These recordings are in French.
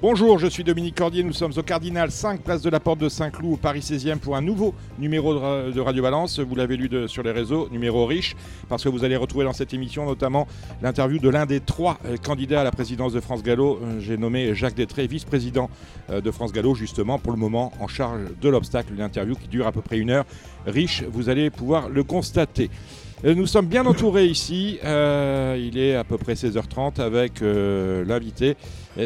Bonjour, je suis Dominique Cordier, nous sommes au Cardinal 5, place de la Porte de Saint-Cloud, Paris 16e, pour un nouveau numéro de, Radio Balance. Vous l'avez lu sur les réseaux, numéro riche, parce que vous allez retrouver dans cette émission notamment l'interview de l'un des trois euh, candidats à la présidence de France Gallo. Euh, j'ai nommé Jacques Détré, vice-président euh, de France Gallo, justement, pour le moment, en charge de l'obstacle. Une interview qui dure à peu près une heure. Riche, vous allez pouvoir le constater. Nous sommes bien entourés ici. il est à peu près 16h30 avec l'invité.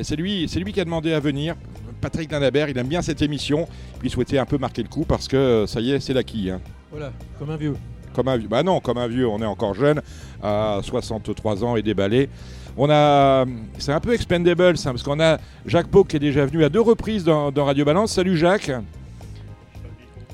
C'est lui, lui qui a demandé à venir. Patrick Danabert, il aime bien cette émission. Puis il souhaitait un peu marquer le coup parce que euh, ça y est, c'est l'acquis. Hein. Voilà, comme un vieux. Comme un vieux. Bah non, comme un vieux, on est encore jeune, à 63 ans et déballé. On a, c'est un peu expendable, hein, parce qu'on a Jacques Pau qui est déjà venu à deux reprises dans Radio Balance. Salut Jacques.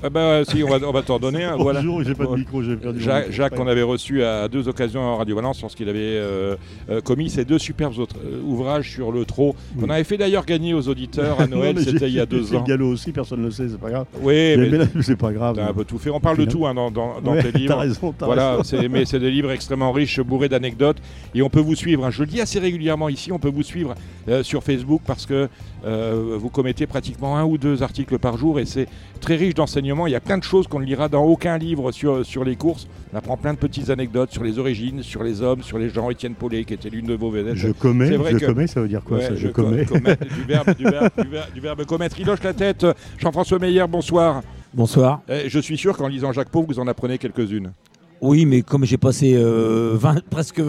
Ah bah si, on va, on va t'en donner un. Bonjour, j'ai pas de micro, j'ai perdu Jacques, Jacques qu'on avait reçu à deux occasions en Radio Valence lorsqu'il avait euh, euh, commis ces deux superbes autres, euh, ouvrages sur le trot. On avait fait d'ailleurs gagner aux auditeurs à Noël, c'était il y a deux ans. le galop aussi, personne ne le sait, c'est pas grave. Oui, mais, là, c'est pas grave. T'as un peu tout fait. On parle de tout hein, dans, dans, dans tes livres. T'as raison, as voilà, mais c'est des livres extrêmement riches, bourrés d'anecdotes. Et on peut vous suivre, hein. je le dis assez régulièrement ici, on peut vous suivre sur Facebook parce que vous commettez pratiquement un ou deux articles par jour et c'est très riche d'enseignements. Il y a plein de choses qu'on ne lira dans aucun livre sur, sur les courses. On apprend plein de petites anecdotes sur les origines, sur les hommes, sur les gens. Étienne Paulet, qui était l'une de vos vedettes. Je commets, je commets, ça veut dire quoi ça, Je, commets. du, verbe, du, verbe, du, verbe, commettre. Il hoche la tête. Jean-François Meyer, bonsoir. Bonsoir. Eh, je suis sûr qu'en lisant Jacques Pau, vous en apprenez quelques-unes. Oui, mais comme j'ai passé 20, euh, presque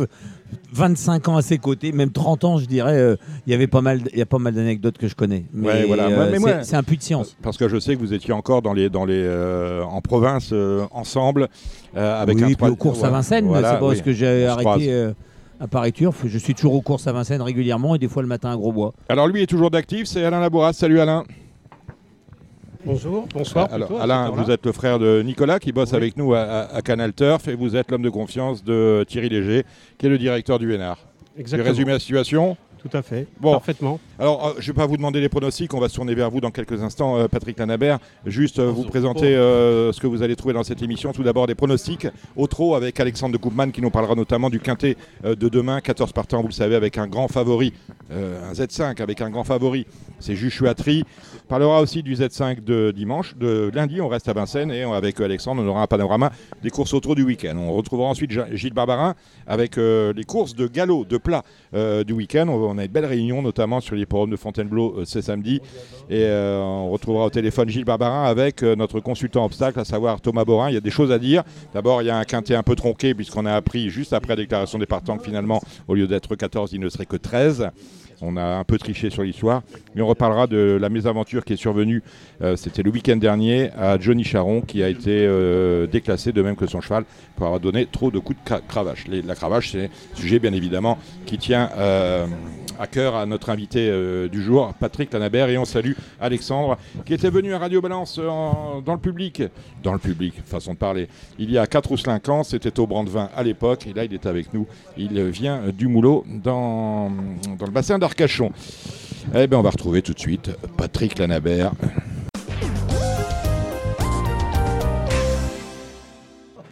25 ans à ses côtés, même 30 ans, je dirais, euh, il y avait pas mal, il y a pas mal d'anecdotes que je connais. Mais, voilà. Euh, c'est un puits de science. Parce que je sais que vous étiez encore dans les, dans les, en province ensemble avec oui, un. Oui, aux courses à Vincennes. c'est parce que j'ai arrêté à Paris-Turf. Je suis toujours aux courses à Vincennes régulièrement et des fois le matin à Grosbois. Alors lui est toujours d'actif, c'est Alain Labouras. Salut Alain. Bonjour, bonsoir. Alors, Alain, vous êtes le frère de Nicolas qui bosse avec nous à, Canal Turf et vous êtes l'homme de confiance de Thierry Léger, qui est le directeur du Vénard. Exactement. Tu résumes la situation tout à fait, bon. parfaitement. Alors, euh, je ne vais pas vous demander les pronostics, on va se tourner vers vous dans quelques instants, euh, Patrick Lanabert. Juste euh, vous présenter ce que vous allez trouver dans cette émission. Tout d'abord, des pronostics au trot avec Alexandre de Koopman qui nous parlera notamment du quintet de demain, 14 partants, vous le savez, avec un grand favori, un Z5 avec un grand favori, c'est Joshua Tri. Parlera aussi du Z5 de dimanche. De lundi, on reste à Vincennes et avec Alexandre, on aura un panorama des courses au trot du week-end. On retrouvera ensuite Gilles Barbarin avec les courses de galop, de plat du week-end on a une belle réunion, notamment sur les programmes de Fontainebleau euh, ce samedi. Et euh, on retrouvera au téléphone Gilles Barbarin avec euh, notre consultant obstacle, à savoir Thomas Borin. Il y a des choses à dire. D'abord, il y a un quintet un peu tronqué, puisqu'on a appris juste après la déclaration des partants que finalement, au lieu d'être 14, il ne serait que 13. On a un peu triché sur l'histoire. Mais on reparlera de la mésaventure qui est survenue, c'était le week-end dernier, à Johnny Charon, qui a été déclassé de même que son cheval pour avoir donné trop de coups de cravache. la cravache, c'est un sujet bien évidemment qui tient à cœur à notre invité euh, du jour, Patrick Lanabert. Et on salue Alexandre, qui était venu à Radio Balance euh, dans le public. Dans le public, façon de parler. Il y a 4 ou 5 ans, c'était au Brandevin à l'époque. Et là, il est avec nous. Il vient du Moulot, dans, dans le bassin d'Arcachon. Eh bien, on va retrouver tout de suite Patrick Lanabert.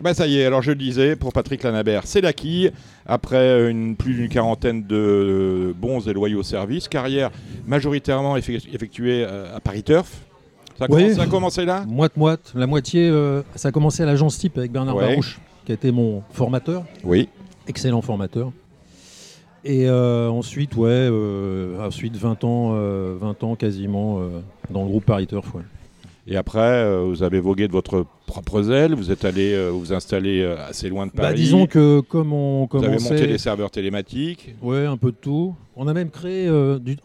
Ben ça y est, alors je le disais, pour Patrick Lanabert, c'est l'acquis. Après une, plus d'une quarantaine de bons et loyaux services, carrière majoritairement effectuée euh, à Paris Turf. Ça a, commencé, là? Moite-moite. La moitié, euh, ça a commencé à l'agence type avec Bernard Barouche, qui a été mon formateur. Oui. Excellent formateur. Et euh, ensuite, ouais, ensuite 20 ans, 20 ans quasiment dans le groupe Paris Turf. Ouais. Et après, euh, vous avez vogué de votre propre aile, vous êtes allé euh, vous installer euh, assez loin de bah, Paris. disons que comme on commençait... Vous avez monté des serveurs télématiques Ouais, un peu de tout. On a même créé,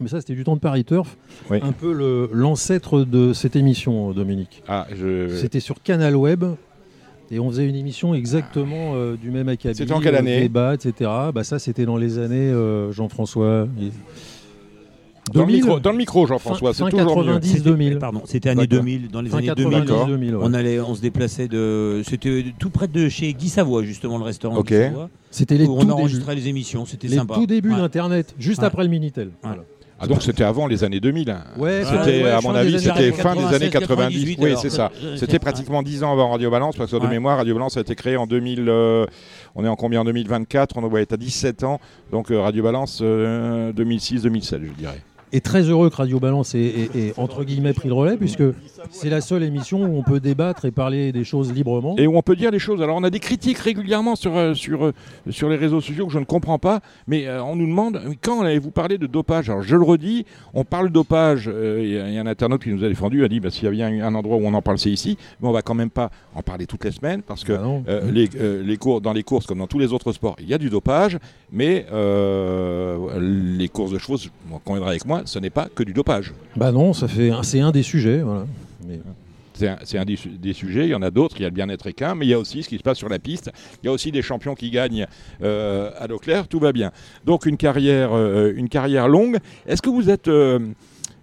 mais ça c'était du temps de Paris Turf, un peu l'ancêtre de cette émission, Dominique. Ah, je... C'était sur Canal Web. Et on faisait une émission exactement du même acabit. C'était en quelle année Débat, etc. Bah, ça, c'était dans les années Jean-François. Dans, le micro, Jean-François, c'est toujours 90 2000. Pardon, c'était année 2000. Dans les années 2000, 2000 on allait, on se déplaçait de, c'était tout près de chez Guy Savoie justement le restaurant. Guy Savoie, c'était les où on enregistrait les émissions, c'était sympa. Tout début d'Internet, juste après le minitel. Voilà. Ah donc c'était avant les années 2000. Ouais, c'était à mon avis c'était fin des années 90. oui, c'est ça. C'était pratiquement 10 ans avant Radio Balance parce que de mémoire Radio Balance a été créé en 2000 euh, on est en combien en 2024 On doit être à 17 ans. Donc euh, Radio Balance 2006-2007 euh, je dirais et très heureux que Radio Balance ait, entre guillemets pris le relais, puisque c'est la seule émission où on peut débattre et parler des choses librement. Et où on peut dire les choses. Alors on a des critiques régulièrement sur, euh, sur, euh, sur les réseaux sociaux que je ne comprends pas, mais euh, on nous demande quand avez-vous parlé de dopage? Alors je le redis, on parle dopage. Il y, a un internaute qui nous a défendu, a dit bah, s'il y a bien un endroit où on en parle, c'est ici, mais on va quand même pas en parler toutes les semaines, parce que bah les, les cours, dans les courses, comme dans tous les autres sports, il y a du dopage, mais les courses de chevaux, on conviendra avec moi, ce n'est pas que du dopage. Bah non, ça fait c'est un des sujets. C'est un, des, sujets, il y en a d'autres, il y a le bien-être équin, mais il y a aussi ce qui se passe sur la piste, il y a aussi des champions qui gagnent euh, à l'eau claire, tout va bien. Donc une carrière, euh, une carrière longue. Est-ce que vous êtes... Euh,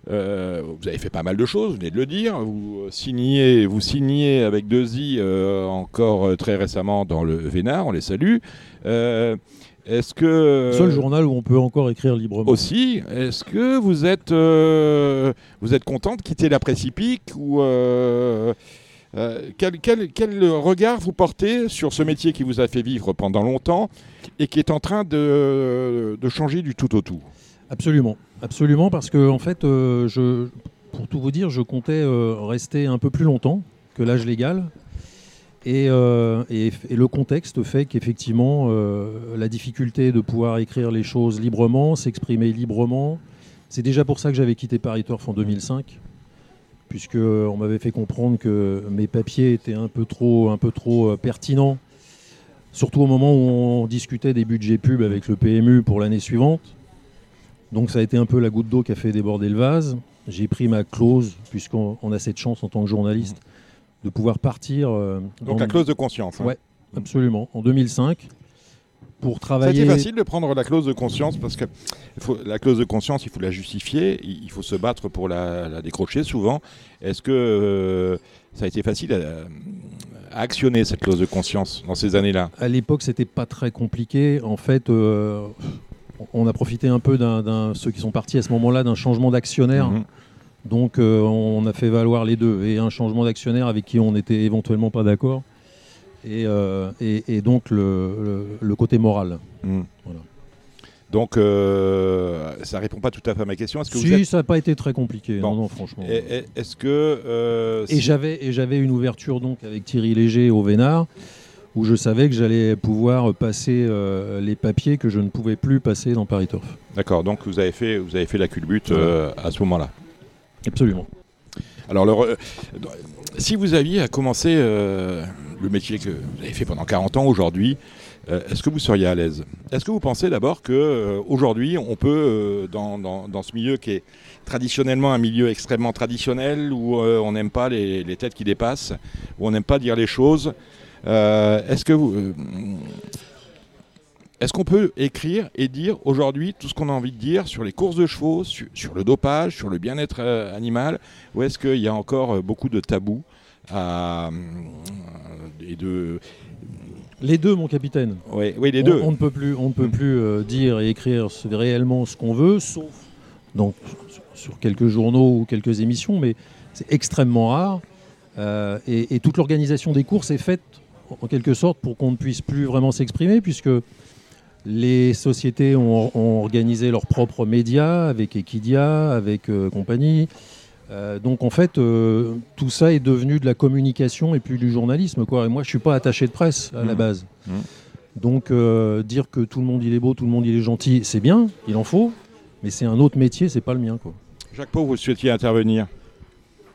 vous avez fait pas mal de choses, vous venez de le dire. Vous signez, vous signez avec Dezi encore très récemment dans le Vénard, on les salue. Est-ce que seul journal où on peut encore écrire librement. Aussi Est-ce que vous êtes euh, vous êtes content de quitter la précipique ou euh, euh, quel, regard vous portez sur ce métier qui vous a fait vivre pendant longtemps et qui est en train de, changer du tout au tout? Absolument, absolument, parce que en fait, je, pour tout vous dire, je comptais rester un peu plus longtemps que l'âge légal. Euh, et, le contexte fait qu'effectivement, euh, la difficulté de pouvoir écrire les choses librement, s'exprimer librement, c'est déjà pour ça que j'avais quitté Paris Turf en 2005, puisque on m'avait fait comprendre que mes papiers étaient un peu trop, un peu trop euh, pertinents, surtout au moment où on discutait des budgets pubs avec le PMU pour l'année suivante. Donc ça a été un peu la goutte d'eau qui a fait déborder le vase. J'ai pris ma clause, puisqu'on a cette chance en tant que journaliste de pouvoir partir. Euh, Donc la clause de conscience. Hein. Oui, absolument. En 2005, pour travailler. C'était facile de prendre la clause de conscience parce que faut, la clause de conscience, il faut la justifier, il faut se battre pour la, décrocher souvent. Est-ce que euh, ça a été facile à, actionner cette clause de conscience dans ces années-là? À l'époque, c'était pas très compliqué. En fait, euh, on a profité un peu d'un ceux qui sont partis à ce moment-là d'un changement d'actionnaire. Mhm. Donc euh, on a fait valoir les deux et un changement d'actionnaire avec qui on n'était éventuellement pas d'accord et, euh, donc le, côté moral. Hmm. Donc, euh, ça répond pas tout à fait à ma question. Que si, ça n'a pas été très compliqué, non, franchement. Est-ce que et j'avais et j'avais une ouverture donc avec Thierry Léger au Vénard, où je savais que j'allais pouvoir passer les papiers que je ne pouvais plus passer dans Paris Turf. D'accord. Donc vous avez fait vous avez fait la culbute à ce moment-là. Absolument. Alors, euh, si vous aviez à commencer euh, le métier que vous avez fait pendant 40 ans aujourd'hui, euh, est-ce que vous seriez à l'aise? Est-ce que vous pensez d'abord qu'aujourd'hui, on peut, dans, ce milieu qui est traditionnellement un milieu extrêmement traditionnel, où on n'aime pas les, les, têtes qui dépassent, où on n'aime pas dire les choses, est-ce que vous est-ce qu'on peut écrire et dire aujourd'hui tout ce qu'on a envie de dire sur les courses de chevaux, sur, le dopage, sur le bien-être euh, animal Ou est-ce qu'il y a encore euh, beaucoup de tabous euh, et de... Les deux, mon capitaine. Oui, oui les deux. On, ne peut plus, on ne peut plus dire et écrire réellement ce qu'on veut, sauf donc, sur quelques journaux ou quelques émissions, mais c'est extrêmement rare. et, toute l'organisation des courses est faite en quelque sorte pour qu'on ne puisse plus vraiment s'exprimer, puisque les sociétés ont, organisé leurs propres médias avec Equidia, avec euh, compagnie. Euh, donc en fait, euh, tout ça est devenu de la communication et puis du journalisme. Quoi. Et moi, je suis pas attaché de presse à la mmh. base. Mmh. Donc dire que tout le monde il est beau, tout le monde il est gentil, c'est bien, il en faut, mais c'est un autre métier, c'est pas le mien. Quoi. Jacques Pau, vous souhaitiez intervenir?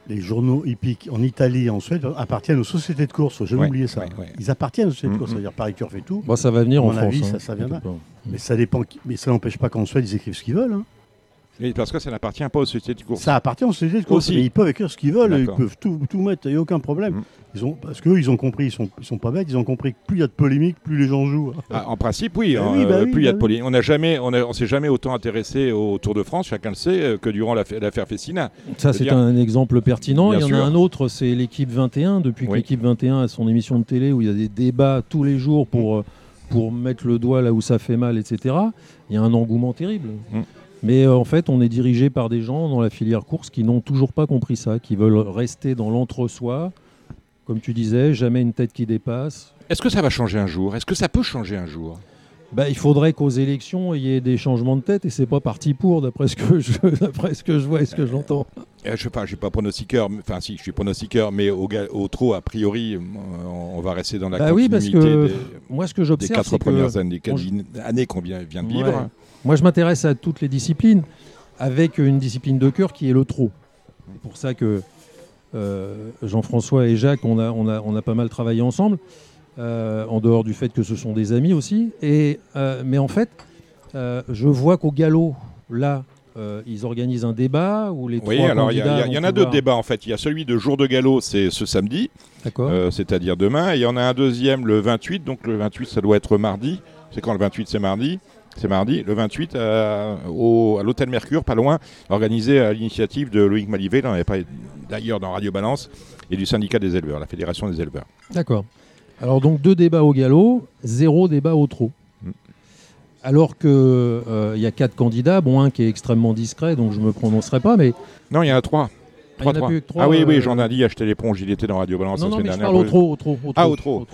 Les journaux hippiques en Italie, en Suède, appartiennent aux sociétés de course. Je vais oublier ça. Ils appartiennent aux sociétés de course, mm-hmm. c'est-à-dire Paris Turf et tout. ça va venir en France. Avis, ça, hein. viendra. Mais ça dépend. Mais ça n'empêche pas qu'en Suède ils écrivent ce qu'ils veulent. Hein. Parce que ça n'appartient pas aux sociétés de course. Ça appartient aux sociétés de course. Mais ils peuvent écrire ce qu'ils veulent, ils peuvent tout, tout mettre, il n'y a aucun problème. Mm. Ils ont, parce qu'eux, ils ont compris, ils sont, ils sont pas bêtes, ils ont compris que plus il y a de polémique, plus les gens jouent. Ah, en principe, oui. Hein, bah euh, plus il y a de bah polémique. On n'a jamais, on, on s'est jamais autant intéressé au Tour de France, chacun le sait, euh, que durant l'affaire Fessina. Ça, c'est un exemple pertinent. il y en a un autre, c'est l'équipe 21. Depuis que l'équipe 21 a son émission de télé où il y a des débats tous les jours pour, mm. pour mettre le doigt là où ça fait mal, etc. Il y a un engouement terrible. Mm. Mais euh, en fait, on est dirigé par des gens dans la filière course qui n'ont toujours pas compris ça, qui veulent rester dans l'entre-soi. Comme tu disais, jamais une tête qui dépasse. Est-ce que ça va changer un jour? Est-ce que ça peut changer un jour? Bah, il faudrait qu'aux élections, il y ait des changements de tête et c'est pas parti pour, d'après ce, que je, ce que je vois et ce que j'entends. Euh, je ne suis, suis pas pronostiqueur, enfin si, je suis pronostiqueur, mais au, au trop, a priori, on va rester dans la bah continuité oui, parce que des, moi, ce que des quatre premières années, années qu'on vient, vient, de vivre. Moi, je m'intéresse à toutes les disciplines, avec une discipline de cœur qui est le trot. C'est pour ça que euh, Jean-François et Jacques, on a, on, a, on a pas mal travaillé ensemble, euh, en dehors du fait que ce sont des amis aussi. Et, euh, mais en fait, je vois qu'au galop, là, ils organisent un débat où les oui, alors il y, en a deux débats en fait. Il y a celui de jour de galop, c'est ce samedi, c'est-à-dire demain, et il y en a un deuxième le 28, donc le 28 ça doit être mardi. C'est quand le 28 c'est mardi? C'est mardi, le 28, euh, au, à l'hôtel Mercure, pas loin, organisé à l'initiative de Loïc Malivet, d'ailleurs dans Radio Balance, et du syndicat des éleveurs, la fédération des éleveurs. D'accord. Alors donc deux débats au galop, zéro débat au trot. Mm. Alors qu'il euh, y a quatre candidats, bon un qui est extrêmement discret, donc je ne me prononcerai pas, mais... Non, il y en a trois. Ah, oui, oui, j'en ai dit acheter l'éponge, il était dans Radio Balance non, non, mais Je parle au trop, au trop, Ah, au trop.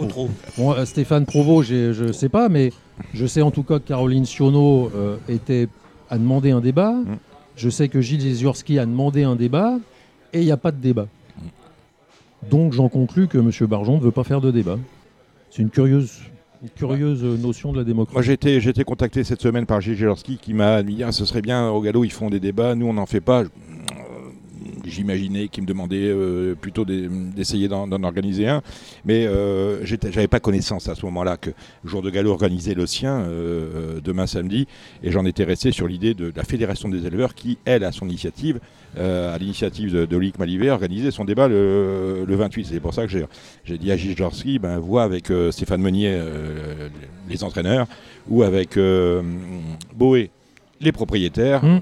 Bon, euh, Stéphane Provost, je ne sais pas, mais je sais en tout cas que Caroline Sionneau euh, était, a demandé un débat. Mm. Je sais que Gilles Zezurski a demandé un débat et il n'y a pas de débat. Donc j'en conclus que M. Barjon ne veut pas faire de débat. C'est une curieuse curieuse notion de la démocratie. Moi, j'ai été, été, contacté cette semaine par Gilles Zezurski qui m'a dit ah, ce serait bien, au galop, ils font des débats, nous, on n'en fait pas j'imaginais qu'il me demandait euh, plutôt d'essayer d'en organiser un. Mais euh, j'avais pas connaissance à ce moment-là que Jour de Gallo organisait le sien euh, demain samedi. Et j'en étais resté sur l'idée de, la Fédération des éleveurs qui, elle, à son initiative, à l'initiative de, de Malivet, organisait son débat le, 28. C'est pour ça que j'ai dit à Gilles Jorski, ben, voit avec Stéphane Meunier, les entraîneurs, ou avec Boé les propriétaires, hmm.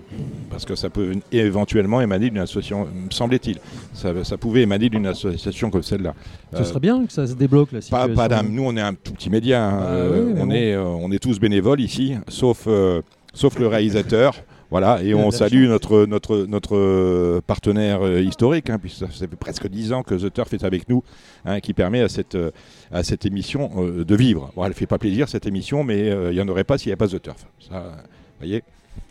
parce que ça peut éventuellement émaner d'une association, me semblait-il. Ça, pouvait émaner d'une association comme celle-là. Ce serait bien que ça se débloque la situation. Pas, pas nous, on est un tout petit média. Hein. Ah euh, on, est, euh, on est tous bénévoles ici, sauf, euh, sauf le réalisateur. Voilà, et on salue notre, notre, notre partenaire historique, hein, puisque ça fait presque dix ans que The Turf est avec nous, hein, qui permet à cette, à cette émission de vivre. elle ne fait pas plaisir cette émission, mais il n'y en aurait pas s'il n'y avait pas The Turf. Ça, voyez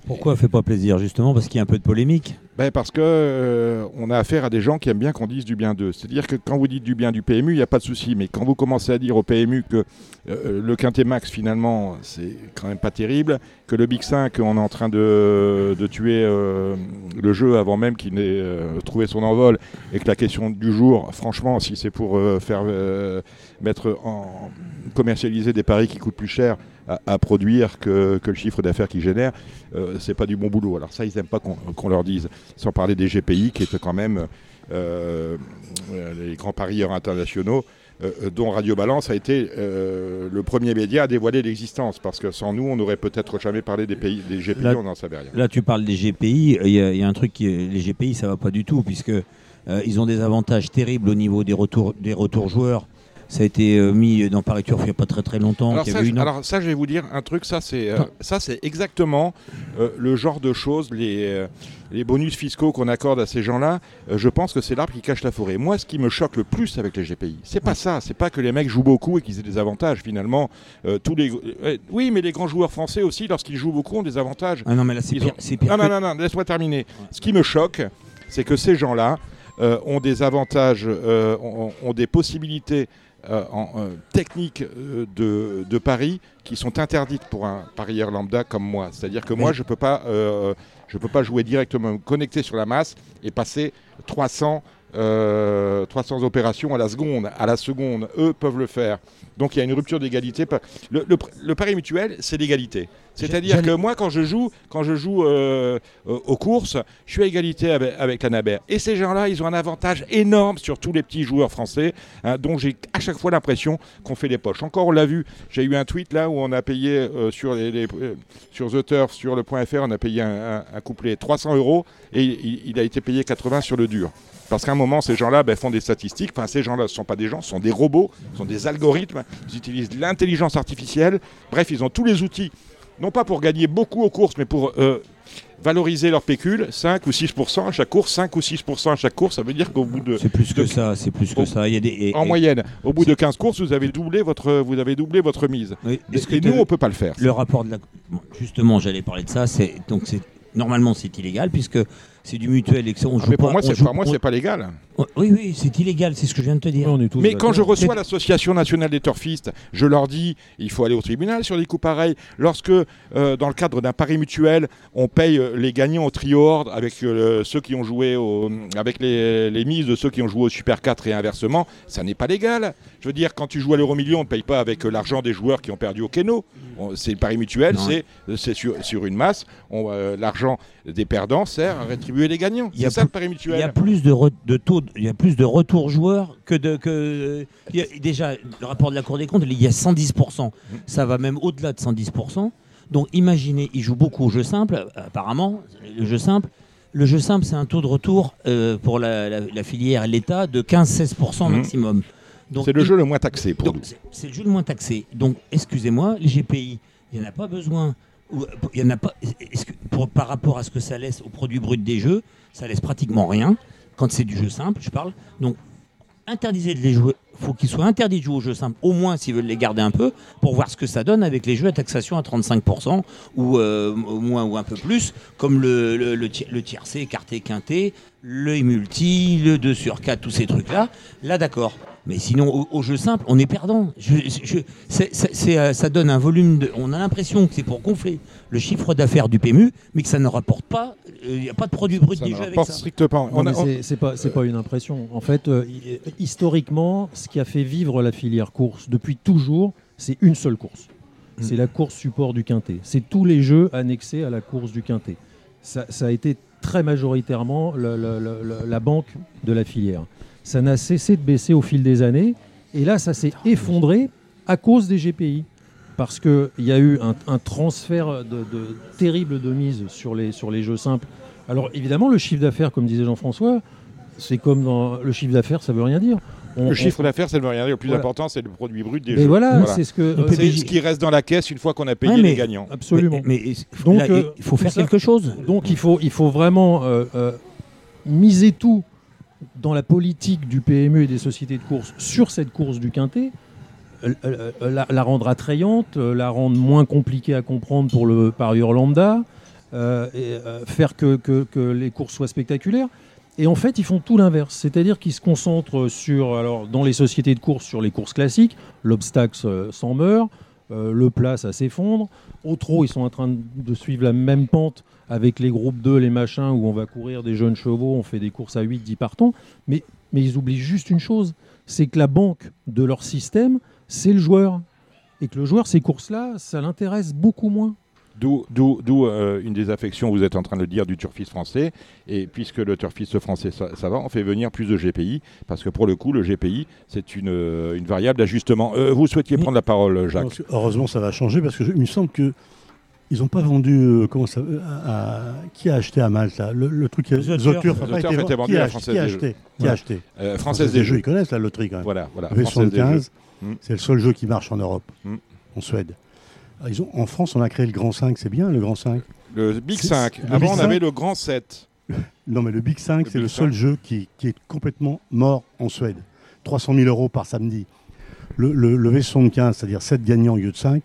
pourquoi fait pas plaisir Justement parce qu'il y a un peu de polémique ben Parce qu'on euh, a affaire à des gens qui aiment bien qu'on dise du bien d'eux. C'est-à-dire que quand vous dites du bien du PMU, il n'y a pas de souci. Mais quand vous commencez à dire au PMU que euh, le Quintet Max, finalement, c'est quand même pas terrible, que le Big 5, on est en train de, tuer euh, le jeu avant même qu'il n'ait trouvé son envol, et que la question du jour, franchement, si c'est pour faire mettre en commercialiser des paris qui coûtent plus cher, à, produire que, le chiffre d'affaires qu'ils génèrent, euh, c'est pas du bon boulot. Alors ça, ils n'aiment pas qu'on leur dise. Sans parler des GPI, qui étaient quand même euh, les grands parieurs internationaux, euh, dont Radio Balance a été le premier média à dévoiler l'existence, parce que sans nous, on n'aurait peut-être jamais parlé des, pays, des GPI, on n'en savait rien. Là, tu parles des GPI, il y, a un truc, qui, les GPI, ça va pas du tout, puisque ils ont des avantages terribles au niveau des retours, des retours joueurs ça a été euh, mis dans Paris Turf il n'y a pas très très longtemps. Alors, ça, alors ça, je vais vous dire un truc, ça c'est euh, ça c'est exactement euh, le genre de choses, les, les bonus fiscaux qu'on accorde à ces gens-là. je pense que c'est l'arbre qui cache la forêt. Moi, ce qui me choque le plus avec les GPI, c'est pas ça, c'est pas que les mecs jouent beaucoup et qu'ils aient des avantages. Finalement, tous les oui, mais les grands joueurs français aussi, lorsqu'ils jouent beaucoup, ont des avantages. Ah non, mais là c'est pire, Non, non, non, non, laisse-moi terminer. Ce qui me choque, c'est que ces gens-là ont des avantages, ont, des possibilités euh, en, euh, techniques euh, de, de, paris qui sont interdites pour un parieur lambda comme moi. C'est-à-dire que moi, je ne peux, pas, je peux pas jouer directement, me connecter sur la masse et passer 300, 300 opérations à la seconde. À la seconde, eux peuvent le faire. Donc il y a une rupture d'égalité. Le, le, pari mutuel, c'est l'égalité. C'est-à-dire que moi, quand je joue, quand je joue euh, aux courses, je suis à égalité avec, la Naber. Et ces gens-là, ils ont un avantage énorme sur tous les petits joueurs français, hein, dont j'ai à chaque fois l'impression qu'on fait des poches. Encore, on l'a vu, j'ai eu un tweet là où on a payé euh, sur, les, euh, sur The Turf, sur le point .fr, on a payé un, couplet 300 euros et il, a été payé 80 sur le dur. Parce qu'à un moment, ces gens-là ben, font des statistiques. Enfin, ces gens-là ne sont pas des gens, ce sont des robots, ce sont des algorithmes. Ils utilisent l'intelligence artificielle. Bref, ils ont tous les outils non pas pour gagner beaucoup aux courses, mais pour euh, valoriser leur pécule, 5 ou 6% à chaque course, 5 ou 6% à chaque course, ça veut dire qu'au bout de... C'est plus que ça, c'est plus que ça. Il y a des, en moyenne, au bout de 15 courses, vous avez doublé votre, vous avez doublé votre mise. et, nous, on ne peut pas le faire. Le rapport de la... Justement, j'allais parler de ça, donc c'est normalement c'est illégal puisque c'est du mutuel et que on ah, mais pour moi, c'est pas, moi, c'est pas légal. Oui, oui, c'est illégal, c'est ce que je viens de te dire. mais quand je reçois l'association nationale des turfistes, je leur dis, il faut aller au tribunal sur des coups pareils. Lorsque, euh, dans le cadre d'un pari mutuel, on paye euh, les gagnants au trio avec euh, ceux qui ont joué avec les, les, mises de ceux qui ont joué au Super 4 et inversement, ça n'est pas légal. Je veux dire, quand tu joues à l'euro million, on ne paye pas avec l'argent des joueurs qui ont perdu au Keno. C'est le pari mutuel, c'est sur, sur, une masse. L'argent des perdants sert à rétribuer les gagnants. C'est ça le pari mutuel. Il y a plus de, de taux il y a plus de retours joueurs que de. Que, déjà, le rapport de la Cour des comptes, il y a 110%. Ça va même au-delà de 110%. Donc imaginez, il joue beaucoup au jeu simple, apparemment, le jeu simple. Le jeu simple, c'est un taux de retour euh, pour la, filière et l'État de 15-16% mhm. maximum. C'est le jeu le moins taxé pour nous. C'est le jeu le moins taxé. Donc, excusez-moi, les GPI, il n'y en a pas besoin. Il y en a pas. par rapport à ce que ça laisse au produit brut des jeux, ça laisse pratiquement rien quand c'est du jeu simple, je parle. Donc, interdisez de les jouer. faut qu'ils soient interdits de jouer au jeu simple, au moins s'ils veulent les garder un peu, pour voir ce que ça donne avec les jeux à taxation à 35%, ou euh, au moins ou un peu plus, comme le, le, le, le tiercé, écarté, quinté, le multi, le 2 sur 4, tous ces trucs-là. Là, d'accord. Mais sinon, au, jeu simple, on est perdant. Euh, ça donne un volume de. On a l'impression que c'est pour gonfler le chiffre d'affaires du PMU, mais que ça ne rapporte pas. Il euh, n'y a pas de produit brut déjà avec ça. Strictement. C'est pas, pas une impression. En fait, euh, historiquement, ce qui a fait vivre la filière course depuis toujours, c'est une seule course. C'est la course support du quintet. C'est tous les jeux annexés à la course du quintet. Ça, a été très majoritairement la banque de la filière ça n'a cessé de baisser au fil des années. Et là, ça s'est effondré à cause des GPI. Parce qu'il y a eu un, transfert de, terrible de mise sur les, sur les jeux simples. Alors évidemment, le chiffre d'affaires, comme disait Jean-François, c'est comme dans le chiffre d'affaires, ça veut rien dire. Le chiffre d'affaires, ça ne veut rien dire. Le plus important, c'est le produit brut des jeux. Voilà, c'est ce que c'est ce qui reste dans la caisse une fois qu'on a payé les gagnants. Absolument. Mais, donc, il faut faire quelque chose. Donc il faut, il faut vraiment euh, euh, miser tout dans la politique du PMU et des sociétés de course sur cette course du quintet, euh, euh, euh, la, rendre attrayante, la rendre moins compliquée à comprendre pour le parieur lambda, et, faire que, que, les courses soient spectaculaires. Et en fait, ils font tout l'inverse, c'est-à-dire qu'ils se concentrent sur, dans les sociétés de course, sur les courses classiques, l'obstacle s'en meurt, le plat, ça s'effondre. Au trot, ils sont en train de suivre la même pente avec les groupes 2, les machins, où on va courir des jeunes chevaux, on fait des courses à 8, 10 partants. Mais, mais ils oublient juste une chose, c'est que la banque de leur système, c'est le joueur. Et que le joueur, ces courses-là, ça l'intéresse beaucoup moins. D'où euh, une des affections, vous êtes en train de dire, du turfiste français. Et puisque le turfiste français, ça, va, on fait venir plus de GPI. Parce que pour le coup, le GPI, c'est une, euh, une, variable d'ajustement. Euh, vous souhaitiez prendre la parole, Jacques Heureusement, ça va changer parce qu'il me semble que ils n'ont pas vendu. Euh, comment ça, à, qui a acheté à Malte là, le, truc a été, vendu à la Française qui a acheté, Qui a acheté? Euh, Française des Jeux. Ils connaissent la loterie quand même. Voilà, voilà. V75, hmm. c'est le seul jeu qui marche en Europe, hmm. en Suède. Ah, ils ont, en France, on a créé le Grand 5, c'est bien le Grand 5. Le Big 5. Avant, on avait le Grand 7. Non, mais le Big 5, c'est le, seul jeu qui, qui, est complètement mort en Suède. 300 000 euros par samedi. Le, le, le V75, c'est-à-dire 7 gagnants au lieu de 5,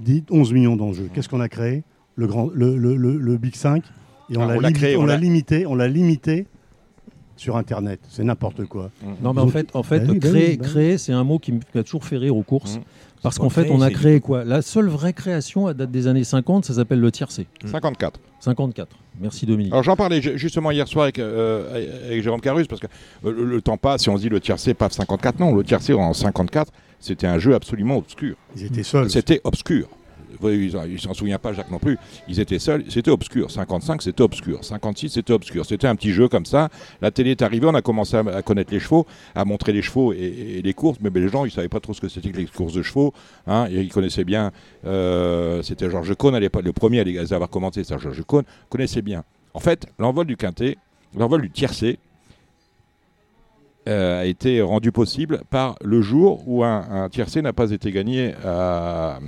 dit 11 millions d'enjeux. Qu'est-ce qu'on a créé? Le, grand, le, le, le, Big 5 et on ah, l'a limité, on l'a limité, on l'a limité sur Internet. C'est n'importe quoi. Non, mais en fait, en fait bah créer, bah créer c'est un mot qui m'a toujours fait rire aux courses. Parce qu'en fait, on a créé quoi? La seule vraie création à date des années 50, ça s'appelle le tiercé. 54. 54. Merci Dominique. Alors j'en parlais justement hier soir avec, euh, avec Jérôme Carus, parce que euh, le, temps passe, si on se dit le tiercé, pas 54, non, le tiercé en 54, c'était un jeu absolument obscur. Ils étaient seuls. C'était obscur. Il s'en souvient pas, Jacques non plus. Ils étaient seuls, c'était obscur. 55, c'était obscur. 56, c'était obscur. C'était un petit jeu comme ça. La télé est arrivée, on a commencé à, connaître les chevaux, à montrer les chevaux et, les courses, mais, les gens, ils ne savaient pas trop ce que c'était que les courses de chevaux. Hein. Ils connaissaient bien, euh, c'était Georges Cohn, le premier à les avoir commenté, c'est Georges Cohn, connaissait bien. En fait, l'envol du quintet, l'envol du tiercé, euh, a été rendu possible par le jour où un, tiercé n'a pas été gagné à,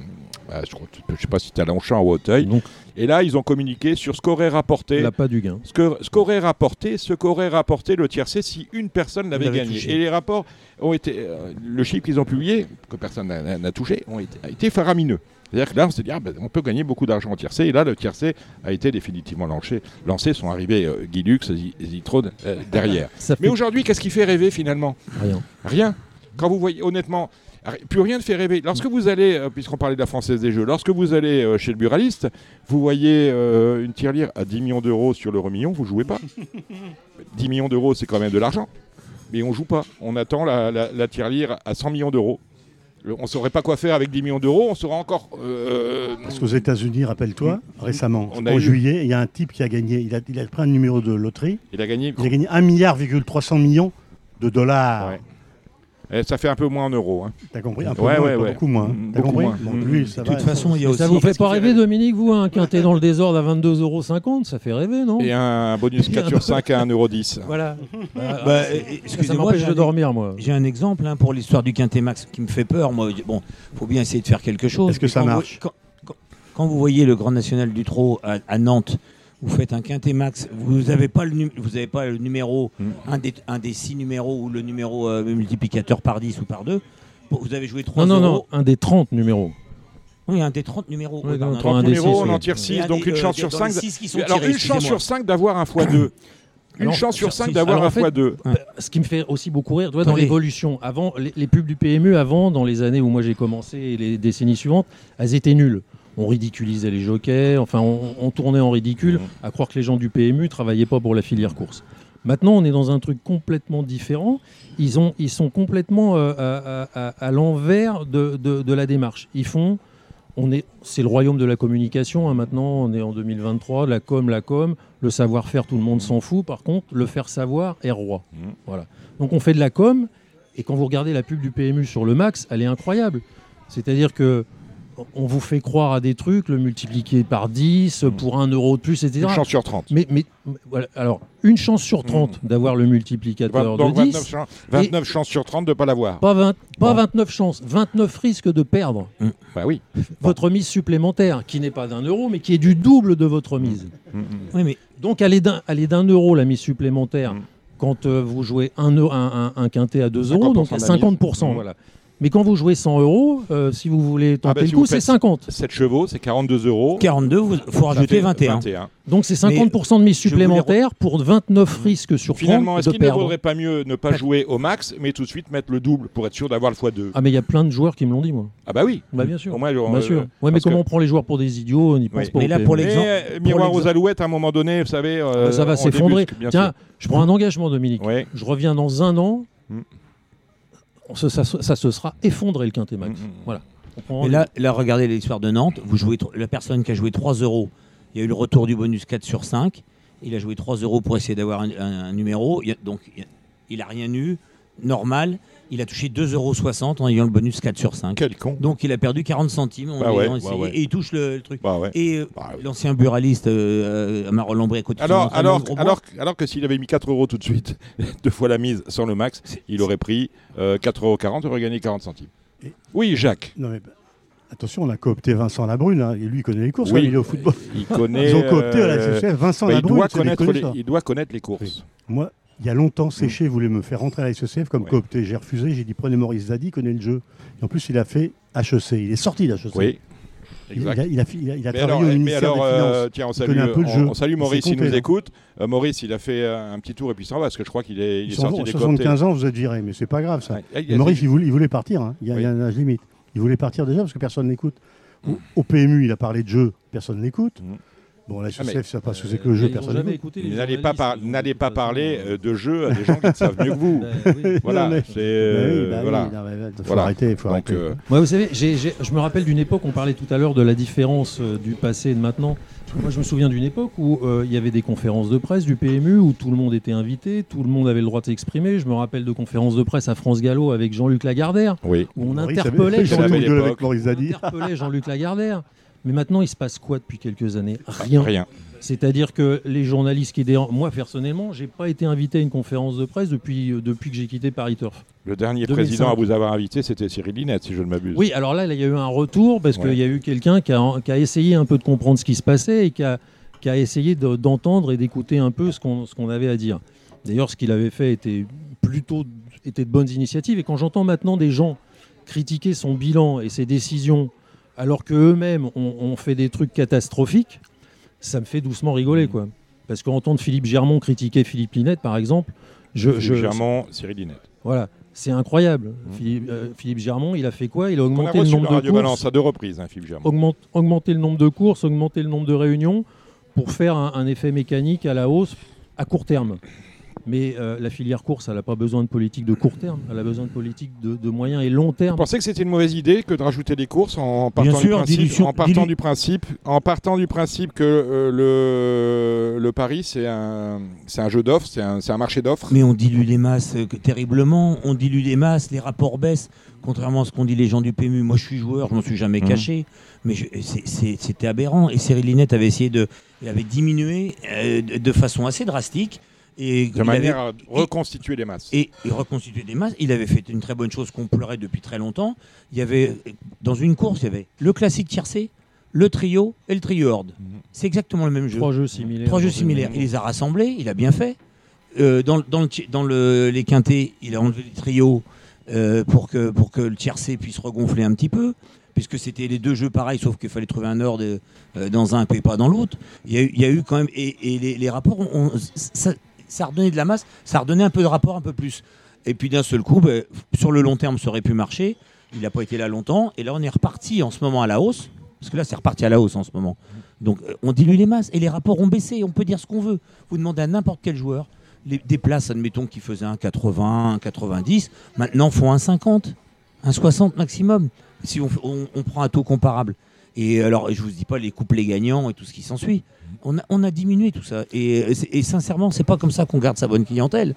je ne sais pas si c'était à Longchamp ou à Hauteuil. Et là, ils ont communiqué sur ce qu'aurait rapporté. La pas du gain. Ce qu'aurait rapporté, ce qu'aurait rapporté le tiercé si une personne l'avait gagné. Et les rapports ont été, euh, le chiffre qu'ils ont publié, que personne n'a touché, ont été, a été faramineux. C'est-à-dire que là, on s'est dit, ah, ben, on peut gagner beaucoup d'argent en tiercé. Et là, le tiercé a été définitivement lancé. Lancé sont arrivés euh, Guy Lux, Zitrone euh, derrière. Mais aujourd'hui, qu'est-ce qui fait rêver finalement? Rien. Rien. Quand vous voyez, honnêtement, plus rien ne fait rêver. Lorsque vous allez, euh, puisqu'on parlait de la Française des Jeux, lorsque vous allez chez le buraliste, vous voyez une tirelire à 10 millions d'euros sur l'euro million, vous jouez pas. 10 millions d'euros, c'est quand même de l'argent. Mais on joue pas. On attend la, la, la tirelire à 100 millions d'euros on ne saurait pas quoi faire avec 10 millions d'euros, on sera encore. Euh, Parce qu'aux États-Unis, rappelle-toi, récemment, en juillet, il y a un type qui a gagné, il a, pris un numéro de loterie. Il a gagné. Il a gagné 1 milliard 300 millions de dollars. Ça fait un peu moins en euros. Hein. T'as compris Un peu moins, beaucoup moins. Mm, T'as compris lui, ça de toute façon, il y a aussi. Ça vous fait pas rêver, Dominique, vous, un quintet dans le désordre à 22,50 euros Ça fait rêver, non? Et un bonus 4 sur 5 à 1,10 Voilà. bah, bah, excusez-moi, je de dormir, moi. J'ai un exemple hein, pour l'histoire du quintet max qui me fait peur. Moi, bon, faut bien essayer de faire quelque chose. Est-ce que ça marche? quand, vous voyez le Grand National du Trot à Nantes vous faites un quintet max, vous n'avez pas, le vous avez pas le numéro, mm. un, des, un des six numéros ou le numéro euh, multiplicateur par 10 ou par 2, vous avez joué 3 Non, non, non, un des 30 numéros. Oui, un des 30 numéros. Oui, 30 numéros, on en tire 6, donc une euh, chance sur 5. Alors, une chance sur 5 d'avoir un x2. Une chance sur 5 d'avoir un x2. Ce qui me fait aussi beaucoup rire, dans l'évolution, avant, les, les, pubs du PMU, avant, dans les années où moi j'ai commencé les décennies suivantes, elles étaient nulles on ridiculisait les jockeys, enfin on, tournait en ridicule à croire que les gens du PMU travaillaient pas pour la filière course. Maintenant, on est dans un truc complètement différent. Ils, ont, ils sont complètement euh, à, l'envers de, la démarche. Ils font, on est, c'est le royaume de la communication. Hein. maintenant, on est en 2023. La com, la com, le savoir-faire, tout le monde s'en fout. Par contre, le faire savoir est roi. Mmh. Voilà. Donc, on fait de la com. Et quand vous regardez la pub du PMU sur le max, elle est incroyable. C'est-à-dire que on vous fait croire à des trucs, le multiplier par 10 mm. pour un euro de plus, etc. Une chance sur 30. Mais, mais voilà, alors, une chance sur 30 mm. d'avoir le multiplicateur de 10. 29, chances sur 30 de ne pas l'avoir. Pas, pas 29 chances, 29 risques de perdre. Mm. Bah oui. Votre mise supplémentaire, qui n'est pas d'un euro, mais qui est du double de votre mise. Oui, mais... Donc, elle est d'un euro, la mise supplémentaire, quand euh, vous jouez un, un, un, quintet à 2 euros, donc à 50%. Voilà. Mais quand vous jouez 100 euros, euh, si vous voulez tenter ah bah, le coup, c'est 50. 7 chevaux, c'est 42 euros. 42, il faut rajouter 21. Donc c'est 50% de mise supplémentaire pour 29 risques sur 30 Finalement, est-ce qu'il ne vaudrait pas mieux ne pas jouer au max, mais tout de suite mettre le double pour être sûr d'avoir le x2 Ah mais il y a plein de joueurs qui me l'ont dit, moi. Ah bah oui. Bah bien sûr. Au moins, bien sûr. Euh, ouais, mais comment on prend les joueurs pour des idiots On y pense pas. Mais là, pour l'exemple. Euh, miroir aux alouettes, à un moment donné, vous savez. ça va s'effondrer. Tiens, je prends un engagement, Dominique. Je reviens dans un an. Ça, se sera effondré le quintet max. Mm, mm, mm. Voilà. Et là, là, regardez l'histoire de Nantes. Vous jouez la personne qui a joué 3 euros, il y a eu le retour du bonus 4 sur 5. Il a joué 3 euros pour essayer d'avoir un, numéro. donc, il n'a rien eu. Normal. Il a touché 2,60 euros en ayant le bonus 4 sur 5. Quel con. Donc il a perdu 40 centimes bah et il touche le, truc. Bah et euh, bah l'ancien buraliste euh, Marol Lombré à alors, alors, alors, alors que s'il avait mis 4 euros tout de suite, deux fois la mise sans le max, il aurait pris 4,40 euh, euros, il aurait gagné 40 centimes. Oui, Jacques. Non mais, Attention, on a coopté Vincent Labrune, hein, et lui il connaît les courses, oui. il est au football. Il connaît, Ils ont coopté à la SFF Vincent Labrune. Il doit, connaître les, il doit connaître les courses. Moi, il y a longtemps, Séché voulait me faire rentrer à la SECF comme coopté. J'ai refusé, j'ai dit prenez Maurice Zadi, il connaît le jeu. Et en plus, il a fait HEC, il est sorti d'HEC. Oui. Exact. Il, a, il, a, travaillé alors, au ministère alors, des euh, tiens, on salue, on, salue Maurice, il nous écoute. Euh, Maurice, il a fait euh, un petit tour et puis ça va, parce que je crois qu'il est, il est sorti des 75 ans, vous êtes viré, mais c'est pas grave ça. Maurice, il voulait, il voulait partir, hein. il, y a, un âge limite. Il voulait partir déjà parce que personne n'écoute. Au, PMU, il a parlé de jeu, personne n'écoute. Mm. Bon, la Ah, SSF, ça pas ce que c'est que le jeu, personne. N'allez pas, par- n'allez pas parler euh, de jeux à des gens qui le savent mieux que vous. oui. Voilà, c'est euh, bah voilà. faut Voilà. arrêter, faut Donc, arrêter. euh, Moi, vous savez, je me rappelle d'une époque, on parlait tout à l'heure de la différence euh, du passé et de maintenant. Moi, je me souviens d'une époque où euh, il y avait des conférences de presse du PMU, où tout le monde était invité, tout le monde avait le droit de s'exprimer. Je me rappelle de conférences de presse à France Gallo avec Jean-Luc Lagardère, oui. où on Maurice Jean-Luc- interpellait Jean-Luc Lagardère. Mais maintenant, il se passe quoi depuis quelques années? Rien. Rien. C'est-à-dire que les journalistes qui dérangent. Moi, personnellement, j'ai pas été invité à une conférence de presse depuis, euh, depuis que j'ai quitté Paris Turf. Le dernier 2005. président à vous avoir invité, c'était Cyril Linette, si je ne m'abuse. Oui, alors là, il y a eu un retour parce Ouais. qu'il y a eu quelqu'un qui a, qui a essayé un peu de comprendre ce qui se passait et qui a, qui a essayé de- d'entendre et d'écouter un peu ce qu'on qu'on avait à dire. D'ailleurs, ce qu'il avait fait était plutôt était de bonnes initiatives. Et quand j'entends maintenant des gens critiquer son bilan et ses décisions, alors qu'eux-mêmes ont, ont fait des trucs catastrophiques, ça me fait doucement rigoler, quoi. Parce qu'entendre Philippe Germont critiquer Philippe Linette, par exemple, je, Philippe je- Germont, Cyril Linette. voilà, c'est incroyable. Philippe, euh, Philippe Germont, il a fait quoi? Il a augmenté le nombre de Radio courses Balance à deux reprises, hein, Philippe Germont. augmente- augmenter le nombre de courses, augmenter le nombre de réunions pour faire un, un effet mécanique à la hausse à court terme. Mais euh, la filière course, elle n'a pas besoin de politique de court terme, elle a besoin de politique de, de moyen et long Vous terme. pensez que c'était une mauvaise idée que de rajouter des courses en partant, Bien du, sûr, principe, dilution- en partant dilu- du principe, en partant du principe que euh, le, le pari c'est un, c'est un jeu d'offres, c'est un, c'est un marché d'offres. Mais on dilue les masses euh, que- terriblement, on dilue les masses, les rapports baissent, contrairement à ce qu'ont dit les gens du PMU. Moi, je suis joueur, je m'en suis jamais Mhm. caché, mais c'était aberrant. Et Cyril Linette avait essayé de, il avait diminué euh, de façon assez drastique. Et De avait- manière à reconstituer les masses. et, et reconstituer des masses. Il avait fait une très bonne chose qu'on pleurait depuis très longtemps. Il y avait, dans une course, il y avait le classique tiercé, le trio et le trio horde. Mhm. C'est exactement le même jeu. Trois jeux similaires. Trois jeux similaires. Il les a rassemblés, il a bien fait. Euh, dans dans, le, dans le- les quintés, il a enlevé les trios euh, pour, que, pour que le tiercé puisse regonfler un petit peu, puisque c'était les deux jeux pareils, sauf qu'il fallait trouver un ordre euh, dans un et pas dans l'autre. Il y, a eu, il y a eu quand même. Et, et les, les rapports, ça, ça a redonné de la masse, ça a redonné un peu de rapport, un peu plus. Et puis d'un seul coup, ben, sur le long terme, ça aurait pu marcher. Il n'a pas été là longtemps. Et là, on est reparti en ce moment à la hausse. Parce que là, c'est reparti à la hausse en ce moment. Donc, euh, on dilue les masses et les rapports ont baissé. On peut dire ce qu'on veut. Vous demandez à n'importe quel joueur, les, des places, admettons, qui faisaient un 80, un 90, maintenant font un 50, un 60 maximum. Si on prend un taux comparable. Et alors, je vous dis pas les couplets gagnants et tout ce qui s'ensuit. On a, diminué tout ça. Et, euh, c'est- et sincèrement, c'est pas comme ça qu'on garde sa bonne clientèle.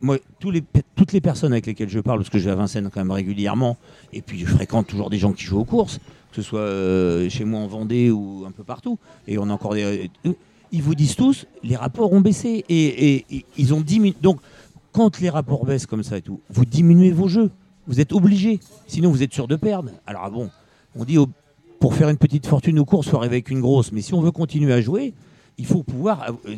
Moi, toutes les personnes avec lesquelles je parle, parce que je vais à Vincennes quand même régulièrement, et puis je fréquente toujours des gens qui jouent aux courses, que ce soit euh, chez moi en Vendée ou un peu partout, et on a encore des. euh, ils vous disent tous, les rapports ont baissé et, et- et ils ont diminué. Donc, quand les rapports baissent comme ça et tout, vous diminuez vos jeux. Vous êtes obligé. Sinon, vous êtes sûr de perdre. Alors, ah bon, on dit pour faire une petite fortune aux courses, arriver avec une grosse. Mais si on veut continuer à jouer, il faut pouvoir euh,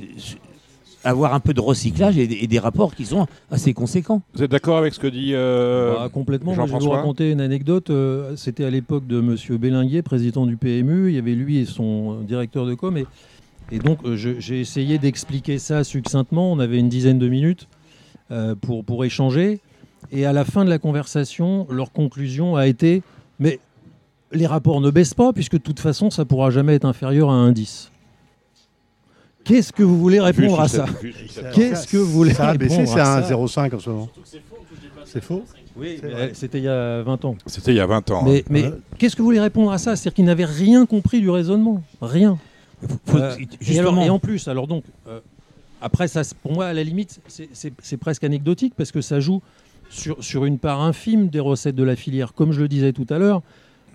avoir un peu de recyclage et, des- et des rapports qui sont assez conséquents. Vous êtes d'accord avec ce que dit euh, Bah, complètement. Moi, je vais vous raconter une anecdote. Euh, C'était à l'époque de Monsieur Bélinguier, président du PMU. Il y avait lui et son euh, directeur de com. Et, et donc, j'ai essayé d'expliquer ça succinctement. On avait une dizaine de minutes euh, pour, pour échanger. Et à la fin de la conversation, leur conclusion a été Mais les rapports ne baissent pas, puisque de toute façon, ça pourra jamais être inférieur à un 10. Qu'est-ce que vous voulez répondre à ça Qu'est-ce que vous voulez Ça a baissé, répondre c'est à un ça 0,5 en ce moment. C'est faux Oui, C'est c'était il y a 20 ans. C'était il y a 20 ans. Mais, mais Ouais. qu'est-ce que vous voulez répondre à ça C'est-à-dire qu'ils n'avaient rien compris du raisonnement. Rien. Faut- Euh, et, justement, alors- et en plus, alors donc, euh, après, ça, c'est- pour moi, à la limite, c'est- c'est c'est presque anecdotique parce que ça joue sur, sur une part infime des recettes de la filière. Comme je le disais tout à l'heure,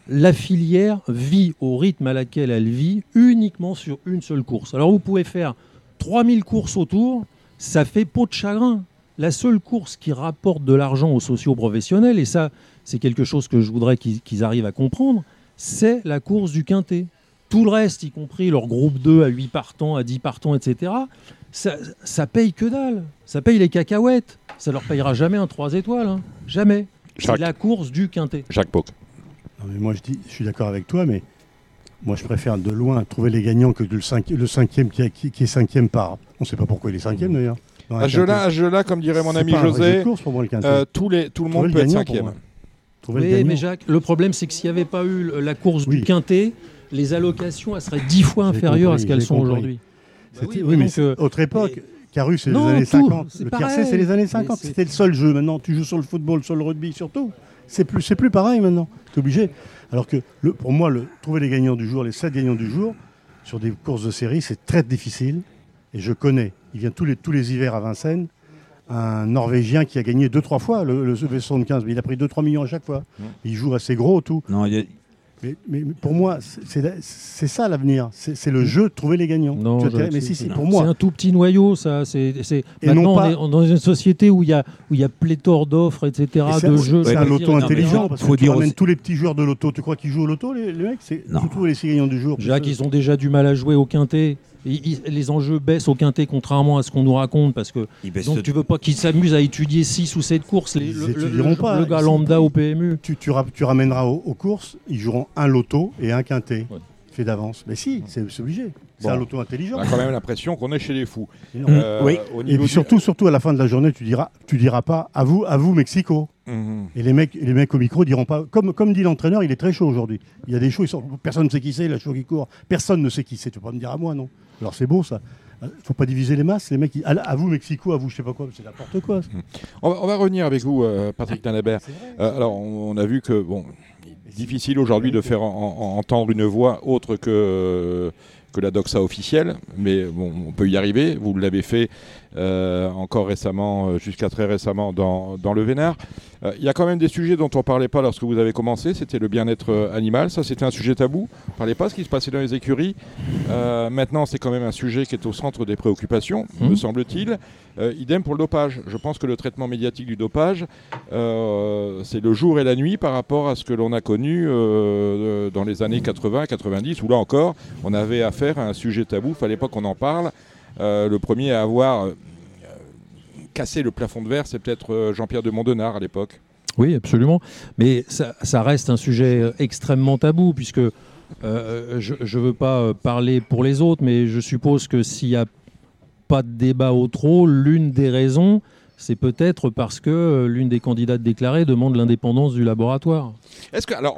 la filière vit au rythme à laquelle elle vit uniquement sur une seule course. Alors vous pouvez faire 3000 courses autour, ça fait peau de chagrin. La seule course qui rapporte de l'argent aux socioprofessionnels, et ça, c'est quelque chose que je voudrais qu'ils arrivent à comprendre, c'est la course du quintet. Tout le reste, y compris leur groupe 2 à 8 partants, à 10 partants, etc., ça, ça paye que dalle. Ça paye les cacahuètes. Ça leur payera jamais un 3 étoiles. hein. Jamais. C'est la course du quintet. Jacques Poc. Non, mais moi, je, dis, je suis d'accord avec toi, mais moi, je préfère de loin trouver les gagnants que le, cinqui- le cinquième qui, a- qui- qui est cinquième par. On ne sait pas pourquoi il est cinquième d'ailleurs. dans un À quintet. à comme dirait mon ami José, course pour moi, le quintet. euh, tous les, tout le monde Trouver peut le être cinquième. Oui, mais Jacques, le problème, c'est que s'il n'y avait pas eu la course Oui. du quintet, les allocations elles seraient dix fois inférieures à ce qu'elles sont aujourd'hui. Bah oui, oui, mais donc, c'est euh, autre époque. Carus, c'est les années tout, 50. c'est Le tiercé, c'est les années Mais 50. c'est- C'était le seul jeu. Maintenant, tu joues sur le football, sur le rugby, surtout. C'est plus, c'est plus pareil maintenant. Tu es obligé. Alors que le, pour moi, le, trouver les gagnants du jour, les 7 gagnants du jour, sur des courses de série, c'est très difficile. Et je connais. Il vient tous les, tous les hivers à Vincennes. Un Norvégien qui a gagné 2-3 fois le, le V75. Mais il a pris 2-3 millions à chaque fois. Il joue assez gros, tout. Non, il y a- Mais, mais- mais pour moi, c'est- c'est c'est ça l'avenir. C'est c'est le jeu de trouver les gagnants. Non, mais si, si, pour C'est moi. un tout petit noyau, ça. C'est, c'est- Et Maintenant, non pas- on est dans une société où il y a, où il y a pléthore d'offres, etc., Et c'est de un- jeux. C'est un loto intelligent parce faut que tu dire ramènes aussi- tous les petits joueurs de loto. Tu crois qu'ils jouent au loto, les, les mecs? C'est Non. surtout les six gagnants du jour. Jacques, ils ont déjà du mal à jouer au quintet. Les enjeux baissent au quintet, contrairement à ce qu'on nous raconte, parce que donc tu veux pas qu'ils s'amusent à étudier 6 ou 7 courses. Les, Ils le, le- étudieront le- pas, le gars lambda au PMU. tu, tu, ra- tu ramèneras aux, aux courses, ils joueront un loto et un quintet. Ouais. Fait d'avance. Mais si, c'est obligé. C'est Bon. un loto intelligent. On a quand même l'impression qu'on est chez les fous. Euh, Oui. au Et du- surtout, surtout à la fin de la journée, tu diras, tu diras pas à vous, à vous Mexico. Mhm. Et les mecs, les mecs au micro diront pas. Comme, comme dit l'entraîneur, il est très chaud aujourd'hui. Il y a des shows, ils sont- personne ne sait qui c'est, la show qui court. Personne ne sait qui c'est. Tu peux pas me dire à moi, non Alors c'est beau ça. Il faut pas diviser les masses. Les mecs, ils- à, vous Mexico, à vous je sais pas quoi, c'est n'importe quoi. On, va, on va revenir avec vous, euh, Patrick Tanabert. Euh, alors, on, on a vu que bon, difficile aujourd'hui de faire en- en- entendre une voix autre que que la doxa officielle, mais bon, on peut y arriver. Vous l'avez fait encore récemment, euh, jusqu'à très récemment, dans, dans le Vénard. Euh, Il y a quand même des sujets dont on ne parlait pas lorsque vous avez commencé. C'était le bien-être euh, animal. Ça, c'était un sujet tabou. On ne parlait pas de ce qui se passait dans les écuries. Euh, maintenant, c'est quand même un sujet qui est au centre des préoccupations, Mhm. me semble-t-il. Euh, idem pour le dopage. Je pense que le traitement médiatique du dopage, euh, c'est le jour et la nuit par rapport à ce que l'on a connu euh, dans les années 80-90, où là encore, on avait affaire à un sujet tabou. Il ne fallait pas qu'on en parle. Euh, le premier à avoir euh, cassé le plafond de verre, c'est peut-être euh, Jean-Pierre de Mondenard à l'époque. Oui, absolument. Mais ça, reste un sujet extrêmement tabou, puisque je ne veux pas parler pour les autres, mais je suppose que s'il n'y a pas de débat au trop, l'une des raisons, c'est peut-être parce que euh, l'une des candidates déclarées demande l'indépendance du laboratoire. Est-ce que alors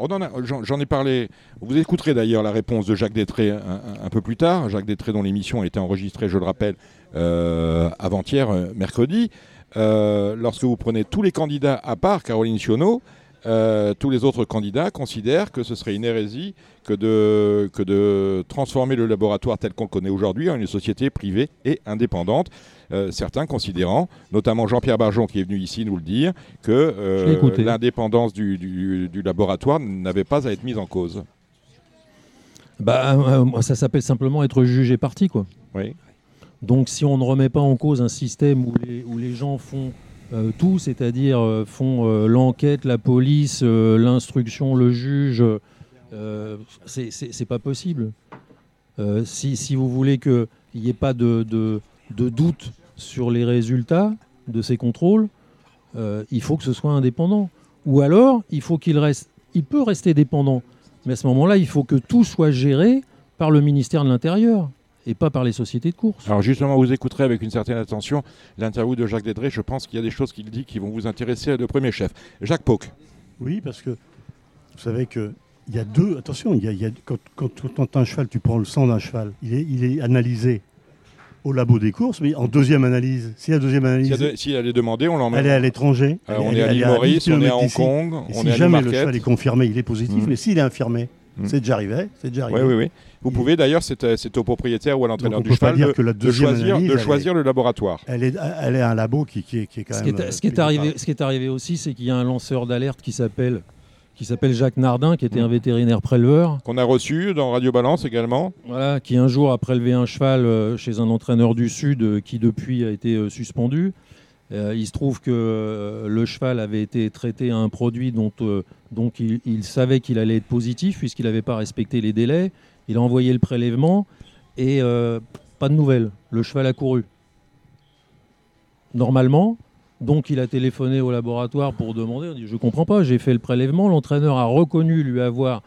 j'en, ai parlé. Vous écouterez d'ailleurs la réponse de Jacques Détré un, peu plus tard. Jacques Détré dont l'émission a été enregistrée, je le rappelle, euh, avant-hier, euh, mercredi. Lorsque vous prenez tous les candidats à part Caroline Sionneau, tous les autres candidats considèrent que ce serait une hérésie que de, que de transformer le laboratoire tel qu'on le connaît aujourd'hui en une société privée et indépendante. Euh, certains considérant, notamment Jean-Pierre Barjon qui est venu ici nous le dire, que euh, l'indépendance du, du- du laboratoire n'avait pas à être mise en cause. Bah, euh, ça s'appelle simplement être jugé parti, quoi. Oui. Donc si on ne remet pas en cause un système où les, où les gens font euh, tout, c'est-à-dire euh, font l'enquête, la police, l'instruction, le juge, c'est- pas possible. Si, si vous voulez qu'il n'y ait pas de, de- de doute sur les résultats de ces contrôles, euh, il faut que ce soit indépendant. Ou alors, il faut qu'il reste, il peut rester dépendant, mais à ce moment-là, il faut que tout soit géré par le ministère de l'Intérieur et pas par les sociétés de course. Alors justement, vous écouterez avec une certaine attention l'interview de Jacques Dédré. Je pense qu'il y a des choses qu'il dit qui vont vous intéresser de premier chef. Jacques Pauque. Oui, parce que vous savez que il y a deux. Attention, il y a, il y a- quand, quand, quand un cheval, tu prends le sang d'un cheval, il est, il est analysé au labo des courses, mais en ddeuxième analyse. Si la deuxième analyse, y a de- s'il allait demander, on l'emmène. elle est à l'étranger. Euh, elle on elle est à elle l'île à 10 Maurice, on est à Hong. Kong, Et on si est à jamais le cheval est confirmé, il est positif, Mm. mais s'il est infirmé, Mm. c'est déjà arrivé. C'est déjà arrivé. Oui, oui, oui. Vous pouvez d'ailleurs, c'est euh, c'est au propriétaire ou à l'entraîneur du cheval dire de, que la de deuxième choisir, analyse, de elle choisir le laboratoire. Elle est, elle est un labo qui, qui est, qui est quand Ce qui même. est, euh, ce qui est arrivé, ce qui est arrivé aussi, c'est qu'il y a un lanceur d'alerte qui s'appelle qui s'appelle Jacques Nardin, qui était un vétérinaire préleveur, Qu'on a reçu dans Radio Balance également. voilà, qui un jour a prélevé un cheval euh, chez un entraîneur du Sud euh, qui depuis a été euh, suspendu. Il se trouve que le cheval avait été traité à un produit dont, donc il, il savait qu'il allait être positif puisqu'il n'avait pas respecté les délais. Il a envoyé le prélèvement et euh, pas de nouvelles. Le cheval a couru. Normalement, donc il a téléphoné au laboratoire pour demander. Il dit, Je comprends pas, j'ai fait le prélèvement. L'entraîneur a reconnu lui avoir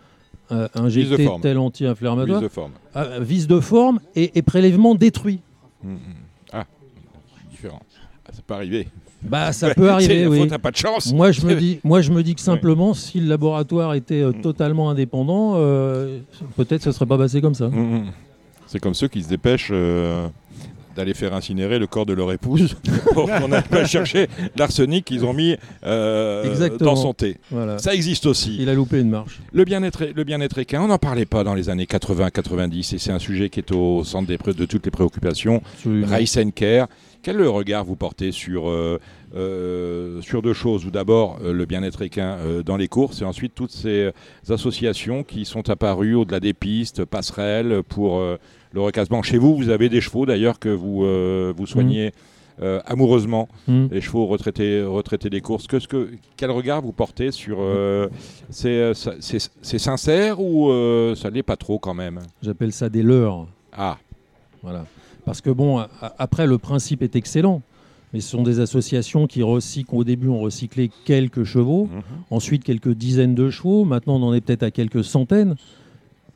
euh, injecté tel anti-inflammatoire. de forme. Ah, vis de forme et, et prélèvement détruit. Mm, mm. Ah, différent. Ah, c'est pas arrivé. Bah, ça peut arriver, oui. Pas de chance. Moi, je me dis, moi, je me dis que simplement, si le laboratoire était euh, Mm. totalement indépendant, euh, peut-être ça serait pas passé comme ça. C'est comme ceux qui se dépêchent euh, d'aller faire incinérer le corps de leur épouse pour qu'on n'aille pas chercher l'arsenic qu'ils ont mis euh, dans son thé. Voilà. Ça existe aussi. Il a loupé une marche. Le bien-être, le bien-être équin, on n'en parlait pas dans les années 80-90 et c'est un sujet qui est au centre des de toutes les préoccupations. And Care. Quel regard vous portez sur, euh, euh, sur deux choses? Ou d'abord euh, le bien-être équin dans les courses et ensuite toutes ces associations qui sont apparues au-delà des pistes, passerelles pour le recasement. Chez vous, vous avez des chevaux d'ailleurs que vous, euh, vous soignez euh, amoureusement, Hmm. les chevaux retraités, retraités des courses. Que, ce que, quel regard vous portez sur... euh, c'est, sincère ou euh, ça l'est pas trop quand même? J'appelle ça des leurres. Ah, Voilà. Parce que bon, a- après, le principe est excellent. Mais ce sont des associations qui recyclent, au début, ont recyclé quelques chevaux, mhm. ensuite quelques dizaines de chevaux, maintenant on en est peut-être à quelques centaines.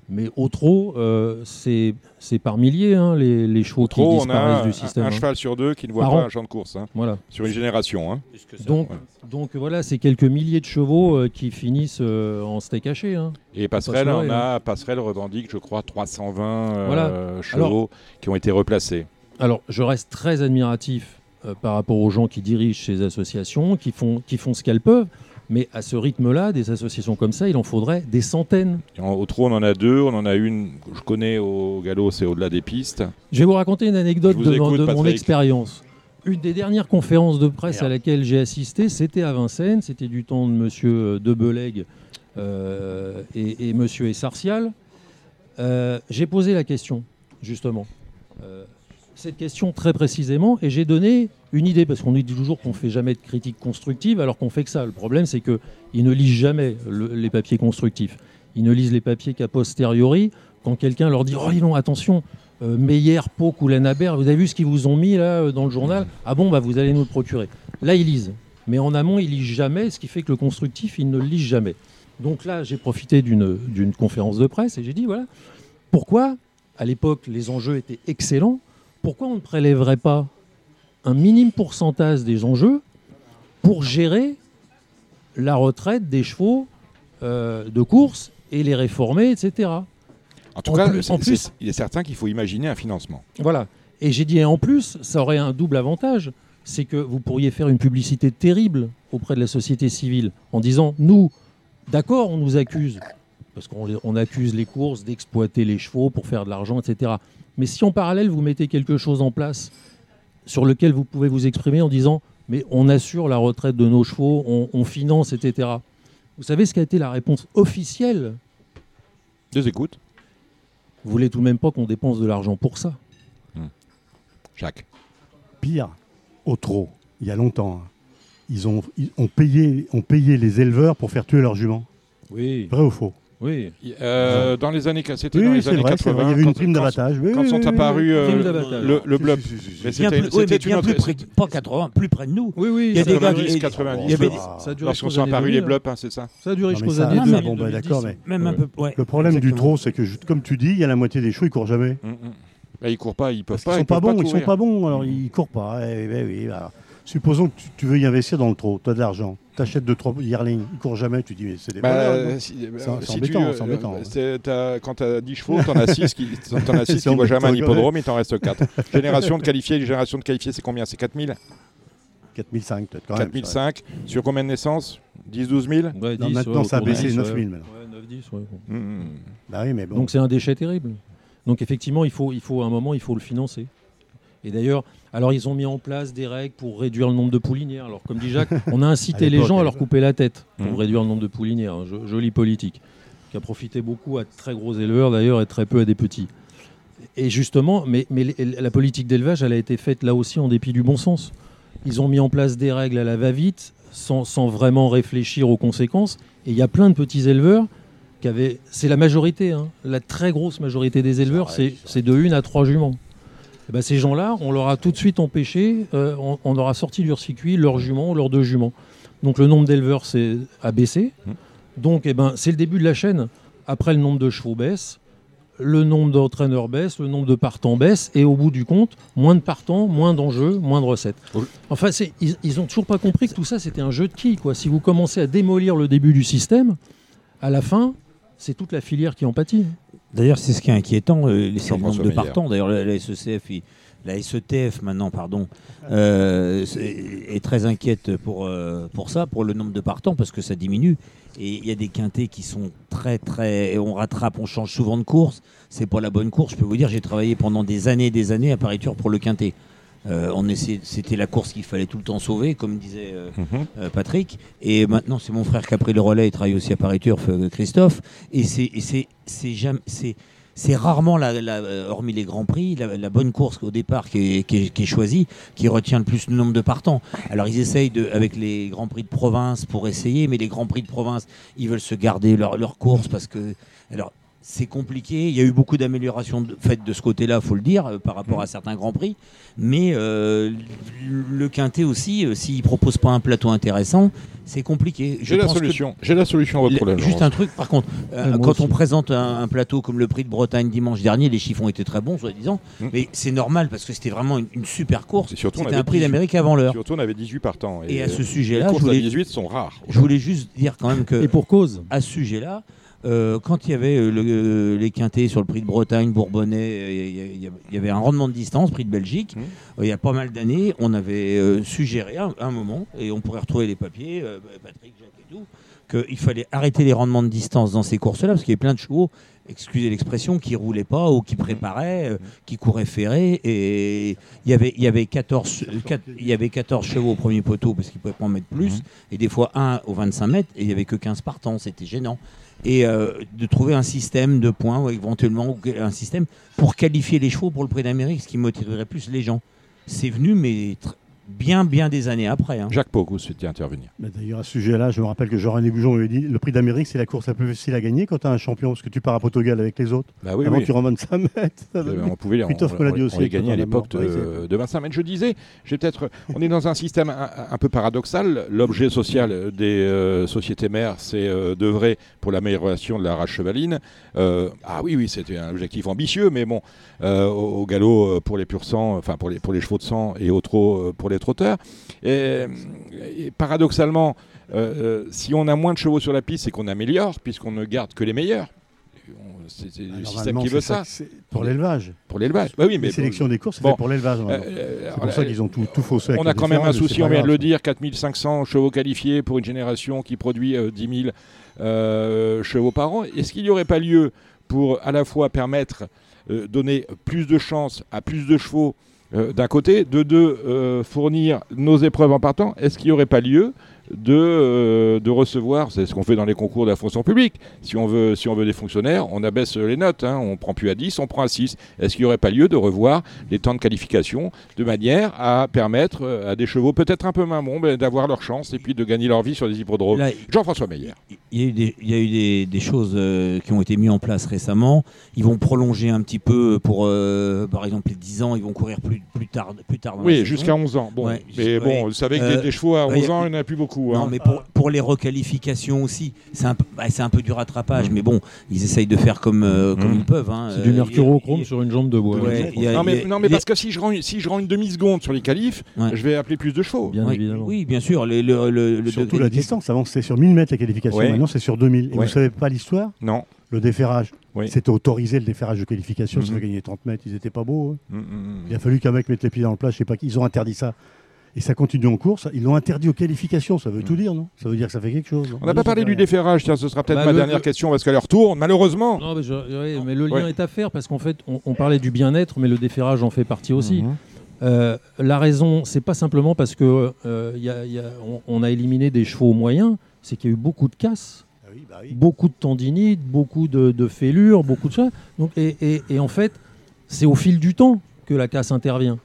Mais au trop, euh, c'est c'est par milliers hein, les, les chevaux qui Trop, on disparaissent a du système. un hein. cheval sur deux qui ne voit Par pas an. un champ de course, hein, Voilà. sur une génération. hein. Donc, Ouais. donc voilà, c'est quelques milliers de chevaux euh, qui finissent euh, en steak haché. hein. Et Passerelle, Pas se on a, Passerelle revendique, je crois, 320 euh, Voilà. chevaux qui ont été replacés. Alors, je reste très admiratif euh, par rapport aux gens qui dirigent ces associations, qui font, qui font ce qu'elles peuvent. Mais à ce rythme-là, des associations comme ça, il en faudrait des centaines. En- au trot, on en a deux. On en a une que je connais au galop, c'est au-delà des pistes. Je vais vous raconter une anecdote de, écoute, de mon expérience. Une des dernières conférences de presse Merde. à laquelle j'ai assisté, c'était à Vincennes. C'était du temps de Monsieur Debelègue euh, et, et Monsieur Essartial. Euh, j'ai posé la question, justement. Euh, cette question très précisément, et j'ai donné une idée, parce qu'on dit toujours qu'on ne fait jamais de critique constructive, alors qu'on fait que ça. Le problème, c'est qu'ils ne lisent jamais le- les papiers constructifs. Ils ne lisent les papiers qu'a posteriori, quand quelqu'un leur dit « Oh, donc, attention, euh, Meyer, Pau, ou Lanabert, vous avez vu ce qu'ils vous ont mis là euh, dans le journal? Ah bon, bah, vous allez nous le procurer. » Là, ils lisent. Mais en amont, ils lisent jamais, ce qui fait que le constructif, ils ne le lisent jamais. Donc là, j'ai profité d'une conférence de presse et j'ai dit, voilà, pourquoi, à l'époque, les enjeux étaient excellents, pourquoi on ne prélèverait pas un minime pourcentage des enjeux pour gérer la retraite des chevaux euh, de course et les réformer, etc. En tout En cas, plus- en il est certain qu'il faut imaginer un financement. Voilà. Et j'ai dit, et en plus, ça aurait un double avantage, c'est que vous pourriez faire une publicité terrible auprès de la société civile en disant, nous, d'accord, on nous accuse, parce qu'on accuse les courses d'exploiter les chevaux pour faire de l'argent, etc. Mais si en parallèle, vous mettez quelque chose en place sur lequel vous pouvez vous exprimer en disant, mais on assure la retraite de nos chevaux, on, on finance, etc. Vous savez ce qu'a été la réponse officielle? Deux écoutes, Vous voulez tout de même pas qu'on dépense de l'argent pour ça? Jacques. Pire, au trop, il y a longtemps, hein, ils ont, ils ont, payé, ont payé les éleveurs pour faire tuer leurs juments. Oui, Vrai ou faux? Oui. Euh, dans les années, c'était Oui, dans oui, les c'est années vrai, c'est 80. vrai, il y avait une quand- prime quand- d'abattage. oui, Quand oui, sont oui, apparus euh, Prime d'abattage. le, le blob. si, si, si, si. Mais Bien c'était une bien autre. plus près, pas 80, plus près de nous. Oui, oui. Il y a ça des gars qui- 90, il y avait- 90. Ça a duré Lorsqu'on sont apparus les 2000. blops, hein, c'est ça Ça a duré jusqu'aux années Ah, 2000, mais bon, bah, 2010. d'accord, mais Même un Ouais. peu. ouais, le problème du trop, c'est que, comme tu dis, il y a la moitié des chevaux, ils courent jamais. Mm, mm. Bah, ils courent pas, ils peuvent Parce pas. qu'ils sont ils pas peuvent bons, ils sont pas bons, alors ils courent pas. Eh, eh, supposons que tu, tu veux y investir dans le trop, tu as de l'argent, tu achètes 2-3 yearlings, ils courent jamais, tu dis mais c'est des Bah, non si- C'est- euh, c'est si embêtant, tu, embêtant, euh, ouais. c'est- t'as- quand tu as 10 chevaux, tu en as 6 qui t'en as qui voient jamais un hippodrome, il t'en reste 4. génération de qualifiés, les générations de qualifiés, c'est combien? C'est 4000 4005 peut-être quand même. 4005 Sur combien de naissances? 10 12 000 Ouais, Non, 10, maintenant, ouais, ça a baissé 10, 9000 ouais. maintenant. Ouais, 9, 10, ouais. Mm, mm. Bah oui, mais bon. Donc c'est un déchet terrible. Donc effectivement, il faut, il faut à un moment, il faut le financer. Et d'ailleurs, alors ils ont mis en place des règles pour réduire le nombre de poulinières. Alors comme dit Jacques, on a incité les gens à leur couper la tête pour Mhm. réduire le nombre de poulinières. hein. Jo- Jolie politique, qui a profité beaucoup à de très gros éleveurs d'ailleurs et très peu à des petits. Et justement, mais, la politique d'élevage, elle a été faite là aussi en dépit du bon sens. Ils ont mis en place des règles à la va-vite, sans, sans vraiment réfléchir aux conséquences. Et il y a plein de petits éleveurs qui avaient. C'est la majorité, hein. la très grosse majorité des éleveurs, c'est de une à trois juments. Et ben, ces gens-là, on leur a tout de suite empêché, euh, on, on leur a sorti du circuit leurs juments ou leurs deux juments. Donc le nombre d'éleveurs a baissé. Mhm. Donc eh ben, c'est le début de la chaîne. Après, le nombre de chevaux baisse. le nombre d'entraîneurs baisse, le nombre de partants baisse, et au bout du compte, moins de partants, moins d'enjeux, moins de recettes. Enfin, ils, ils ont toujours pas compris que tout ça, c'était un jeu de qui quoi. Si vous commencez à démolir le début du système, à la fin, c'est toute la filière qui en pâtit. D'ailleurs, c'est ce qui est inquiétant, euh, c'est le nombre de partants. D'ailleurs, la, SECF, la SETF maintenant, pardon, euh, est, très inquiète pour, euh, pour ça, pour le nombre de partants, parce que ça diminue. Et il y a des quintés qui sont très, très. On rattrape, on change souvent de course. C'est pas la bonne course. Je peux vous dire, j'ai travaillé pendant des années et des années à Paris pour le quintet. Euh, c'était la course qu'il fallait tout le temps sauver, comme disait euh, mhm. euh, Patrick. Et maintenant, c'est mon frère qui a pris le relais. Il travaille aussi à Paris Turf, Christophe. Et c'est rarement, la, hormis les grands prix, la, bonne course au départ qui est, choisie, qui retient le plus le nombre de partants. Alors ils essayent de, avec les grands prix de province pour essayer, mais les grands prix de province, ils veulent se garder leur, leur course parce que alors c'est compliqué. Il y a eu beaucoup d'améliorations faites de ce côté-là, faut le dire, euh, par rapport à certains grands prix. Mais euh, le quintet aussi, euh, s'il propose pas un plateau intéressant, c'est compliqué. J'ai la solution. J'ai la solution à votre problème. Juste un truc, par contre, quand on présente un, plateau comme le Prix de Bretagne dimanche dernier, les chiffons étaient très bons, soi-disant. Hmm. Mais c'est normal parce que c'était vraiment une, super course. C'était un Prix d'Amérique avant l'heure. Surtout, on avait 18 partants. Et, et à ce sujet-là, les voulais, 18 sont rares. Je voulais juste dire quand même que. Et pour cause. À ce sujet-là. Euh, quand il y avait euh, euh, les quintés sur le prix de Bretagne, Bourbonnais, il y, avait un rendement de distance, prix de Belgique. Mmh. il y a pas mal d'années, on avait suggéré à un, moment, et on pourrait retrouver les papiers, bah, Patrick, Jacques et tout, qu'il fallait arrêter les rendements de distance dans ces courses-là, parce qu'il y avait plein de chevaux, excusez l'expression, qui roulaient pas ou qui préparaient, mmh. qui couraient ferrés. Et il y avait, il y avait 14, il y avait 14 chevaux au premier poteau, parce qu'ils ne pouvaient pas en mettre plus, mmh. et des fois un au 25 mètres, et il n'y avait que 15 partants, c'était gênant et euh, de trouver un système de points, ou éventuellement un système pour qualifier les chevaux pour le prix d'Amérique, ce qui motiverait plus les gens. C'est venu, mais bien, bien des années après. Hein. Jacques Pogou souhaitait intervenir. D'ailleurs, à ce sujet-là, je me rappelle que Jean-René Goujon avait dit le prix d'Amérique, c'est la course la plus facile à gagner quand tu as un champion, parce que tu pars à Portugal avec les autres. Bah oui, avant oui. tu remontes 5 mètres. Eh ben, on pouvait les, on, les gagnait à l'époque de, 25 mètres. Je disais, peut-être, on est dans un système un, peu paradoxal. L'objet social des euh, sociétés mères, c'est euh, d'œuvrer pour l'amélioration de la race chevaline. Euh, ah oui, oui, c'était un objectif ambitieux, mais bon, au, galop pour les purs sang, enfin pour les, pour les chevaux de sang et au trot pour les trotteurs. Et, paradoxalement, euh, euh, si on a moins de chevaux sur la piste, c'est qu'on améliore, puisqu'on ne garde que les meilleurs. C'est le système qui veut ça. pour l'élevage. Pour l'élevage. Bah oui, mais les sélections des courses, c'est pour l'élevage. Euh, c'est pour ça qu'ils ont tout, tout faussé. On a quand même un souci, on vient de le dire 4500 chevaux qualifiés pour une génération qui produit 10 000 chevaux par an. Est-ce qu'il n'y aurait pas lieu pour à la fois permettre, donner plus de chances à plus de chevaux d'un côté, de deux, euh, fournir nos épreuves en partant, est-ce qu'il n'y aurait pas lieu de, euh, de recevoir, c'est ce qu'on fait dans les concours de la fonction publique. Si on veut, si on veut des fonctionnaires, on abaisse les notes, hein. on prend plus à 10, on prend à 6. Est-ce qu'il n'y aurait pas lieu de revoir les temps de qualification de manière à permettre euh, à des chevaux peut-être un peu moins bons ben, d'avoir leur chance et puis de gagner leur vie sur des hippodromes? Jean-François Meyer. Il y a eu des, il y a eu des, choses euh, qui ont été mises en place récemment. Ils vont prolonger un petit peu pour, par exemple, les 10 ans, ils vont courir plus, plus tard. Plus tard oui, jusqu'à 11 ans. Bon, mais bon, vous savez que des, chevaux à 11 ans, il n'y en a plus beaucoup. Non, hein. mais pour, les requalifications aussi, c'est un, bah, un, peu du rattrapage, mais bon, ils essayent de faire comme, euh, comme mmh. ils peuvent. Hein. C'est du euh, mercurochrome sur une jambe de bois. non, mais, parce que si je rends, si je rends une demi-seconde sur les qualifs, je vais appeler plus de chevaux. Bien évidemment. Oui, bien sûr. Le, le, Surtout la distance. Avant, c'était sur 1000 mètres la qualification. Maintenant, c'est sur 2000. Et vous savez pas l'histoire? Non. Le déferrage. C'était autorisé le déferrage de qualification. Ça mmh. gagner 30 mètres. Ils étaient pas beaux. Hein. Mmh, Il a fallu qu'un mec mette les pieds dans le plat. Je sais pas Ils ont interdit ça et ça continue en course. Ils l'ont interdit aux qualifications, ça veut tout dire, non? Ça veut dire que ça fait quelque chose. On n'a pas parlé du déferrage, tiens, ce sera peut-être bah, ma dernière question parce qu'elle retourne, malheureusement. Non, mais, le lien est à faire parce qu'en fait, on, parlait du bien-être, mais le déferrage en fait partie aussi. Mhm. Euh, la raison, c'est pas simplement parce que euh, on, a éliminé des chevaux moyens, c'est qu'il y a eu beaucoup de casses, ah bah beaucoup de tendinites, beaucoup de, fêlures, beaucoup de. Donc, et, et en fait, c'est au fil du temps que la casse intervient.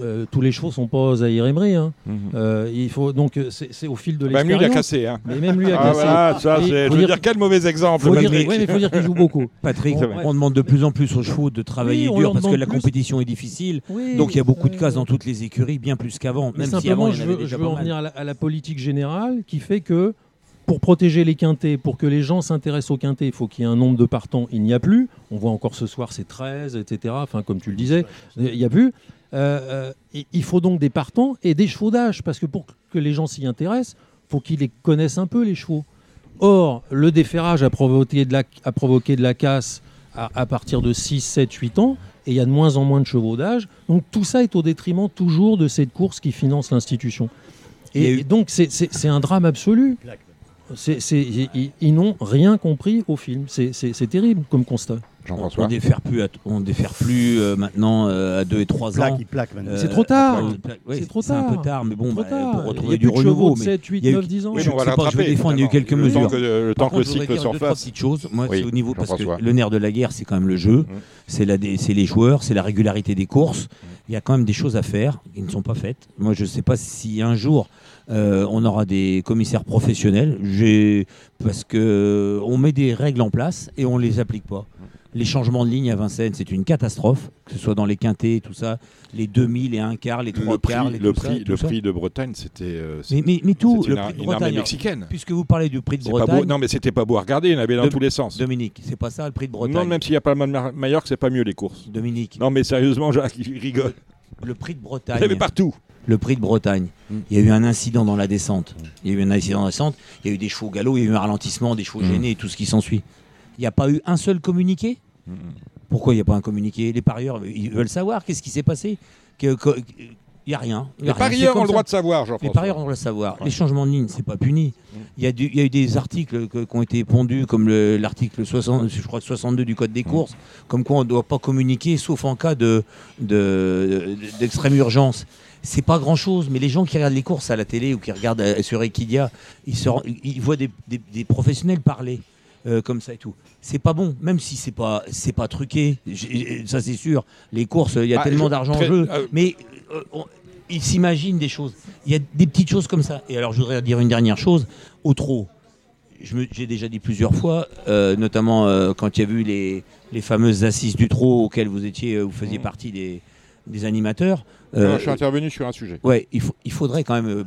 Euh, tous les chevaux sont pas Emery. Hein. Euh, il faut donc euh, c'est au fil de l'expérience. Même lui il a cassé. Hein. Mais même lui a ah, cassé. ça, je veux dire, quel mauvais exemple. Faut dire, il faut dire qu'il joue beaucoup. Patrick, on, demande de plus en plus aux chevaux de travailler dur parce que la compétition est difficile. donc il y a beaucoup de cases dans toutes les écuries, bien plus qu'avant. Même simplement, si avant, je veux, je veux en venir à la, politique générale qui fait que pour protéger les quintés, pour que les gens s'intéressent aux quintés, il faut qu'il y ait un nombre de partants. Il n'y a plus. On voit encore ce soir, c'est 13, etc. Enfin, comme tu le disais, il n'y a plus. Euh, euh, il faut donc des partants et des chevaux d'âge, parce que pour que les gens s'y intéressent, il faut qu'ils les connaissent un peu, les chevaux. Or, le déferrage a provoqué de la, a provoqué de la casse à, à partir de 6, 7, 8 ans, et il y a de moins en moins de chevaux d'âge. Donc tout ça est au détriment toujours de cette course qui finance l'institution. Et, et donc c'est un drame absolu. C'est- c'est- ils ils n'ont rien compris au film. C'est- C'est c'est terrible comme constat. On défère plus, à- on défère plus euh, maintenant euh, à 2 et 3 Plaque, ans. il plaque maintenant. Euh, C'est trop tard. plaque, plaque, ouais, C'est trop C'est un tard. peu tard, mais bon, bah, tard. pour Il y retrouver a du renouveau. de mais 7, 8, il y a eu- 9, 10 ans. Oui, je va sais le pas, je vais défendre, il y a eu quelques le mesures. Temps que, le temps Par que le contre, je voudrais cycle dire deux, trois petites choses. Moi, Oui, c'est au niveau parce que le nerf de la guerre, c'est quand même le jeu, c'est les joueurs, c'est la régularité des courses. Il y a quand même des choses à faire qui ne sont pas faites. Moi, je ne sais pas si un jour euh, on aura des commissaires professionnels, parce que euh, on met des règles en place et on les applique pas. Les changements de ligne à Vincennes, c'est une catastrophe, que ce soit dans les quintés, tout ça, les demi, les un quart, les trois Le quarts, prix, les le tout ça, prix, tout le ça. prix de Bretagne, c'était euh, Mais, mais, mais tout, le une, prix de Bretagne. mexicaine. Puisque vous parlez du prix de beau. Bretagne, Non, mais c'était pas beau à regarder. Il y en avait dans De- tous les sens. Dominique, c'est pas ça le prix de Bretagne. Non, même s'il n'y a pas le Mallorca, c'est pas mieux les courses. Dominique, Non, mais sérieusement, Jacques, il rigole. Le prix de Il y Bretagne. avait partout. le prix de Bretagne. Mm. Il y a eu un incident dans la descente. Il y a eu un incident dans la descente. Il y a eu des chevaux galop, il y a eu un ralentissement, des chevaux Mm. gênés et tout ce qui s'ensuit. Il n'y a pas eu un seul communiqué? Pourquoi il n'y a pas un communiqué? Les parieurs, ils veulent savoir qu'est-ce qui s'est passé. Que- que- Il n'y a rien. Les a rien. C'est parieurs ont le droit de savoir, Les Jean-François. parieurs, on doit le savoir. Les changements de ligne, c'est pas puni. Il y, a y eu des articles que- qui ont été pondus, comme le- l'article 60, je crois 62 du Code des courses, comme quoi on ne doit pas communiquer, sauf en cas de, de- d'extrême urgence. C'est pas grand chose, mais les gens qui regardent les courses à la télé ou qui regardent euh, sur Equidia, ils, se ils voient des, des- des professionnels parler. euh, comme ça et tout. C'est pas bon, même si c'est pas c'est pas truqué. Ça c'est sûr. Les courses, il y a Ah, tellement d'argent en jeu, euh, mais on- ils s'imaginent des choses. Il y a des petites choses comme ça. Et alors, je voudrais dire une dernière chose. Au me- j'ai déjà dit plusieurs fois, euh, notamment euh, quand il y a eu les, les fameuses assises du trot auxquelles vous étiez, euh, vous faisiez partie des, des animateurs. euh, Non, je suis intervenu sur un sujet. ouais, il, faut, il faudrait quand même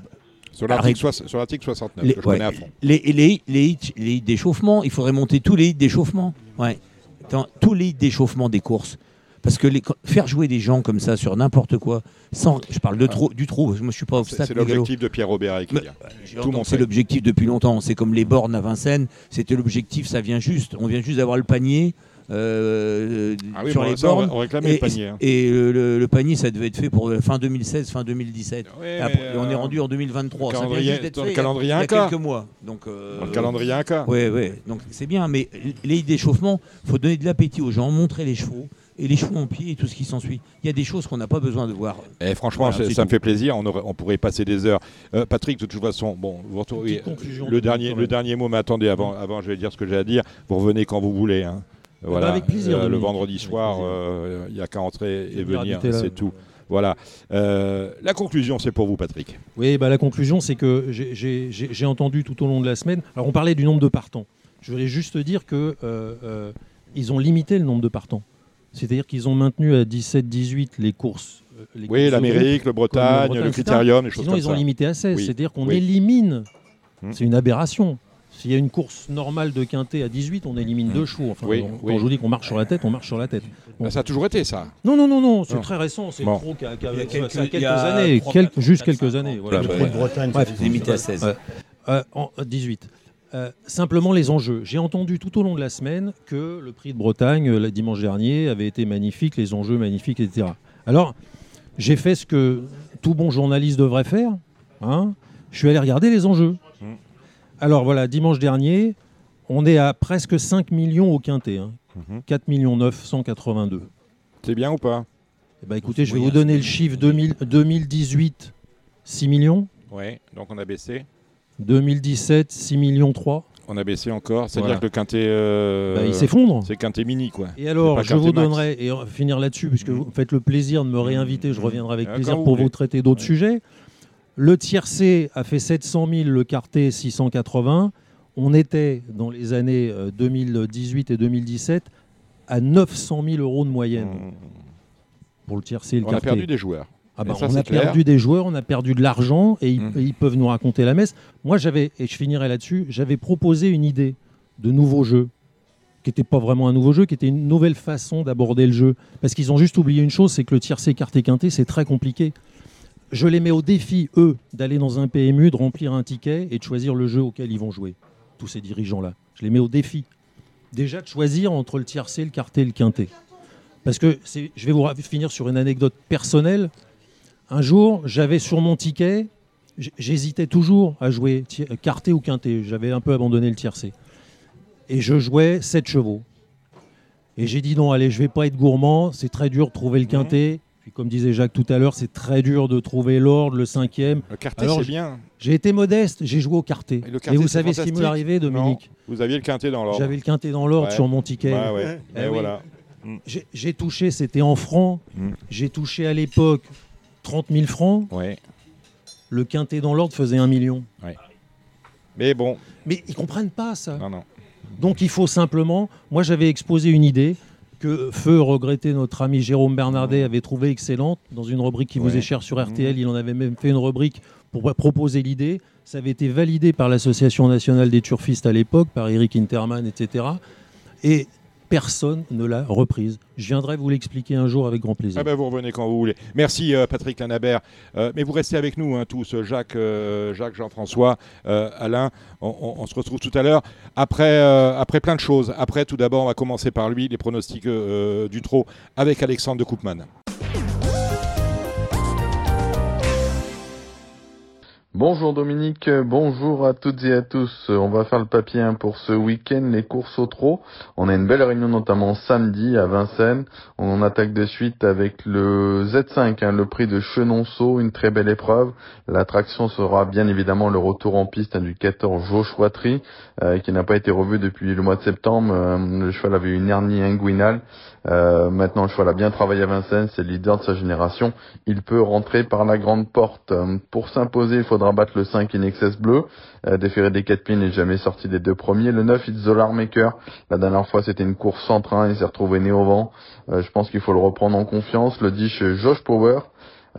Sur l'article Arrête. soix- sur l'article 69, les, que je ouais, connais à fond. les, les, les hits, d'échauffement. Il faudrait monter tous les hits d'échauffement. Ouais. Dans tous les hits d'échauffement des courses. Parce que les, faire jouer des gens comme ça sur n'importe quoi, sans, je parle de trop, du moi je suis pas obstacle. c'est l'objectif de Pierre Robert avec C'est l'objectif depuis longtemps. C'est comme les bornes à Vincennes. C'était l'objectif, ça vient juste. On vient juste d'avoir le panier euh, Ah oui, sur bon, les ça, bornes. on réclamait Et, le panier. hein. et le, le- le panier, ça devait être fait pour euh, fin 2016, fin 2017. Ouais, Après, mais, et on est euh, rendu en 2023. Ça vient calendrier- d'être dans fait le il y a- calendrier il y a Inca. quelques mois. Donc, euh, Dans le calendrier un cas. Ouais. Donc c'est bien, mais les d'échauffement, faut donner de l'appétit aux gens, montrer les chevaux et les chevaux en pied et tout ce qui s'ensuit. Il y a des choses qu'on n'a pas besoin de voir. Et franchement, Voilà, c'est- c'est ça me fait plaisir. On, aurait- on pourrait y passer des heures. Euh, Patrick, de toute façon, bon, vous le de- dernier, le dernier mot. Mais attendez, avant, avant, je vais dire ce que j'ai à dire. Vous revenez quand vous voulez. hein. Voilà. avec plaisir, Euh, le vendredi soir, euh, il n'y a qu'à entrer et Venir. C'est tout. Voilà. Euh, la conclusion, c'est pour vous, Patrick. Oui, bah, la conclusion, c'est que j'ai- entendu tout au long de la semaine. Alors, on parlait du nombre de partants. Je voulais juste dire que euh, euh, ils ont limité le nombre de partants. C'est-à-dire qu'ils ont maintenu à 17-18 les courses. euh, les Oui, l'Amérique, le Bretagne, Bretagne, le etc. Critérium, les choses Sinon, comme ils ont ça. limité à 16. Oui, C'est-à-dire qu'on oui. élimine. Hmm. C'est une aberration. S'il y a une course normale de quintet à 18, on élimine Hmm. deux chevaux. Enfin, Oui, on- oui. Quand je vous dis qu'on marche sur la tête, on marche sur la tête. Ben, ça a toujours été ça. Non, non, non, non, c'est Non. très récent. C'est Bon. trop qu'à qu'à- Il y a ça, quelques- ça a quelques il y a années, trois, quelques- quatre, juste quatre, quelques cinq années. ans. voilà. Ouais, Le Bretagne, Bref, c'est Limité à 16. Ouais. Euh, en euh, 18. Euh, simplement les enjeux. J'ai entendu tout au long de la semaine que le prix de Bretagne, euh, le dimanche dernier, avait été magnifique, les enjeux magnifiques, etc. Alors, j'ai fait ce que tout bon journaliste devrait faire. hein. Je suis allé regarder les enjeux. Mm. Alors voilà, dimanche dernier, on est à presque 5 millions au quintet. hein. Mhm. 4 millions 982. C'est bien ou pas? Eh ben, écoutez, je vais vous donner le chiffre 2000 2018, 6 millions? Oui. Donc on a baissé. 2017, 6 millions 3. On a baissé encore. C'est-à-dire Voilà. que le quintet. euh, Bah, il s'effondre. c'est quintet mini, quoi. Et alors, je vous Max. donnerai, et on va finir là-dessus, puisque Mhm. vous faites le plaisir de me réinviter, je reviendrai avec Ah, plaisir vous pour voulez. vous traiter d'autres sujets. Le tiercé a fait 700 000, le quartet 680. On était, dans les années euh, 2018 et 2017, à 900 000 euros de moyenne Mmh. pour le tiercé et le On a quartet. perdu des joueurs. Ah bah, ça, on a clair. perdu des joueurs, on a perdu de l'argent et ils, Mm. et ils peuvent nous raconter la messe. Moi, j'avais, et je finirai là-dessus, j'avais proposé une idée de nouveau jeu qui n'était pas vraiment un nouveau jeu, qui était une nouvelle façon d'aborder le jeu. Parce qu'ils ont juste oublié une chose, c'est que le tiercé quarté quinté, c'est très compliqué. Je les mets au défi, eux, d'aller dans un PMU, de remplir un ticket et de choisir le jeu auquel ils vont jouer. Tous ces dirigeants-là. Je les mets au défi. Déjà de choisir entre le tiercé, le quarté et le quinté. Parce que je vais vous finir sur une anecdote personnelle. Un jour, j'avais sur mon ticket, j'hésitais toujours à jouer quarté ou quinté. J'avais un peu abandonné le tiercé. Et je jouais 7 chevaux. Et j'ai dit non, allez, je vais pas être gourmand, c'est très dur de trouver le quinté. Puis comme disait Jacques tout à l'heure, c'est très dur de trouver l'ordre, le cinquième. Le quartet, c'est bien. J'ai été modeste, j'ai joué au quarté. Et Et, quartet, vous savez ce qui m'est arrivé, Dominique Vous aviez le quintet dans l'ordre. J'avais le quinté dans l'ordre Ouais. sur mon ticket. Ouais, ouais. Eh Et oui. voilà. J'ai- touché, c'était en francs. Mm. J'ai touché à l'époque 30 000 francs. Ouais. Le quintet dans l'ordre faisait un million. Mais bon, Mais ils comprennent pas ça. non, non. Donc il faut simplement. Moi, j'avais exposé une idée que feu regretté notre ami Jérôme Bernardet avait trouvée excellente dans une rubrique qui vous est chère sur RTL. Il en avait même fait une rubrique pour proposer l'idée. Ça avait été validé par l'Association nationale des turfistes à l'époque, par Eric Interman, etc. Et personne ne l'a reprise. Je viendrai vous l'expliquer un jour avec grand plaisir. Ah ben, vous revenez quand vous voulez. Merci euh, Patrick Lanabert. Euh, mais vous restez avec nous hein, tous, Jacques, euh, Jean-François, euh, Alain. On, se retrouve tout à l'heure. Après, plein de choses. Après, tout d'abord, on va commencer par lui, les pronostics du trot avec Alexandre de. Bonjour Dominique, bonjour à toutes et à tous. On va faire le papier hein, pour ce week-end, les courses au trot. On a une belle réunion notamment samedi à Vincennes. On attaque de suite avec le Z5, hein, le prix de Chenonceau, une très belle épreuve. L'attraction sera bien évidemment le retour en piste hein, du 14 Joshua-Tri, euh, qui n'a pas été revu depuis le mois de septembre. Euh, le cheval avait une hernie inguinale. Euh, maintenant, le cheval a bien travaillé à Vincennes, c'est le leader de sa génération. Il peut rentrer par la grande porte. Euh, Pour s'imposer, il faudra battre le 5 In Excess Bleu. Euh, déféré des 4 pieds n'est jamais sorti des deux premiers. Le 9 It's the Alarm Maker. La dernière fois, c'était une course sans train. Il s'est retrouvé né au vent. Euh, je pense qu'il faut le reprendre en confiance. Le 10 chez Josh Power.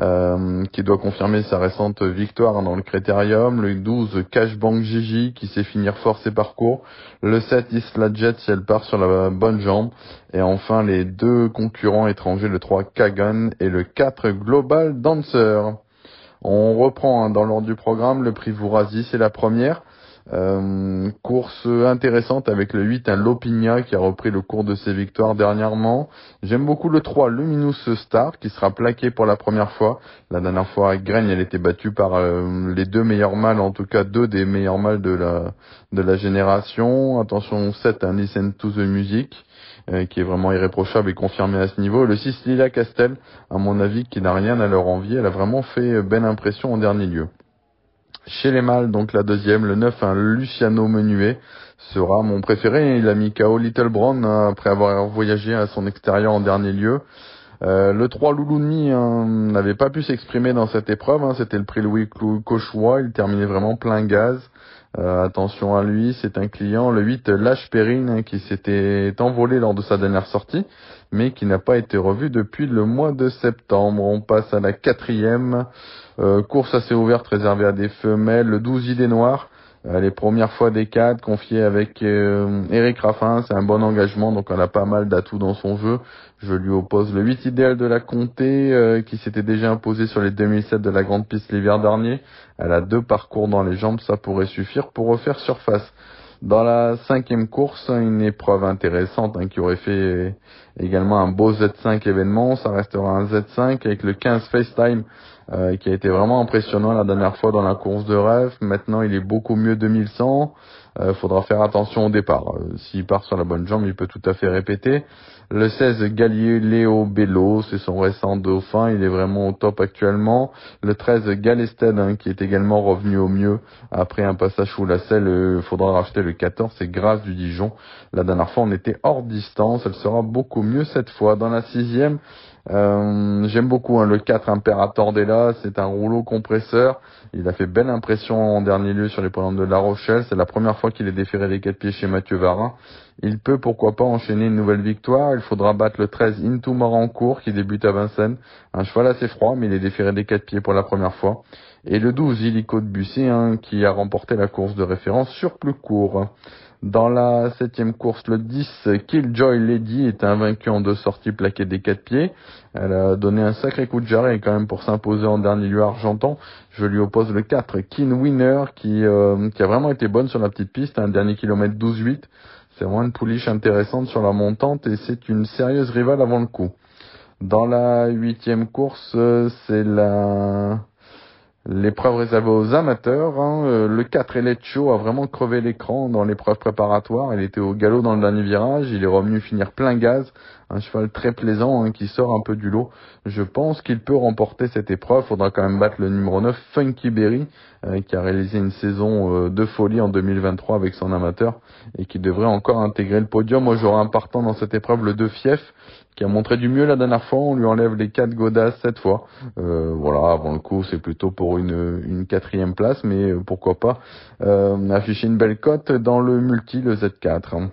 Euh, qui doit confirmer sa récente victoire dans le Critérium, le 12 Cashbank Gigi qui sait finir fort ses parcours, le 7 Isla Jet si elle part sur la bonne jambe, et enfin les deux concurrents étrangers, le 3 Kagan et le 4 Global Dancer. On reprend hein, dans l'ordre du programme le prix Vourasi, c'est la première. Euh, course intéressante avec le 8, un Lopigna qui a repris le cours de ses victoires dernièrement. J'aime beaucoup le 3, Luminous Star, qui sera plaqué pour la première fois. La dernière fois, à Graigne, elle était battue par euh, les deux meilleurs mâles, en tout cas deux des meilleurs mâles de la, de la génération. Attention, 7, un Listen to the Music, euh, qui est vraiment irréprochable et confirmé à ce niveau. Le 6, Lila Castel, à mon avis, qui n'a rien à leur envier. Elle a vraiment fait belle impression en dernier lieu. Chez les mâles, donc la deuxième, le 9, un Luciano Menuet sera mon préféré. Il a mis KO Little Brown hein, après avoir voyagé à son extérieur en dernier lieu. Euh, le 3 Loulouni hein, n'avait pas pu s'exprimer dans cette épreuve. hein. C'était le prix Louis Cauchois. Il terminait vraiment plein gaz. Euh, attention à lui, c'est un client. Le 8 Lâche Perrine qui s'était envolé lors de sa dernière sortie, mais qui n'a pas été revu depuis le mois de septembre. On passe à la quatrième. Euh, course assez ouverte réservée à des femelles. Le 12 Idées Noires. Euh, les premières fois des cadres confiées avec euh, Eric Raffin, c'est un bon engagement, donc elle a pas mal d'atouts dans son jeu. Je lui oppose le 8 idéal de la Comté, euh, qui s'était déjà imposé sur les 2007 de la Grande Piste l'hiver dernier. Elle a deux parcours dans les jambes, ça pourrait suffire pour refaire surface. Dans la cinquième course, une épreuve intéressante hein, qui aurait fait également un beau Z5 événement. Ça restera un Z5 avec le 15 FaceTime euh, qui a été vraiment impressionnant la dernière fois dans la course de rêve. Maintenant, il est beaucoup mieux 2100. Euh, faudra faire attention au départ. Euh, S'il part sur la bonne jambe, il peut tout à fait répéter. Le 16, Galileo Bello, c'est son récent dauphin. Il est vraiment au top actuellement. Le 13, Galested, hein, qui est également revenu au mieux après un passage sous la selle. Il faudra racheter le 14, c'est Grâce du Dijon. La dernière fois, on était hors distance. Elle sera beaucoup beaucoup mieux cette fois. Dans la sixième, euh, j'aime beaucoup hein, le 4 Imperator Della, c'est un rouleau compresseur. Il a fait belle impression en dernier lieu sur les podiums de La Rochelle. C'est la première fois qu'il est déféré les quatre pieds chez Mathieu Varin. Il peut pourquoi pas enchaîner une nouvelle victoire. Il faudra battre le 13 Into Morancourt qui débute à Vincennes. Un cheval assez froid mais il est déféré des quatre pieds pour la première fois. Et le 12 Illico de Bussy hein, qui a remporté la course de référence sur plus court. Dans la septième course, le 10, Killjoy Lady est invaincu en deux sorties plaquées des quatre pieds. Elle a donné un sacré coup de jarret quand même pour s'imposer en dernier lieu argentant. Je lui oppose le 4, Keen Winner, qui, euh, qui a vraiment été bonne sur la petite piste, un dernier kilomètre 12-8. C'est vraiment une pouliche intéressante sur la montante et c'est une sérieuse rivale avant le coup. Dans la huitième course, euh, c'est la L'épreuve réservée aux amateurs, hein, euh, le 4 Elecho a vraiment crevé l'écran dans l'épreuve préparatoire. Il était au galop dans le dernier virage, il est revenu finir plein gaz. Un cheval très plaisant hein, qui sort un peu du lot. Je pense qu'il peut remporter cette épreuve. Faudra quand même battre le numéro 9, Funky Berry, euh, qui a réalisé une saison euh, de folie en 2023 avec son amateur et qui devrait encore intégrer le podium. Moi j'aurai un partant dans cette épreuve, le 2 Fief, qui a montré du mieux la dernière fois. On lui enlève les quatre godasses cette fois. Euh, voilà, avant le coup, c'est plutôt pour une, une quatrième place, mais euh, pourquoi pas euh, afficher une belle cote dans le multi, le Z4.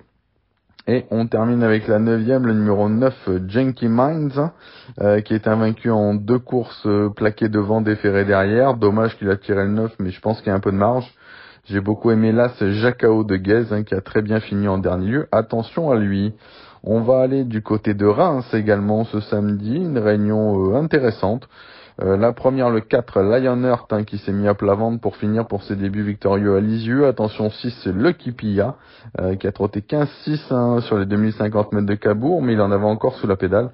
Et on termine avec la neuvième, le numéro 9, Janky Minds, euh, qui est invaincu en deux courses plaquées devant, déféré derrière. Dommage qu'il a tiré le 9, mais je pense qu'il y a un peu de marge. J'ai beaucoup aimé là ce Jacao de Guez, hein, qui a très bien fini en dernier lieu. Attention à lui. On va aller du côté de Reims également ce samedi, une réunion euh, intéressante. Euh, la première, le 4, Lionheart, hein, qui s'est mis à plat pour finir pour ses débuts victorieux à Lisieux. Attention 6, c'est Lucky Pilla, euh, qui a trotté 15-6 hein, sur les 2050 mètres de Cabourg, mais il en avait encore sous la pédale.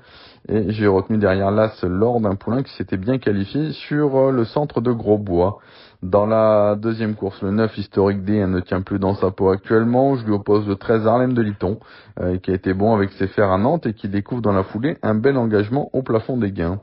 Et j'ai retenu derrière l'As lors d'un poulain qui s'était bien qualifié sur le centre de Grosbois. Dans la deuxième course, le 9 historique D ne tient plus dans sa peau actuellement. Je lui oppose le 13 Harlem de Liton, euh, qui a été bon avec ses fers à Nantes et qui découvre dans la foulée un bel engagement au plafond des gains.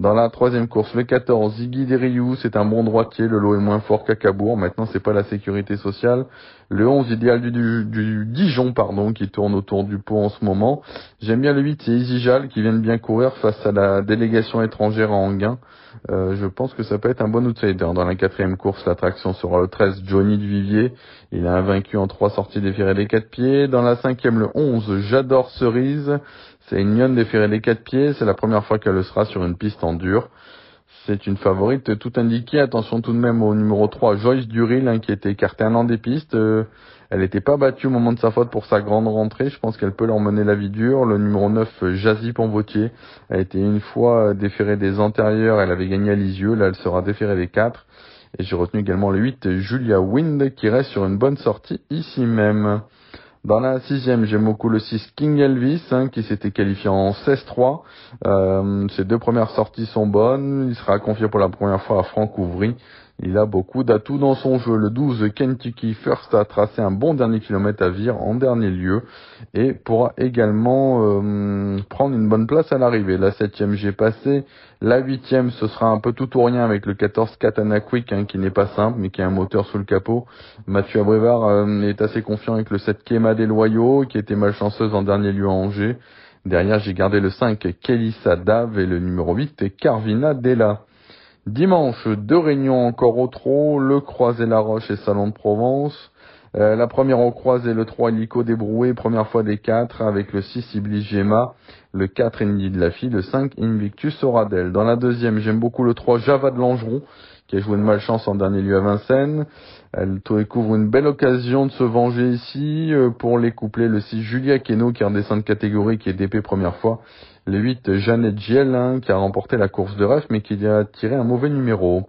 Dans la troisième course, le 14, Ziggy Deriou, c'est un bon droitier, le lot est moins fort qu'à Cabourg, maintenant c'est pas la sécurité sociale. Le 11, idéal du, Dijon, pardon, qui tourne autour du pot en ce moment. J'aime bien le 8, c'est Isijal, qui vient de bien courir face à la délégation étrangère à Anguin. Euh, je pense que ça peut être un bon outsider. Dans la quatrième course, l'attraction sera le 13, Johnny Duvivier. Il a un vaincu en trois sorties déférées des quatre pieds. Dans la cinquième, le 11, J'adore Cerise. C'est une lionne déférée des quatre pieds. C'est la première fois qu'elle le sera sur une piste en dur. C'est une favorite tout indiquée. Attention tout de même au numéro 3, Joyce Duril, qui était écartée un an des pistes. Euh, elle n'était pas battue au moment de sa faute pour sa grande rentrée. Je pense qu'elle peut leur mener la vie dure. Le numéro 9, Jazzy Pombotier, a été une fois déférée des antérieurs. Elle avait gagné à Lisieux. Là, elle sera déférée des 4. Et j'ai retenu également le 8, Julia Wind, qui reste sur une bonne sortie ici même. Dans la sixième, j'aime beaucoup le 6 King Elvis, hein, qui s'était qualifié en 16-3. Euh, ses deux premières sorties sont bonnes. Il sera confié pour la première fois à Franck Ouvry. Il a beaucoup d'atouts dans son jeu. Le 12 Kentucky First a tracé un bon dernier kilomètre à Vire en dernier lieu et pourra également euh, prendre une bonne place à l'arrivée. La septième j'ai passé. La huitième ce sera un peu tout ou rien avec le 14 Katana Quick hein, qui n'est pas simple mais qui a un moteur sous le capot. Mathieu Abrivard euh, est assez confiant avec le 7 Kema des Loyaux qui était malchanceuse en dernier lieu à Angers. Derrière j'ai gardé le 5 Kelissa Dave et le numéro 8 Carvina Della. Dimanche, deux réunions encore au trot, le Croisé La Roche et Salon de Provence. Euh, la première au croisé, le 3 Lico débroué, première fois des 4 avec le 6 Iblis Gemma, le 4 Indy de la fille, le 5 Invictus Oradel. Dans la deuxième, j'aime beaucoup le 3 Java de Langeron, qui a joué une malchance en dernier lieu à Vincennes. Elle découvre une belle occasion de se venger ici euh, pour les coupler le 6 Julia Keno qui redescend de catégorie, qui est DP première fois, le 8, Jeannette Giel, qui a remporté la course de ref, mais qui a tiré un mauvais numéro.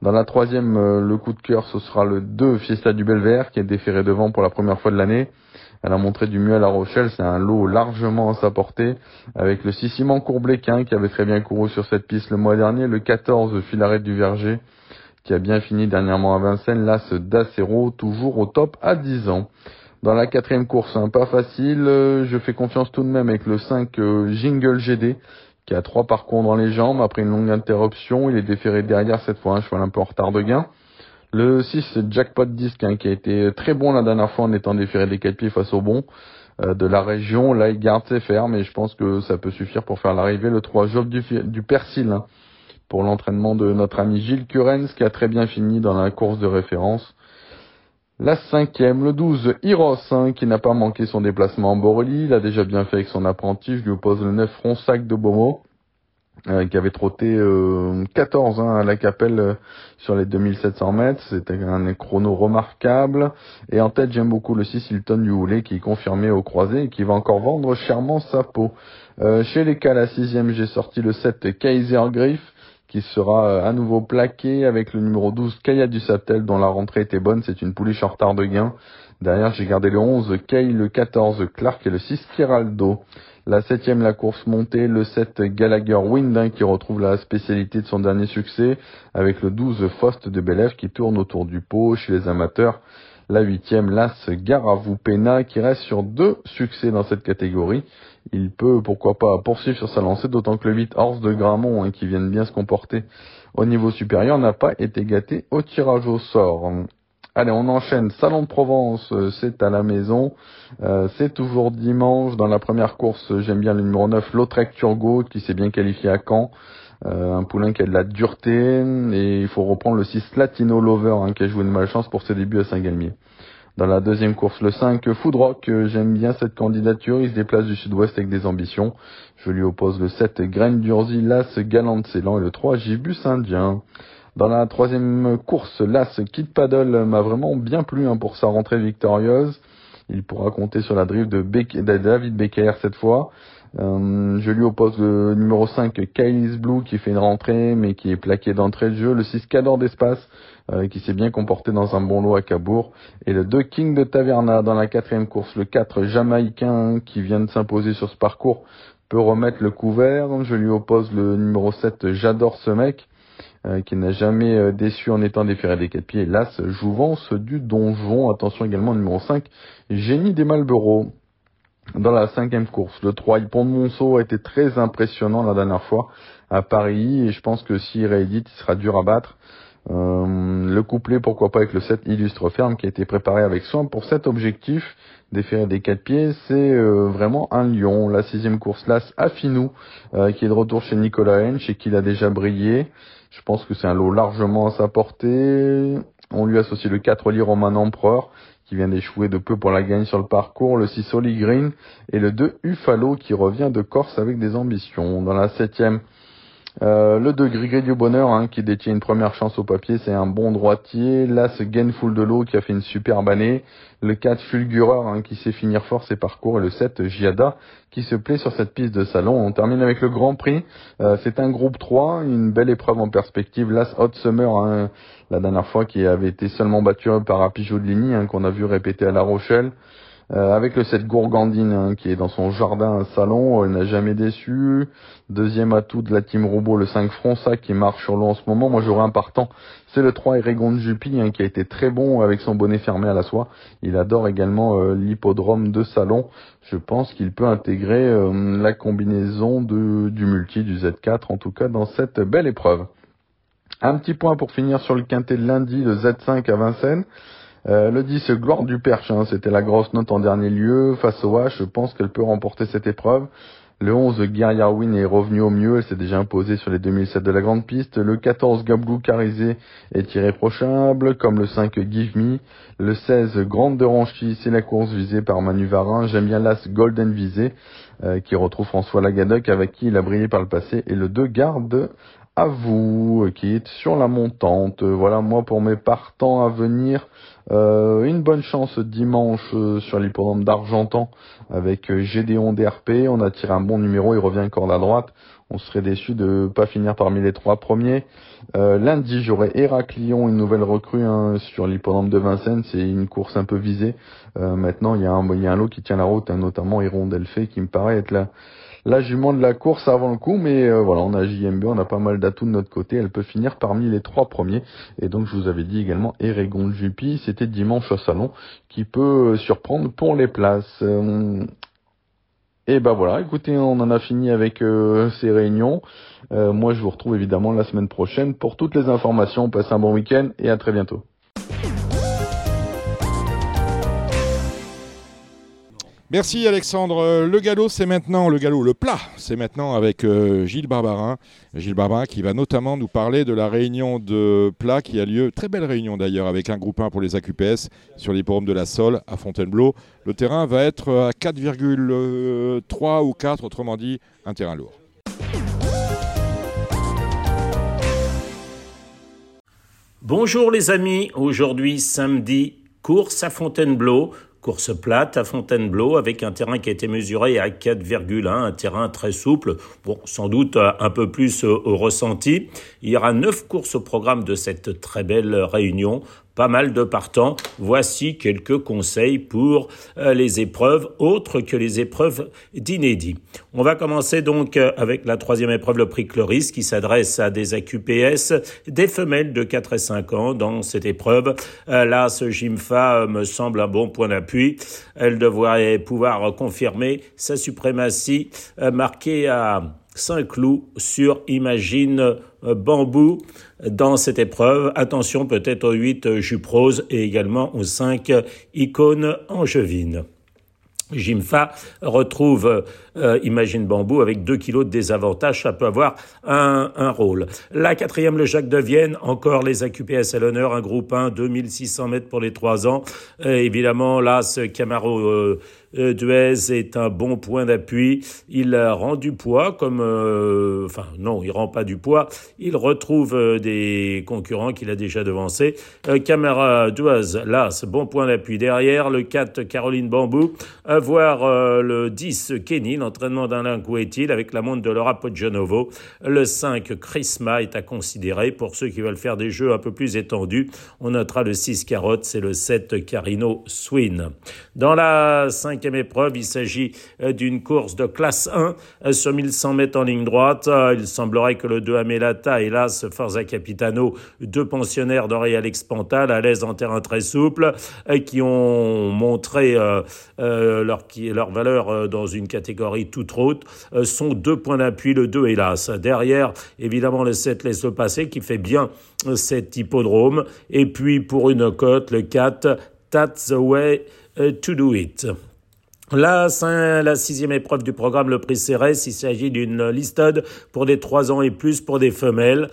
Dans la troisième, euh, le coup de cœur, ce sera le 2, Fiesta du Belvert, qui est déféré devant pour la première fois de l'année. Elle a montré du mieux à La Rochelle, c'est un lot largement à sa portée, avec le 6 Simon Courbléquin, qui avait très bien couru sur cette piste le mois dernier, le 14, Filaret du Verger, qui a bien fini dernièrement à Vincennes, ce Dacero, toujours au top à 10 ans. Dans la quatrième course, hein, pas facile, euh, je fais confiance tout de même avec le 5 euh, Jingle GD, qui a trois parcours dans les jambes. Après une longue interruption, il est déféré derrière cette fois, un cheval un peu en retard de gain. Le 6 Jackpot Disc, hein, qui a été très bon la dernière fois en étant déféré des quatre pieds face au bon. de la région. Là, il garde ses fermes et je pense que ça peut suffire pour faire l'arrivée le 3 Job du, du Persil hein, pour l'entraînement de notre ami Gilles Curens qui a très bien fini dans la course de référence. La cinquième, le 12, Hiros, hein, qui n'a pas manqué son déplacement en Borrelie. Il a déjà bien fait avec son apprenti. Je lui oppose le 9 Fronsac de Beaumont, euh, qui avait trotté 14 euh, hein, à la Capelle euh, sur les 2700 mètres. C'était un chrono remarquable. Et en tête, j'aime beaucoup le 6 Hilton Houlet, qui est confirmé au croisé et qui va encore vendre chèrement sa peau. chez les cas, la sixième, j'ai sorti le 7 Kaiser Griff qui sera euh, à nouveau plaqué avec le numéro 12 Kaya du Satel dont la rentrée était bonne, c'est une pouliche en retard de gain. Derrière j'ai gardé le 11 Kay, le 14 Clark et le 6 Kiraldo. La septième, la course montée, le 7 Gallagher Wind qui retrouve la spécialité de son dernier succès avec le 12 Faust de Belève qui tourne autour du pot chez les amateurs. La huitième, l'As Garavou Pena qui reste sur deux succès dans cette catégorie il peut, pourquoi pas, poursuivre sur sa lancée, d'autant que le 8 Horse de Gramont, hein, qui viennent bien se comporter au niveau supérieur, n'a pas été gâté au tirage au sort. Allez, on enchaîne. Salon de Provence, euh, c'est à la maison. Euh, c'est toujours dimanche. Dans la première course, j'aime bien le numéro 9, Lautrec Turgot, qui s'est bien qualifié à Caen. Euh, un poulain qui a de la dureté. Et il faut reprendre le 6 Latino Lover, hein, qui a joué une malchance pour ses débuts à Saint-Galmier. Dans la deuxième course, le 5, Foodrock, j'aime bien cette candidature, il se déplace du sud-ouest avec des ambitions. Je lui oppose le 7, Graine d'Urzi, l'As, Galant Célan et le 3, Gibus Indien. Dans la troisième course, l'As, Kid Paddle m'a vraiment bien plu hein, pour sa rentrée victorieuse. Il pourra compter sur la drive de, David Becker cette fois. Euh, je lui oppose le numéro 5, Kylie's Blue, qui fait une rentrée, mais qui est plaqué d'entrée de jeu. Le 6, Cador d'Espace, euh, qui s'est bien comporté dans un bon lot à Cabourg. Et le 2, King de Taverna, dans la quatrième course. Le 4, Jamaïcain, qui vient de s'imposer sur ce parcours, peut remettre le couvert. Je lui oppose le numéro 7, J'adore ce mec. Euh, qui n'a jamais déçu en étant déféré des quatre pieds. L'As Jouvence du Donjon. Attention également numéro 5, Génie des Malbereaux dans la cinquième course. Le 3, Pont de Monceau a été très impressionnant la dernière fois à Paris et je pense que s'il réédite, il sera dur à battre. Euh, le couplet, pourquoi pas avec le 7 Illustre Ferme qui a été préparé avec soin pour cet objectif, déférer des quatre pieds, c'est euh, vraiment un lion. La sixième course, l'As Affinou, euh, qui est de retour chez Nicolas Hench et qui a déjà brillé. Je pense que c'est un lot largement à sa portée. On lui associe le 4 Oli Roman Empereur, qui vient d'échouer de peu pour la gagne sur le parcours, le 6 Oli Green et le 2 Ufalo qui revient de Corse avec des ambitions. Dans la septième, euh, le 2 Grigri du Bonheur hein, qui détient une première chance au papier, c'est un bon droitier. Ce Gainful de l'eau qui a fait une superbe année. Le 4 Fulgureur hein, qui sait finir fort ses parcours. Et le 7 Giada qui se plaît sur cette piste de salon. On termine avec le Grand Prix. Euh, c'est un groupe 3, une belle épreuve en perspective. Last Hot Summer, hein, la dernière fois qui avait été seulement battu par Ligny, hein, qu'on a vu répéter à La Rochelle. Euh, avec le 7 Gourgandine hein, qui est dans son jardin un salon, elle n'a jamais déçu. Deuxième atout de la team robot, le 5 Fronsac qui marche sur l'eau en ce moment. Moi j'aurais un partant, c'est le 3 Eregon Juppy hein, qui a été très bon avec son bonnet fermé à la soie. Il adore également euh, l'hippodrome de salon. Je pense qu'il peut intégrer euh, la combinaison de, du multi, du Z4 en tout cas dans cette belle épreuve. Un petit point pour finir sur le quintet de lundi, le Z5 à Vincennes. Euh, le 10, Gloire du Perche, c'était la grosse note en dernier lieu. Face au H, je pense qu'elle peut remporter cette épreuve. Le 11, Guerrier Win est revenu au mieux, elle s'est déjà imposée sur les 2007 de la grande piste. Le 14, Gablou Carizé est irréprochable, comme le 5, Give Me. Le 16, Grande de Ranchy, c'est la course visée par Manu Varin. J'aime bien l'As Golden Visé, euh, qui retrouve François Lagadoc, avec qui il a brillé par le passé. Et le 2, Garde à vous, qui est sur la montante. Voilà, moi, pour mes partants à venir, euh, une bonne chance dimanche euh, sur l'hippodrome d'Argentan avec euh, Gédéon DRP. On a tiré un bon numéro, il revient encore à droite. On serait déçu de pas finir parmi les trois premiers. lundi, j'aurai Héraclion, une nouvelle recrue hein, sur l'hippodrome de Vincennes. C'est une course un peu visée. maintenant, il y, a un, il y a un lot qui tient la route, hein, notamment Hirondelle Fay, qui me paraît être la, la jument de la course avant le coup, mais euh, voilà, on a JMB, on a pas mal d'atouts de notre côté, elle peut finir parmi les trois premiers. Et donc je vous avais dit également Eregon Juppy, c'était dimanche au salon, qui peut euh, surprendre pour les places. Euh, et ben voilà, écoutez, on en a fini avec ces réunions. moi je vous retrouve évidemment la semaine prochaine pour toutes les informations. Passez un bon week-end et à très bientôt. Merci Alexandre. Le galop, c'est maintenant, le galop, le plat, c'est maintenant avec euh, Gilles Barbarin. Gilles Barbarin qui va notamment nous parler de la réunion de plat qui a lieu, très belle réunion d'ailleurs, avec un groupe 1 pour les AQPS sur l'hipporome de la Sole à Fontainebleau. Le terrain va être à 4,3 ou 4, autrement dit, un terrain lourd. Bonjour les amis, aujourd'hui samedi, course à Fontainebleau course plate à Fontainebleau avec un terrain qui a été mesuré à 4,1, un terrain très souple, sans doute un peu plus au ressenti. Il y aura neuf courses au programme de cette très belle réunion pas mal de partants. Voici quelques conseils pour euh, les épreuves autres que les épreuves d'inédit. On va commencer donc euh, avec la troisième épreuve, le prix Cloris, qui s'adresse à des AQPS, des femelles de 4 et 5 ans dans cette épreuve. Euh, là, ce Jimfa me semble un bon point d'appui. Elle devrait pouvoir confirmer sa suprématie marquée à Saint-Cloud sur Imagine Bambou dans cette épreuve. Attention peut-être aux 8 Juprose et également aux 5 Icônes Angevines. Jimfa retrouve euh, Imagine Bambou avec 2 kilos de désavantage, ça peut avoir un, un, rôle. La quatrième, le Jacques de Vienne, encore les AQPS à l'honneur, un groupe 1, 2600 mètres pour les 3 ans. Euh, évidemment, là, ce Camaro euh, Duez est un bon point d'appui. Il rend du poids comme, euh, enfin non, il rend pas du poids. Il retrouve euh, des concurrents qu'il a déjà devancés. Camara Duez, là, ce bon point d'appui derrière. Le 4 Caroline Bambou, voir le 10 Kenny, l'entraînement d'Alain Gouetil avec la montre de Laura Poggionovo. Le 5 Chrisma est à considérer pour ceux qui veulent faire des jeux un peu plus étendus. On notera le 6 Carotte, c'est le 7 Carino Swin. Dans la 5 cinquième épreuve. Il s'agit euh, d'une course de classe 1 euh, sur 1100 mètres en ligne droite. Euh, il semblerait que le 2 Amelata, hélas, Forza Capitano, deux pensionnaires d'Henri Alex Pantal, à l'aise en terrain très souple, qui ont montré leur, leur valeur dans une catégorie toute haute, sont deux points d'appui, le 2 hélas. Derrière, évidemment, le 7 laisse le passer, qui fait bien cet hippodrome. Et puis, pour une cote, le 4, That's the way to do it. La, la sixième épreuve du programme, le prix Cérès, il s'agit d'une listade pour des trois ans et plus pour des femelles.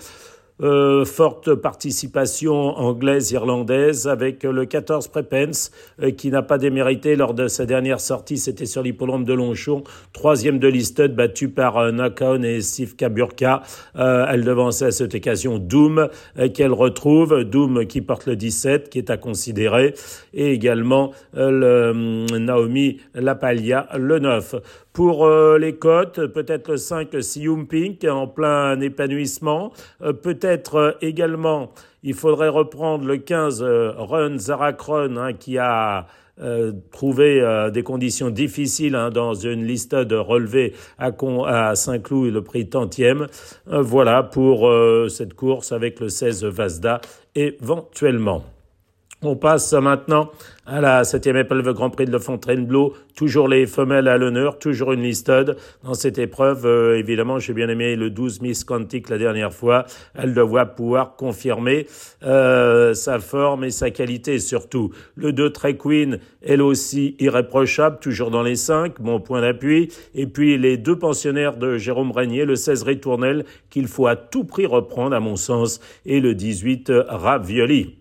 Euh, forte participation anglaise, irlandaise, avec le 14 Prepens, euh, qui n'a pas démérité lors de sa dernière sortie, c'était sur l'hippodrome de Longchamp, troisième de Listed, battu par euh, et Steve Kaburka. Euh, elle devançait à cette occasion Doom, qu'elle retrouve, Doom qui porte le 17, qui est à considérer, et également le Naomi Lapalia, le 9. Pour euh, les cotes, peut-être le 5 Sium Pink en plein épanouissement. Euh, peut-être euh, également, il faudrait reprendre le 15 Run Zarakron hein, qui a trouvé des conditions difficiles hein, dans une liste de relevés à, Saint-Cloud le prix tantième. voilà pour cette course avec le 16 Vasda éventuellement. On passe maintenant à la septième épreuve Grand Prix de Le Fontainebleau. Toujours les femelles à l'honneur, toujours une listade dans cette épreuve. Euh, évidemment, j'ai bien aimé le 12 Miss Quantic la dernière fois. Elle doit pouvoir confirmer euh, sa forme et sa qualité surtout. Le 2 Trey Queen, elle aussi irréprochable, toujours dans les 5, bon point d'appui. Et puis les deux pensionnaires de Jérôme Régnier, le 16 Ritournel, qu'il faut à tout prix reprendre à mon sens, et le 18 Ravioli.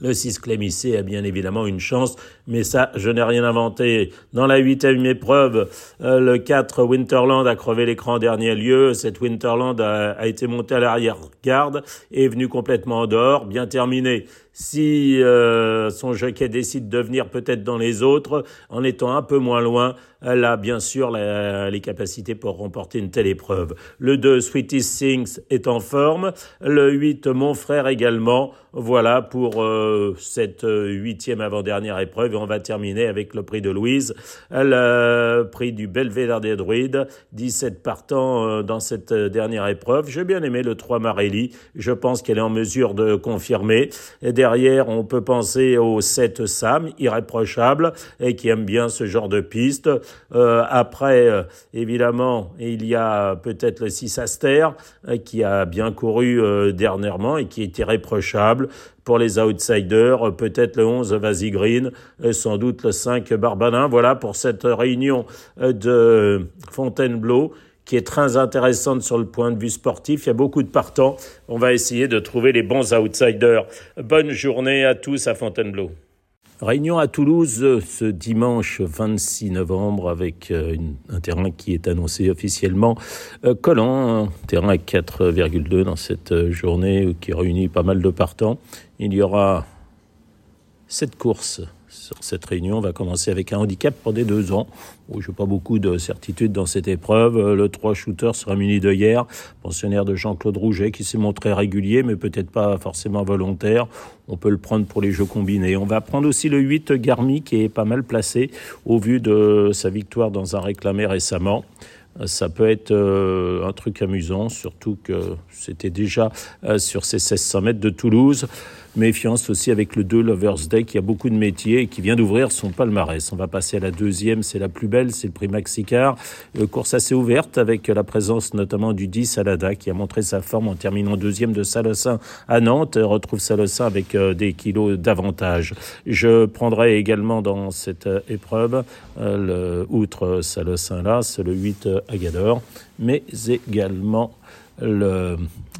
Le 6 Clémissé a bien évidemment une chance, mais ça, je n'ai rien inventé. Dans la huitième épreuve, euh, le 4 Winterland a crevé l'écran dernier lieu. Cette Winterland a, été montée à l'arrière-garde et est venue complètement dehors, bien terminé si euh, son jockey décide de venir peut-être dans les autres, en étant un peu moins loin, elle a bien sûr les capacités pour remporter une telle épreuve. Le 2, Sweetest Things, est en forme. Le 8, Mon Frère également. Voilà pour euh, cette euh, huitième avant-dernière épreuve. Et on va terminer avec le prix de Louise, le prix du Belvédère des Druides. 17 partants dans cette dernière épreuve. J'ai bien aimé le 3 Marelli. Je pense qu'elle est en mesure de confirmer. Et on peut penser au 7 Sam, irréprochable, et qui aime bien ce genre de piste. Euh, après, euh, évidemment, il y a peut-être le 6 Aster, euh, qui a bien couru dernièrement et qui est irréprochable. Pour les outsiders, peut-être le 11 Vasi Green, sans doute le 5 Barbanin. Voilà pour cette réunion de Fontainebleau qui est très intéressante sur le point de vue sportif. Il y a beaucoup de partants. On va essayer de trouver les bons outsiders. Bonne journée à tous à Fontainebleau. Réunion à Toulouse ce dimanche 26 novembre avec euh, un terrain qui est annoncé officiellement euh, collant, un terrain à 4,2 dans cette euh, journée qui réunit pas mal de partants. Il y aura sept courses cette réunion. On va commencer avec un handicap pour des deux ans. je n'ai pas beaucoup de certitude dans cette épreuve. Le 3 shooter sera muni de hier, pensionnaire de Jean-Claude Rouget, qui s'est montré régulier, mais peut-être pas forcément volontaire. On peut le prendre pour les jeux combinés. On va prendre aussi le 8 Garmi, qui est pas mal placé au vu de sa victoire dans un réclamé récemment ça peut être euh, un truc amusant, surtout que c'était déjà euh, sur ces 1600 mètres de Toulouse. Méfiance aussi avec le 2 Lovers Day qui a beaucoup de métiers et qui vient d'ouvrir son palmarès. On va passer à la deuxième, c'est la plus belle, c'est le prix Maxicar. Euh, course assez ouverte avec la présence notamment du 10 Alada qui a montré sa forme en terminant deuxième de Salossin à Nantes. retrouve Salossin avec euh, des kilos d'avantage. Je prendrai également dans cette euh, épreuve, le, outre Salossin là, c'est le 8 Agador, mais également le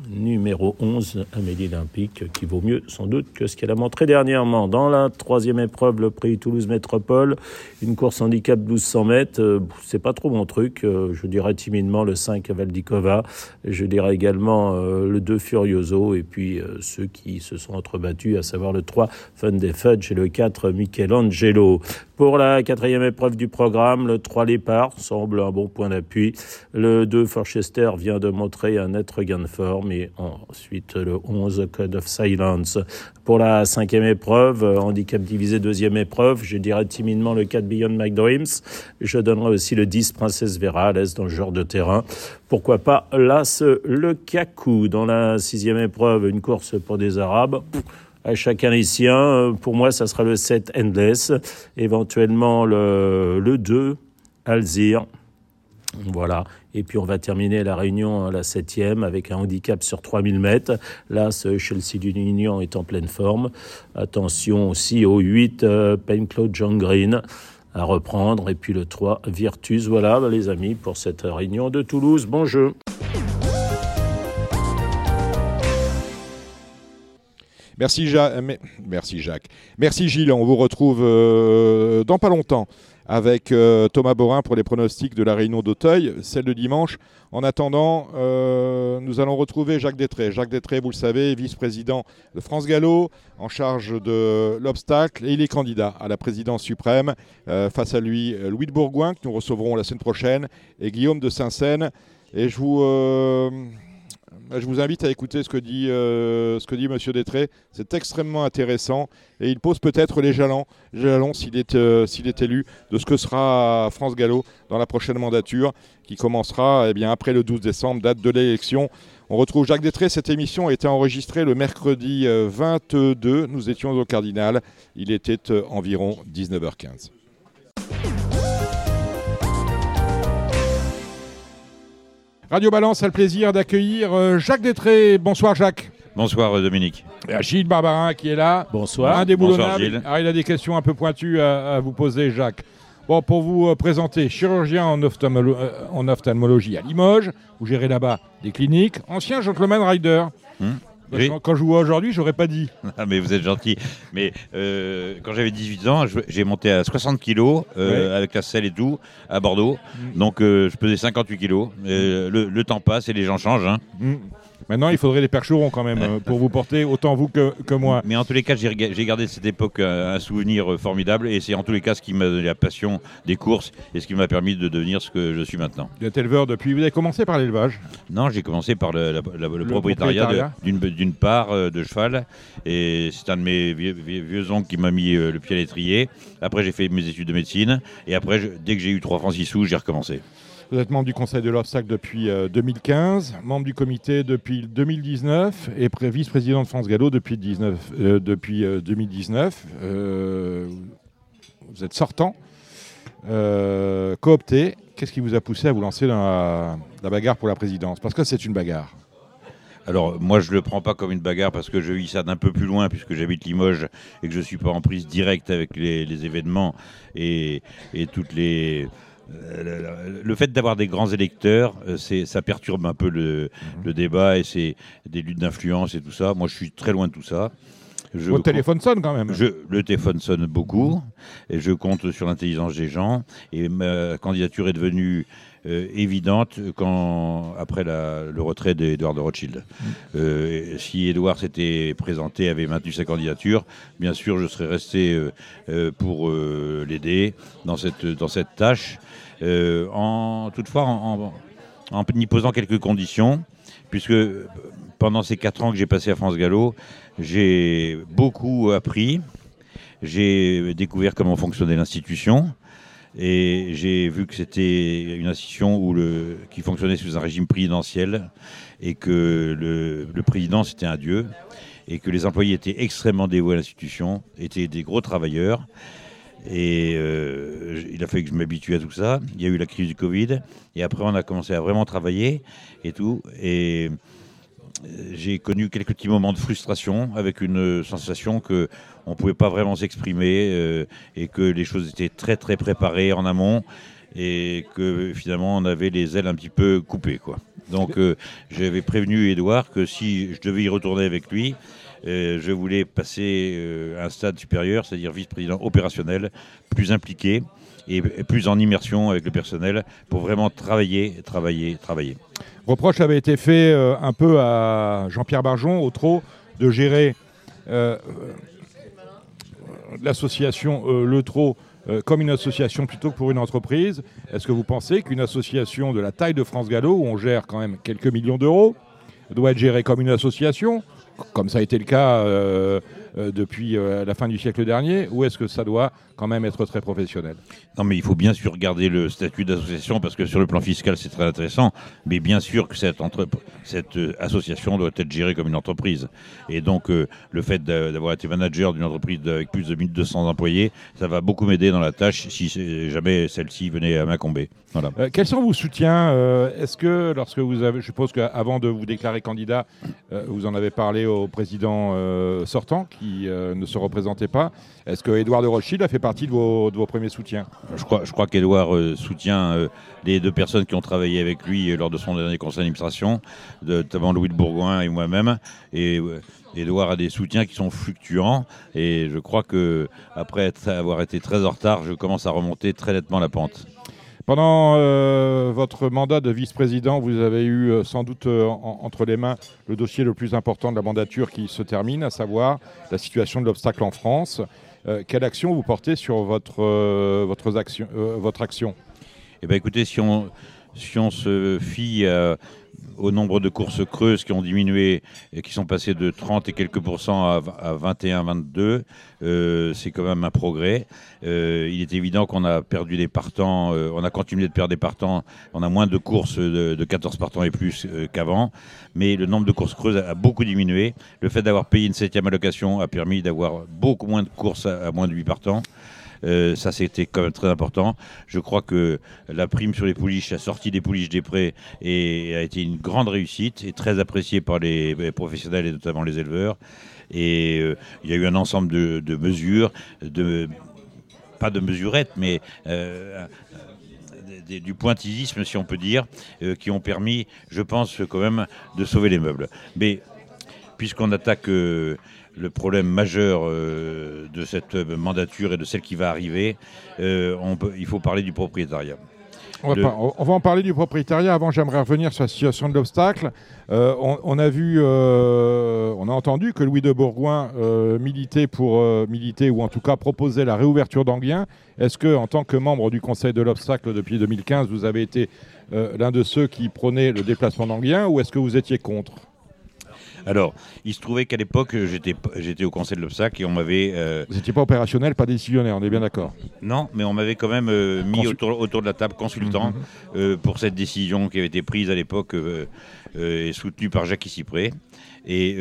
numéro 11, Amélie Olympique, qui vaut mieux sans doute que ce qu'elle a montré dernièrement. Dans la troisième épreuve, le prix Toulouse Métropole, une course handicap 1200 mètres, euh, c'est pas trop mon truc. Euh, je dirais timidement le 5 Valdikova, je dirais également euh, le 2 Furioso, et puis ceux qui se sont entrebattus, à savoir le 3 Fun des Fudge et le 4 Michelangelo. Pour la quatrième épreuve du programme, le 3 Lépard semble un bon point d'appui. Le 2 Forchester vient de montrer un net gain de forme ensuite le 11 Code of Silence. Pour la cinquième épreuve, handicap divisé deuxième épreuve, je dirais timidement le 4 Beyond My Dreams. Je donnerai aussi le 10 Princesse Vera à dans le genre de terrain. Pourquoi pas l'As le Kakou dans la sixième épreuve, une course pour des Arabes à chacun les siens. Pour moi, ça sera le 7 Endless, éventuellement le, le 2 Alzir. Voilà. Et puis on va terminer la réunion la septième avec un handicap sur 3000 mètres. Là, ce Chelsea Union est en pleine forme. Attention aussi au 8 euh, Claude John Green à reprendre. Et puis le 3 Virtus. Voilà les amis pour cette réunion de Toulouse. Bon jeu. Merci, Merci Jacques. Merci Gilles. On vous retrouve euh, dans pas longtemps avec euh, Thomas Borin pour les pronostics de la réunion d'Auteuil, celle de dimanche. En attendant, euh, nous allons retrouver Jacques Détré. Jacques Détré, vous le savez, vice-président de France Gallo, en charge de l'obstacle, et il est candidat à la présidence suprême. face à lui, Louis de Bourgoin, que nous recevrons la semaine prochaine, et Guillaume de Saint-Seine. Et je vous je vous invite à écouter ce que dit, euh, ce. Détré. C'est extrêmement intéressant et il pose peut-être les jalons, jalons s'il est, euh, s'il est élu, de ce que sera France Gallo dans la prochaine mandature qui commencera eh bien, après le 12 décembre, date de l'élection. On retrouve Jacques Détré. Cette émission a été enregistrée le mercredi 22. Euh, Nous étions au Cardinal. Il était environ 19h15. Radio Balance a le plaisir d'accueillir euh, Jacques Détré. Bonsoir Jacques. Bonsoir euh, Dominique. Et Gilles Barbarin qui est là. Bonsoir. Bonsoir Gilles. Alors, il a des questions un peu pointues à, vous poser Jacques. Bon, pour vous euh, présenter, chirurgien en, en, ophtalmologie à Limoges, vous gérez là-bas des cliniques, ancien gentleman rider. Quand je vois aujourd'hui, j'aurais pas dit. Ah, mais vous êtes gentil. Mais euh, quand j'avais 18 ans, j'ai monté à 60 kilos euh, avec la selle et tout à Bordeaux. Mm. Donc euh, je pesais 58 kilos. Le, temps passe et les gens changent. Hein. Mm. Maintenant, il faudrait des percherons quand même euh, pour vous porter, autant vous que, que moi. Mais en tous les cas, j'ai gardé de cette époque euh, un souvenir euh, formidable et c'est en tous les cas ce qui m'a donné la passion des courses et ce qui m'a permis de devenir ce que je suis maintenant. Vous êtes éleveur depuis. Vous avez commencé par l'élevage? Non, j'ai commencé par le, propriétariat, d'une part de cheval et c'est un de mes vieux, oncles qui m'a mis le pied à l'étrier. Après, j'ai fait mes études de médecine et après, dès que j'ai eu 3 francs 6 sous, j'ai recommencé. Vous êtes membre du Conseil de l'Obstacle depuis 2015, membre du comité depuis 2019 et vice-président de France Gallo depuis, 2019. vous êtes sortant, coopté. Qu'est-ce qui vous a poussé à vous lancer dans la bagarre pour la présidence? Parce que c'est une bagarre. Alors moi je le prends pas comme une bagarre parce que je vis ça d'un peu plus loin puisque j'habite Limoges et que je suis pas en prise directe avec les, événements et, toutes les euh, le fait d'avoir des grands électeurs, euh, ça perturbe un peu le, mhm. débat et c'est des luttes d'influence et tout ça. Moi, je suis très loin de tout ça. Je Votre téléphone sonne quand même. le téléphone sonne beaucoup et je compte sur l'intelligence des gens. Et ma candidature est devenue euh, évidente quand, après le retrait d'Edouard de Rothschild. Euh, si Edouard s'était présenté, avait maintenu sa candidature, bien sûr, je serais resté euh, pour l'aider dans cette, dans cette tâche, en, toutefois en, en, y posant quelques conditions, puisque pendant ces quatre ans que j'ai passé à France Gallo, j'ai beaucoup appris. J'ai découvert comment fonctionnait l'institution. Et j'ai vu que c'était une institution où le, qui fonctionnait sous un régime présidentiel et que le, président, c'était un dieu et que les employés étaient extrêmement dévoués à l'institution, étaient des gros travailleurs. Et euh, il a fallu que je m'habitue à tout ça. Il y a eu la crise du Covid. Et après, on a commencé à vraiment travailler et tout. Et euh, j'ai connu quelques petits moments de frustration avec une sensation que on pouvait pas vraiment s'exprimer euh, et que les choses étaient très très préparées en amont et que finalement on avait les ailes un petit peu coupées quoi. Donc j'avais prévenu Edouard que si je devais y retourner avec lui, je voulais passer à un stade supérieur, c'est-à-dire vice-président opérationnel, plus impliqué et plus en immersion avec le personnel pour vraiment travailler, travailler, travailler. Reproche avait été fait euh, un peu à Jean-Pierre Barjon, au TRO, de gérer euh, l'association euh, Le TRO comme une association plutôt que pour une entreprise. Est-ce que vous pensez qu'une association de la taille de France Gallo, où on gère quand même quelques millions d'euros, doit être gérée comme une association, comme ça a été le cas euh, depuis euh, la fin du siècle dernier ou est-ce que ça doit quand même être très professionnel Non, mais il faut bien sûr garder le statut d'association parce que sur le plan fiscal, c'est très intéressant. Mais bien sûr que cette, cette euh, association doit être gérée comme une entreprise. Et donc, le fait d'avoir été manager d'une entreprise avec plus de 1200 employés, ça va beaucoup m'aider dans la tâche si jamais celle-ci venait à m'incomber. Voilà. quels sont vos soutiens Est-ce que lorsque vous avez, je suppose qu'avant de vous déclarer candidat, vous en avez parlé au président sortant qui euh, ne se représentait pas. Est-ce que Edouard de Rothschild a fait partie de vos, de vos premiers soutiens Je crois, je crois qu'Edouard euh, soutient euh, les deux personnes qui ont travaillé avec lui lors de son dernier conseil d'administration, notamment Louis de Bourgoin et moi-même. Et Edouard a des soutiens qui sont fluctuants. Et je crois que après avoir été très en retard, je commence à remonter très nettement la pente. Pendant euh, votre mandat de vice-président, vous avez eu euh, sans doute euh, entre les mains le dossier le plus important de la mandature qui se termine, à savoir la situation de l'obstacle en France. Quelle action vous portez sur votre, votre, action, votre action? Eh bien, Écoutez, si on, si on se fie au nombre de courses creuses qui ont diminué et qui sont passées de 30 et quelques pourcents à, 21, 22, euh, c'est quand même un progrès. Euh, il est évident qu'on a perdu des partants, euh, on a continué de perdre des partants, on a moins de courses de, 14 partants et plus qu'avant, mais le nombre de courses creuses a, beaucoup diminué. Le fait d'avoir payé une septième allocation a permis d'avoir beaucoup moins de courses à, à moins de 8 partants. Euh, ça, c'était quand même très important. Je crois que la prime sur les pouliches, la sortie des pouliches des prés, et, a été une grande réussite et très appréciée par les, professionnels et notamment les éleveurs. Et euh, il y a eu un ensemble de, mesures, pas de mesurettes, mais euh, du pointillisme, si on peut dire, qui ont permis, je pense, quand même, de sauver les meubles. Mais puisqu'on attaque le problème majeur euh, de cette mandature et de celle qui va arriver, euh, il faut parler du propriétariat. On va, en parler du propriétariat. Avant, j'aimerais revenir sur la situation de l'obstacle. Euh, on, a vu, on a entendu que Louis de Bourgoin militait pour militer ou en tout cas proposait la réouverture d'Anguien. Est-ce que, en tant que membre du Conseil de l'obstacle depuis 2015, vous avez été l'un de ceux qui prônaient le déplacement d'Anguien ou est-ce que vous étiez contre? Alors, il se trouvait qu'à l'époque, j'étais, j'étais au conseil de l'Obsac et on m'avait. euh, Vous n'étiez pas opérationnel, pas décisionnaire, on est bien d'accord. non, mais on m'avait quand même euh, mis Consul- autour, autour de la table consultant euh, pour cette décision qui avait été prise à l'époque et soutenue par Jacques Cypré. Et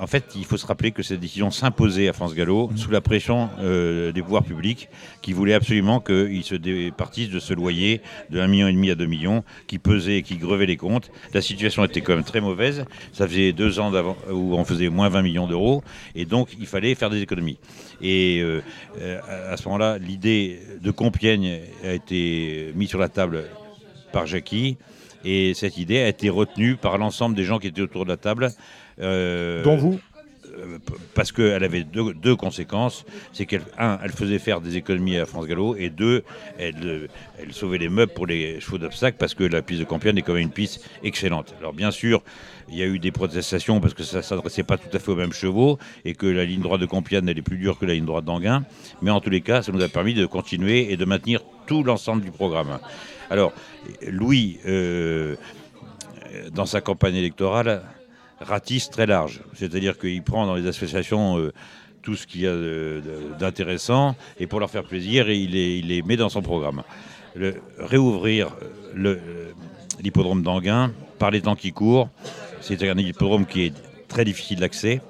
en fait, il faut se rappeler que cette décision s'imposait à France Gallo sous la pression euh, des pouvoirs publics qui voulaient absolument qu'il se départisse de ce loyer de 1,5 million à 2 millions qui pesait et qui grevait les comptes. La situation était quand même très mauvaise. Ça faisait deux ans d'avant où on faisait moins 20 millions d'euros et donc il fallait faire des économies. Et euh, euh, à ce moment-là, l'idée de Compiègne a été mise sur la table par Jackie. Et cette idée a été retenue par l'ensemble des gens qui étaient autour de la table. Euh, Dont vous euh, parce qu'elle avait deux, deux conséquences. C'est qu'elle, un, elle faisait faire des économies à France Gallo, et deux, elle, euh, elle sauvait les meubles pour les chevaux d'obstacle, parce que la piste de Compiègne est quand même une piste excellente. Alors bien sûr, il y a eu des protestations parce que ça ne s'adressait pas tout à fait aux mêmes chevaux, et que la ligne droite de Compiègne, elle est plus dure que la ligne droite d'Anguin. Mais en tous les cas, ça nous a permis de continuer et de maintenir tout l'ensemble du programme. Alors, Louis, euh, dans sa campagne électorale, ratisse très large. C'est-à-dire qu'il prend dans les associations euh, tout ce qu'il y a d'intéressant et pour leur faire plaisir, il les, met dans son programme. Réouvrir le- euh, l'hippodrome d'Anguin par les temps qui courent, c'est un hippodrome qui est très difficile d'accès.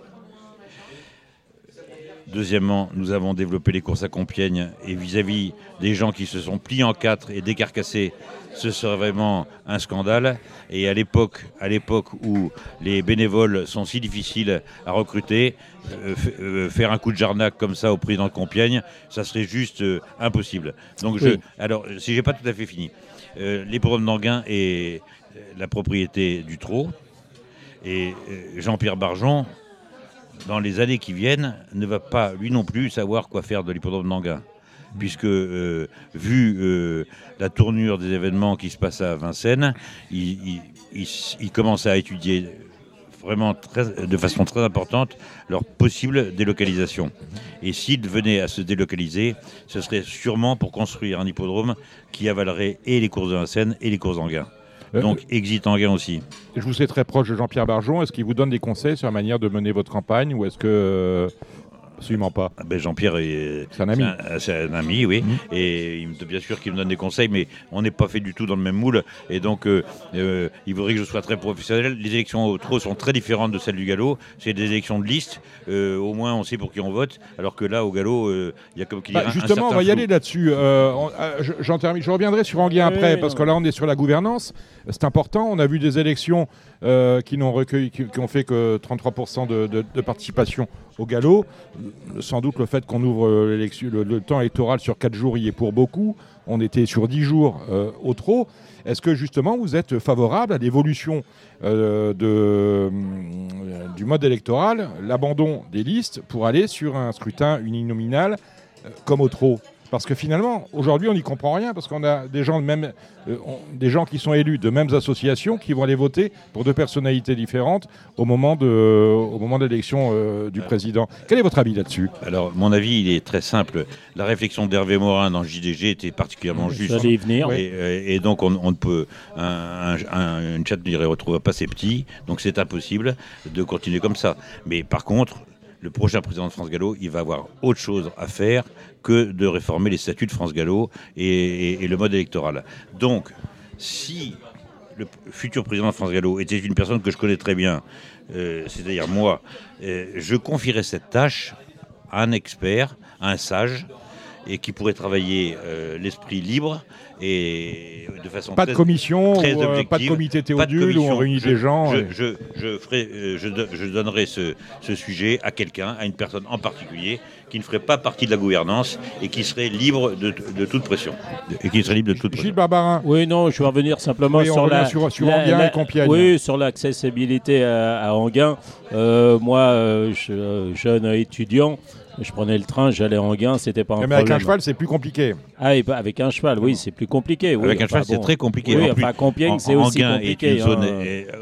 Deuxièmement, nous avons développé les courses à Compiègne et vis-à-vis des gens qui se sont pliés en quatre et décarcassés, ce serait vraiment un scandale. Et à l'époque, à l'époque où les bénévoles sont si difficiles à recruter, euh, euh, faire un coup de jarnac comme ça au président de Compiègne, ça serait juste euh, impossible. Donc, je, Oui. alors, si j'ai pas tout à fait fini, l'hippodrome d'Anguin est euh, la propriété du Trot et Jean-Pierre Barjon dans les années qui viennent, ne va pas, lui non plus, savoir quoi faire de l'hippodrome d'Anguin. Puisque, euh, vu euh, la tournure des événements qui se passent à Vincennes, il, commence à étudier vraiment de façon très importante leur possible délocalisation. Et s'il venait à se délocaliser, ce serait sûrement pour construire un hippodrome qui avalerait et les courses de Vincennes et les courses d'Anguin. Euh, Donc, exit Anguin aussi. Je vous sais très proche de Jean-Pierre Barjon. Est-ce qu'il vous donne des conseils sur la manière de mener votre campagne ou est-ce que. euh, absolument pas? Ah ben, Jean-Pierre est, C'est un ami. C'est un, ami, oui. Mhm. Et il me, bien sûr qu'il me donne des conseils, mais on n'est pas fait du tout dans le même moule. Et donc, euh, euh, il voudrait que je sois très professionnel. Les élections au trot sont très différentes de celles du galop. C'est des élections de liste. Euh, au moins, on sait pour qui on vote. Alors que là, au galop, euh, il y a comme qu'il y a Bah, un justement, on va y aller là-dessus. Euh, euh, j'en termine. je reviendrai sur Anguien Oui, après, oui, parce non. que là, on est sur la gouvernance. C'est important. On a vu des élections euh, qui n'ont recueilli, qui, qui fait que 33% de, participation au galop. Sans doute le fait qu'on ouvre euh, le, temps électoral sur 4 jours y est pour beaucoup. On était sur 10 jours euh, au trop. Est-ce que justement vous êtes favorable à l'évolution du mode électoral, l'abandon des listes pour aller sur un scrutin uninominal comme au trop parce que finalement, aujourd'hui, on n'y comprend rien, parce qu'on a des gens, de même, euh, on- des gens qui sont élus de mêmes associations qui vont aller voter pour deux personnalités différentes au moment de, au moment de l'élection euh, du président. Quel est votre avis là-dessus? Alors, mon avis, il est très simple. La réflexion d'Hervé Morin dans le JDG était particulièrement juste. J'allais y venir. Et, euh, et donc, on, on ne peut. Un, un- un- une chatte ne retrouve pas ses petits, donc c'est impossible de continuer comme ça. Mais par contre, le prochain président de France Gallo, il va avoir autre chose à faire que de réformer les statuts de France Gallo et, le mode électoral. Donc, si le futur président de France Gallo était une personne que je connais très bien, euh, c'est-à-dire moi, euh, je confierais cette tâche à un expert, à un sage, et qui pourrait travailler euh, l'esprit libre et de façon Pas de commission, très ou, euh, pas de comité théodule où on réunit Je- des gens. Je, et- je, je ferai, euh, je, do- je donnerai ce, ce sujet à quelqu'un, à une personne en particulier, qui ne ferait pas partie de la gouvernance et qui serait libre de, de toute pression. Et qui serait libre de toute Gilles pression. Barbarin, Oui, non, je vais revenir simplement Oui, sur revient la, sur- sur la- Anguin la- et Compiègne. Oui, sur l'accessibilité à, à Anguin. Euh, moi, euh, je- jeune étudiant, Je prenais le train, j'allais en gain, c'était pas un Mais problème. avec un cheval, c'est plus compliqué. Ah, et bah, avec un cheval, oui, c'est plus compliqué. oui. Avec un cheval, Enfin, c'est très compliqué. Oui, En plus, enfin, Compiègne, c'est aussi compliqué. une zone-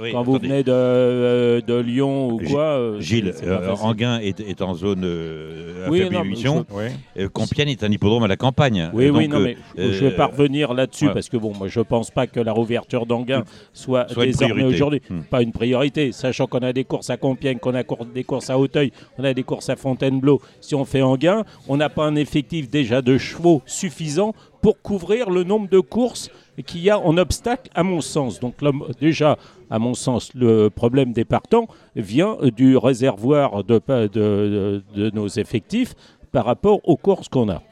oui, Quand vous venez de, euh, de Lyon ou quoi. euh, Gilles, euh. Anguin est, est en zone euh, à Oui, faible non, mais émission. Oui. Euh, Compiègne est un hippodrome à la campagne. Oui, oui, non, euh, mais je je vais pas revenir là-dessus parce que bon, moi je pense pas que la rouverture d'Anguin soit, désormais aujourd'hui Hmm. pas une priorité, sachant qu'on a des courses à Compiègne, qu'on a des courses à Auteuil, on a des courses à Fontainebleau. Si on fait Anguin, on n'a pas un effectif déjà de chevaux suffisant pour couvrir le nombre de courses qu'il y a en obstacle, à mon sens. Donc déjà, à mon sens, le problème des partants vient du réservoir de, nos effectifs par rapport aux courses qu'on a.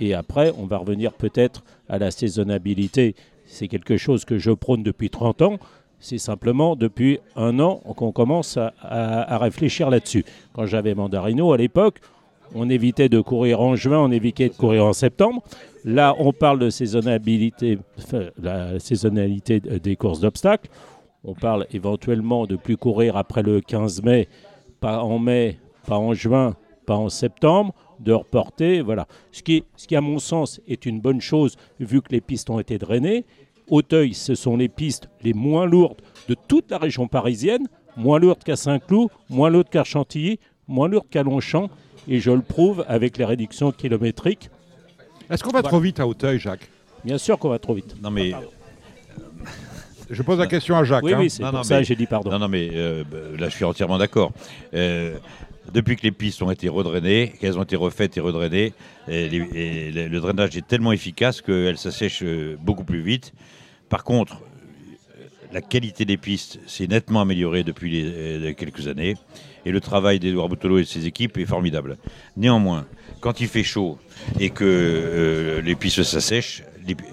Et après, on va revenir peut-être à la saisonnabilité. C'est quelque chose que je prône depuis 30 ans. C'est simplement depuis un an qu'on commence à réfléchir là-dessus. Quand j'avais Mandarino à l'époque, on évitait de courir en juin, on évitait de courir en septembre. Là, on parle de saisonnabilité, enfin, la saisonnalité des courses d'obstacles. On parle éventuellement de plus courir après le 15 mai, pas en mai, pas en juin, pas en septembre, de reporter. Voilà. Ce qui, ce qui, à mon sens, est une bonne chose vu que les pistes ont été drainées. Auteuil, ce sont les pistes les moins lourdes de toute la région parisienne, moins lourdes qu'à Saint-Cloud, moins lourdes qu'à Chantilly, moins lourdes qu'à Longchamp. Et je le prouve avec les réductions kilométriques. Est-ce qu'on va Voilà. trop vite à Auteuil, Jacques Bien sûr qu'on va trop vite. Non, mais Je pose la question à Jacques. Oui, hein. oui, c'est Non, pour non, ça mais- j'ai dit pardon. Non, non, mais euh, bah, là, je suis entièrement d'accord. Euh, depuis que les pistes ont été redrainées, qu'elles ont été refaites et redrainées, et les- et le, le drainage est tellement efficace qu'elles s'assèchent euh, beaucoup plus vite. Par contre, euh, la qualité des pistes s'est nettement améliorée depuis les, euh, quelques années. Et le travail d'Edouard Boutolo et de ses équipes est formidable. Néanmoins, quand il fait chaud et que euh, les pistes s'assèchent,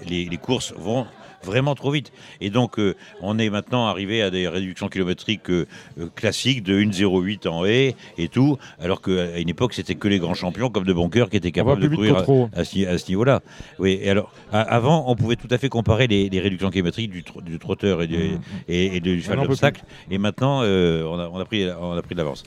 les, courses vont vraiment trop vite. Et donc, euh, on est maintenant arrivé à des réductions kilométriques euh, euh, classiques de 1,08 en haie et tout, alors qu'à une époque, c'était que les grands champions comme de Boncoeur qui étaient capables de courir à, à ce, à ce niveau-là. Oui, et alors, avant, on pouvait tout à fait comparer les, les réductions kilométriques du, tro- du trotteur et du, Mhm. et, et du cheval on peut d'obstacle. Et maintenant, euh, on, a, on, a pris, on a pris de l'avance.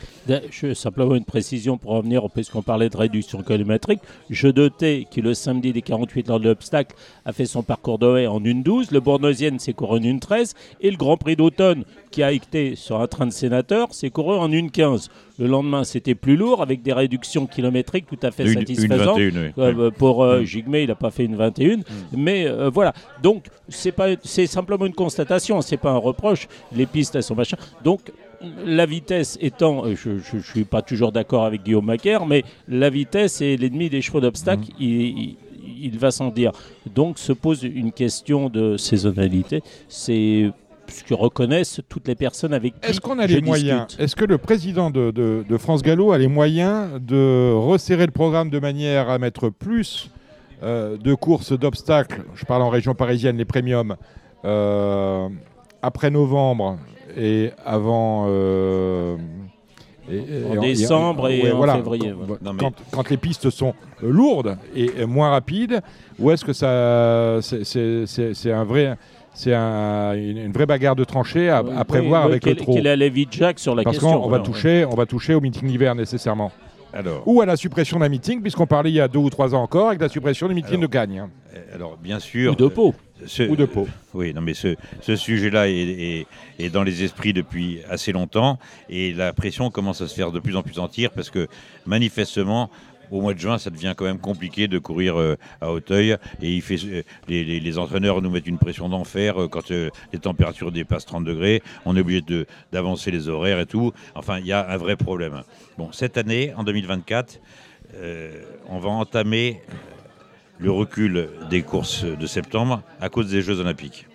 Simplement une précision pour revenir, puisqu'on parlait de réduction kilométrique. Je notais que le samedi des 48 heures de l'obstacle a fait son parcours de haie en 1,12, le Bournoisienne s'est couru en 1,13, et le Grand Prix d'automne, qui a été sur un train de sénateur, s'est couru en 1,15. Le lendemain, c'était plus lourd, avec des réductions kilométriques tout à fait Une, une satisfaisantes. 21, oui. Euh, pour euh, Mm. Gigmé, il n'a pas fait une 21. Mais euh, voilà. Donc, c'est pas, c'est simplement une constatation, c'est pas un reproche. Les pistes, elles sont machin. Donc, la vitesse étant, euh, je ne suis pas toujours d'accord avec Guillaume Macaire, mais la vitesse est l'ennemi des chevaux d'obstacle. Il, il- il va sans dire. Donc, se pose une question de saisonnalité. C'est ce que reconnaissent toutes les personnes avec qui Est-ce qu'on a je les moyens. Est-ce que le président de, de- de France Gallo a les moyens de resserrer le programme de manière à mettre plus euh, de courses d'obstacles Je parle en région parisienne, les premiums, euh, après novembre et avant. euh, et- et- En décembre et en voilà, février, Quand, voilà. Non, mais- quand- quand les pistes sont lourdes et, moins rapides, ou est-ce que ça, c'est- un vrai, c'est un- une, une vraie bagarre de tranchée à, prévoir oui, avec quel, le trot Quel est de Jacques sur la Parce question qu'on on va voilà. toucher, on va toucher au meeting d'hiver nécessairement, Alors, ou à la suppression d'un meeting, puisqu'on parlait il y a deux ou trois ans encore avec la suppression du meeting Alors, de Gagne. euh, alors, bien sûr. Ou de peau. Ce- Ou de peau. Oui, non, mais ce, ce sujet-là est, est- est dans les esprits depuis assez longtemps et la pression commence à se faire de plus en plus entière parce que manifestement, au mois de juin, ça devient quand même compliqué de courir euh, à Hauteuil et il fait, euh, les, les- les entraîneurs nous mettent une pression d'enfer euh, quand les températures dépassent 30 degrés. On est obligé d'avancer les horaires et tout. Enfin, il y a un vrai problème. Bon, cette année, en 2024, euh, on va entamer le recul des courses de septembre à cause des Jeux Olympiques.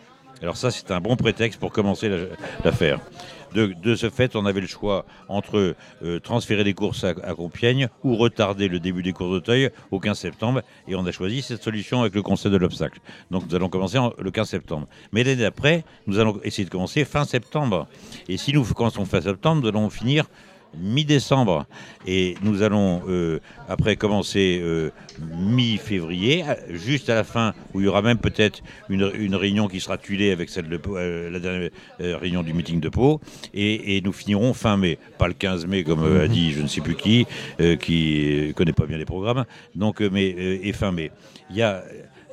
Alors ça, c'est un bon prétexte pour commencer la- l'affaire. De, ce fait, on avait le choix entre euh, transférer des courses à, Compiègne ou retarder le début des courses d'Auteuil au 15 septembre. Et on a choisi cette solution avec le Conseil de l'obstacle. Donc nous allons commencer en- le 15 septembre. Mais l'année d'après, nous allons essayer de commencer fin septembre. Et si nous commençons fin septembre, nous allons finir mi-décembre. Et nous allons euh, après commencer euh, mi-février, juste à la fin où il y aura même peut-être une, réunion qui sera tuilée avec celle de euh, la dernière réunion du meeting de Pau. Et, nous finirons fin mai, pas le 15 mai comme a dit je ne sais plus qui, qui connaît pas bien les programmes, donc mais et fin mai. Il y a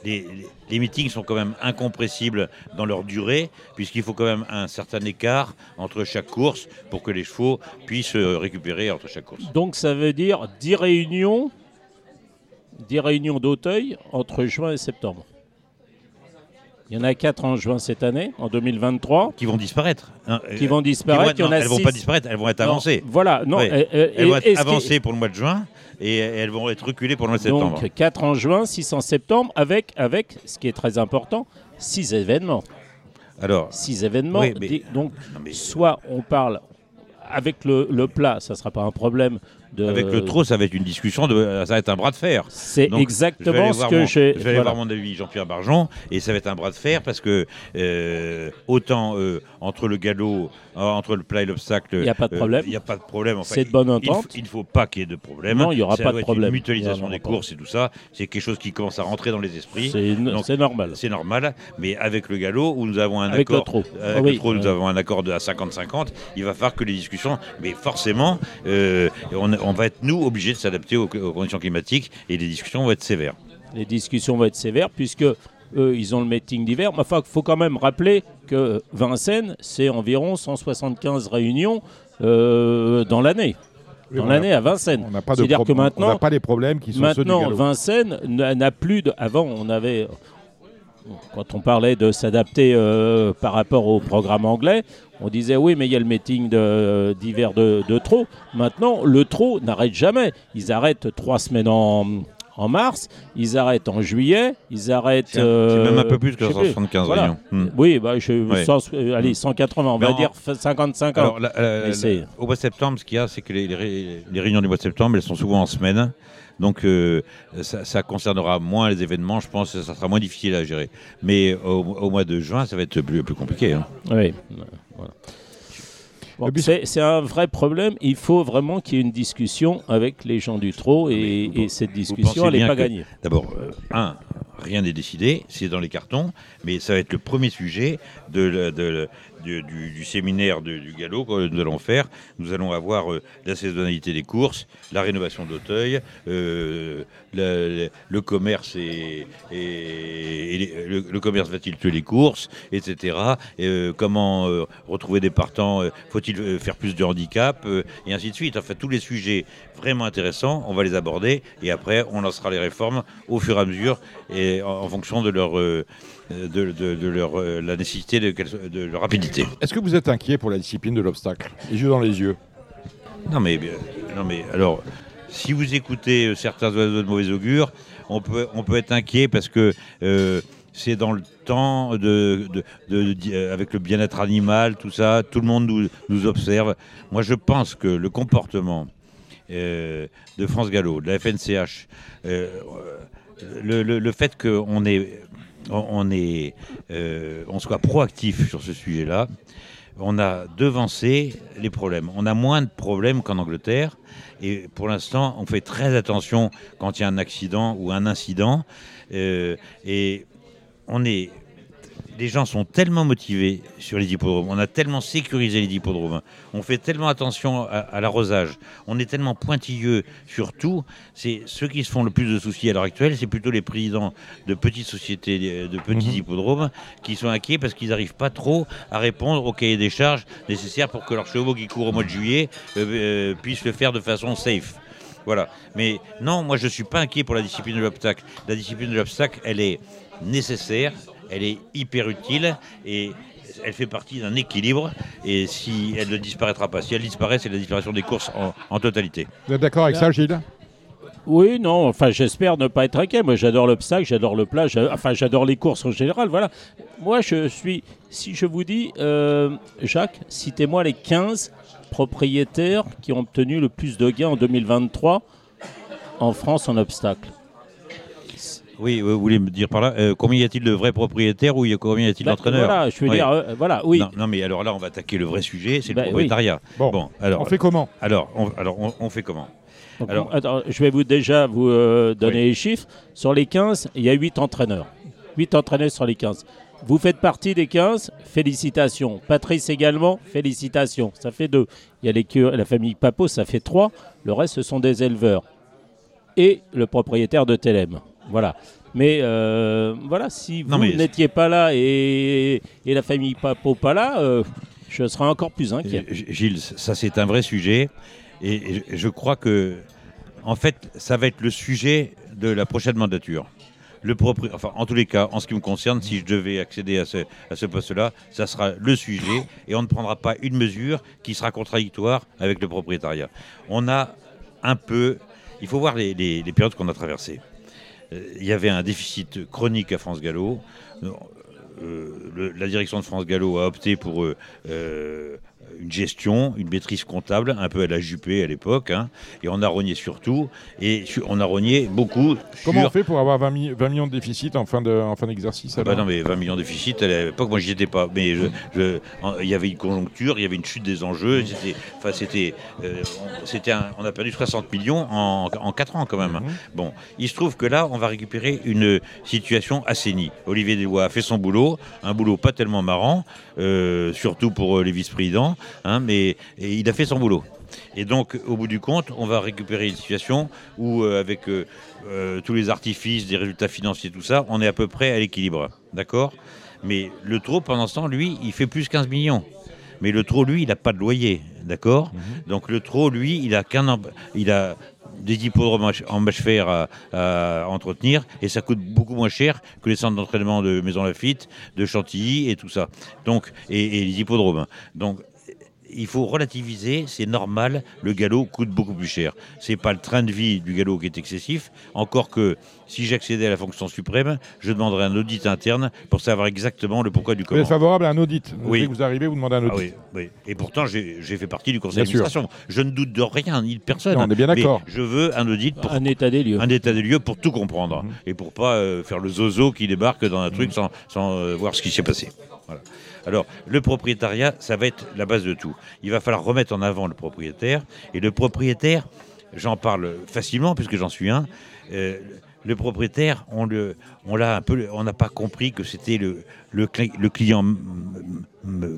les, meetings sont quand même incompressibles dans leur durée, puisqu'il faut quand même un certain écart entre chaque course pour que les chevaux puissent récupérer entre chaque course. Donc ça veut dire 10 réunions, 10 réunions d'Auteuil entre juin et septembre. Il y en a 4 en juin cette année, en 2023. Qui vont disparaître. Hein, qui vont disparaître. elles ne vont pas disparaître, elles vont être avancées. voilà, non. elles vont être avancées pour le mois de juin et elles vont être reculées pour le mois de septembre. Donc 4 en juin, 6 en septembre, avec, avec ce qui est très important, 6 événements. Alors, 6 événements. donc, soit on parle avec le, le plat, ça ne sera pas un problème avec le trop, ça va être une discussion, de, ça va être un bras de fer. C'est exactement ce que j'ai. Je vais aller voir mon ami Jean-Pierre Barjon, et ça va être un bras de fer parce que euh, autant euh, entre le galop, euh, entre le plat et l'obstacle, il n'y a pas de problème. Il n'y a pas de problème. c'est de bonne entente. Il ne faut pas qu'il y ait de problème. Non, il n'y aura pas de problème. Une mutualisation des courses et tout ça, c'est quelque chose qui commence à rentrer dans les esprits. C'est normal. C'est normal, mais avec le galop où nous avons un avec accord, le avec le trop, nous avons un accord de à 50-50. Il va falloir que les discussions, mais forcément, on, on va être nous obligés de s'adapter aux, conditions climatiques et les discussions vont être sévères. Les discussions vont être sévères puisque eux, ils ont le meeting d'hiver. Mais enfin, il faut quand même rappeler que Vincennes, c'est environ 175 réunions euh, dans l'année. dans l'année à Vincennes. C'est-à-dire que maintenant, on n'a pas les problèmes qui sont maintenant, Vincennes n'a plus de. Avant, on avait quand on parlait de s'adapter euh, par rapport au programme anglais, on disait oui, mais il y a le meeting d'hiver de, de, trop. Maintenant, le trop n'arrête jamais. Ils arrêtent trois semaines en, en mars, ils arrêtent en juillet, ils arrêtent. C'est même un peu plus que 175 réunions. Hmm. Oui, bah, je, euh, allez, 180, on va dire 55 ans. au mois de septembre, ce qu'il y a, c'est que les, les, réunions du mois de septembre, elles sont souvent en semaine. Donc euh, ça, concernera moins les événements, je pense que ça sera moins difficile à gérer. Mais au, mois de juin, ça va être plus, plus compliqué. Hein. Oui, voilà. c'est un vrai problème. Il faut vraiment qu'il y ait une discussion avec les gens du trot et, cette discussion, elle n'est pas gagnée. D'abord, euh, un, rien n'est décidé, c'est dans les cartons, mais ça va être le premier sujet de, de, du, séminaire du galop que nous allons faire. Nous allons avoir euh, la saisonnalité des courses, la rénovation d'Auteuil, euh, le, commerce et, le, commerce va-t-il tuer les courses, etc. Euh, comment retrouver des partants Faut-il faire plus de handicap Et ainsi de suite. Enfin, tous les sujets vraiment intéressants, on va les aborder et après on lancera les réformes au fur et à mesure et en, fonction de leur de, leur, la nécessité de, de leur rapidité. Est-ce que vous êtes inquiet pour la discipline de l'obstacle? Les yeux dans les yeux. Non mais, non mais alors, si vous écoutez euh, certains oiseaux de mauvais augure, on peut, on peut être inquiet parce que euh, c'est dans le temps de, euh, avec le bien-être animal, tout ça, tout le monde nous, observe. Moi, je pense que le comportement de France Gallo, de la FNCH, le, le, fait qu'on est on, est, on soit proactif sur ce sujet-là. On a devancé les problèmes. On a moins de problèmes qu'en Angleterre. Et pour l'instant, on fait très attention quand il y a un accident ou un incident. Euh, et on est les gens sont tellement motivés sur les hippodromes, on a tellement sécurisé les hippodromes, on fait tellement attention à, l'arrosage, on est tellement pointilleux sur tout. C'est ceux qui se font le plus de soucis à l'heure actuelle, c'est plutôt les présidents de petites sociétés, de petits mhm. hippodromes, qui sont inquiets parce qu'ils n'arrivent pas trop à répondre au cahier des charges nécessaires pour que leurs chevaux qui courent au mois de juillet euh, euh, puissent le faire de façon safe. Voilà. Mais non, moi je ne suis pas inquiet pour la discipline de l'obstacle. La discipline de l'obstacle, elle est nécessaire, elle est hyper utile et elle fait partie d'un équilibre et si elle ne disparaîtra pas, si elle disparaît, c'est la disparition des courses en, totalité. Vous êtes d'accord avec ça, Gilles? Oui, non, enfin j'espère ne pas être inquiet. Moi j'adore l'obstacle, j'adore le plat, enfin j'adore les courses en général. Voilà. Moi je suis, si je vous dis, euh, Jacques, citez-moi les 15 propriétaires qui ont obtenu le plus de gains en 2023 en France en obstacle. Oui, vous voulez me dire par là, euh, combien y a-t-il de vrais propriétaires ou y a- combien y a-il Bah, d'entraîneurs Voilà, je veux Oui. dire, euh, voilà, oui. Non, non, mais alors là, on va attaquer le vrai sujet, c'est Bah, le oui. propriétariat. Bon, alors, on fait comment? alors, on, alors on, on fait comment? Donc, Alors- attends, je vais vous déjà vous euh, donner Oui. les chiffres. Sur les 15, il y a 8 entraîneurs. 8 entraîneurs sur les 15. Vous faites partie des 15, félicitations. Patrice également, félicitations. Ça fait deux. Il y a les la famille Papo, ça fait trois. Le reste, ce sont des éleveurs. Et le propriétaire de Telem. Voilà. Mais euh, voilà, si vous n'étiez pas là et, et la famille Papo pas là, euh, je serais encore plus inquiet. Gilles, ça c'est un vrai sujet. Et, et je crois que, en fait, ça va être le sujet de la prochaine mandature. Le propri- enfin, en tous les cas, en ce qui me concerne, si je devais accéder à ce, à ce poste-là, ça sera le sujet et on ne prendra pas une mesure qui sera contradictoire avec le propriétariat. On a un peu. Il faut voir les, les- les périodes qu'on a traversées. Euh, Il y avait un déficit chronique à France Gallo. Euh, la direction de France Gallo a opté pour euh, une gestion, une maîtrise comptable, un peu à la Juppé à l'époque, hein, et on a rogné sur tout, et su- on a rogné beaucoup Comment sur... on fait pour avoir 20, mi- 20 millions de déficit en fin de- en fin d'exercice Ah bah non, mais 20 millions de déficit, à l'époque, moi, j'y étais pas. Mais je- je- en- il y avait une conjoncture, il y avait une chute des enjeux. C'était, enfin, c'était, euh, on, a perdu 60 millions en, en 4 ans, quand même. Bon, il se trouve que là, on va récupérer une situation assainie. Olivier Deslois a fait son boulot, un boulot pas tellement marrant, euh, surtout pour euh, les vice-présidents, hein, mais et il a fait son boulot. Et donc, au bout du compte, on va récupérer une situation où, euh, avec euh, euh, tous les artifices, des résultats financiers, tout ça, on est à peu près à l'équilibre. D'accord? Mais le trop, pendant ce temps, lui, il fait plus 15 millions. Mais le trop, lui, il n'a pas de loyer. D'accord? Donc, le trop, lui, il a qu'un. Il a des hippodromes en mâche fer à, à entretenir et ça coûte beaucoup moins cher que les centres d'entraînement de Maison Lafitte, de Chantilly et tout ça. Donc, et, et les hippodromes. Donc, il faut relativiser, c'est normal, le galop coûte beaucoup plus cher. C'est pas le train de vie du galop qui est excessif, encore que si j'accédais à la fonction suprême, je demanderais un audit interne pour savoir exactement le pourquoi du Vous comment. êtes favorable à un audit Oui. Dès que vous arrivez, vous demandez un Ah audit. oui, oui. Et pourtant, j'ai j'ai fait partie du conseil Bien sûr. d'administration. Je ne doute de rien, ni de personne. Non, on est bien Mais d'accord. Je veux un audit pour Un état des lieux. un état des lieux pour tout comprendre et pour pas euh, faire le zozo qui débarque dans un truc sans, sans, euh, voir ce qui s'est passé. Voilà. Alors, le propriétariat, ça va être la base de tout. Il va falloir remettre en avant le propriétaire. Et le propriétaire, j'en parle facilement puisque j'en suis un. euh, le propriétaire, on n'a pas compris que c'était le, le, cli- le client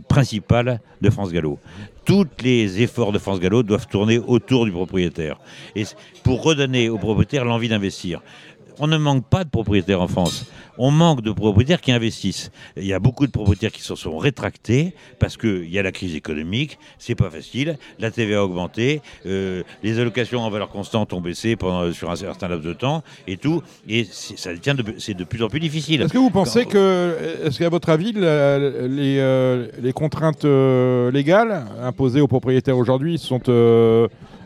principal de France Gallo. Tous les efforts de France Gallo doivent tourner autour du propriétaire. Et pour redonner au propriétaire l'envie d'investir. On ne manque pas de propriétaires en France. On manque de propriétaires qui investissent. Il y a beaucoup de propriétaires qui se sont rétractés parce qu'il y a la crise économique, c'est pas facile, la TVA a augmenté, euh, les allocations en valeur constante ont baissé pendant, sur un certain laps de temps et tout, et c'est- ça devient de, c'est de plus en plus difficile. Est-ce que vous pensez Quand- que, est-ce qu'à votre avis, la- les, euh, les contraintes euh, légales imposées aux propriétaires aujourd'hui sont,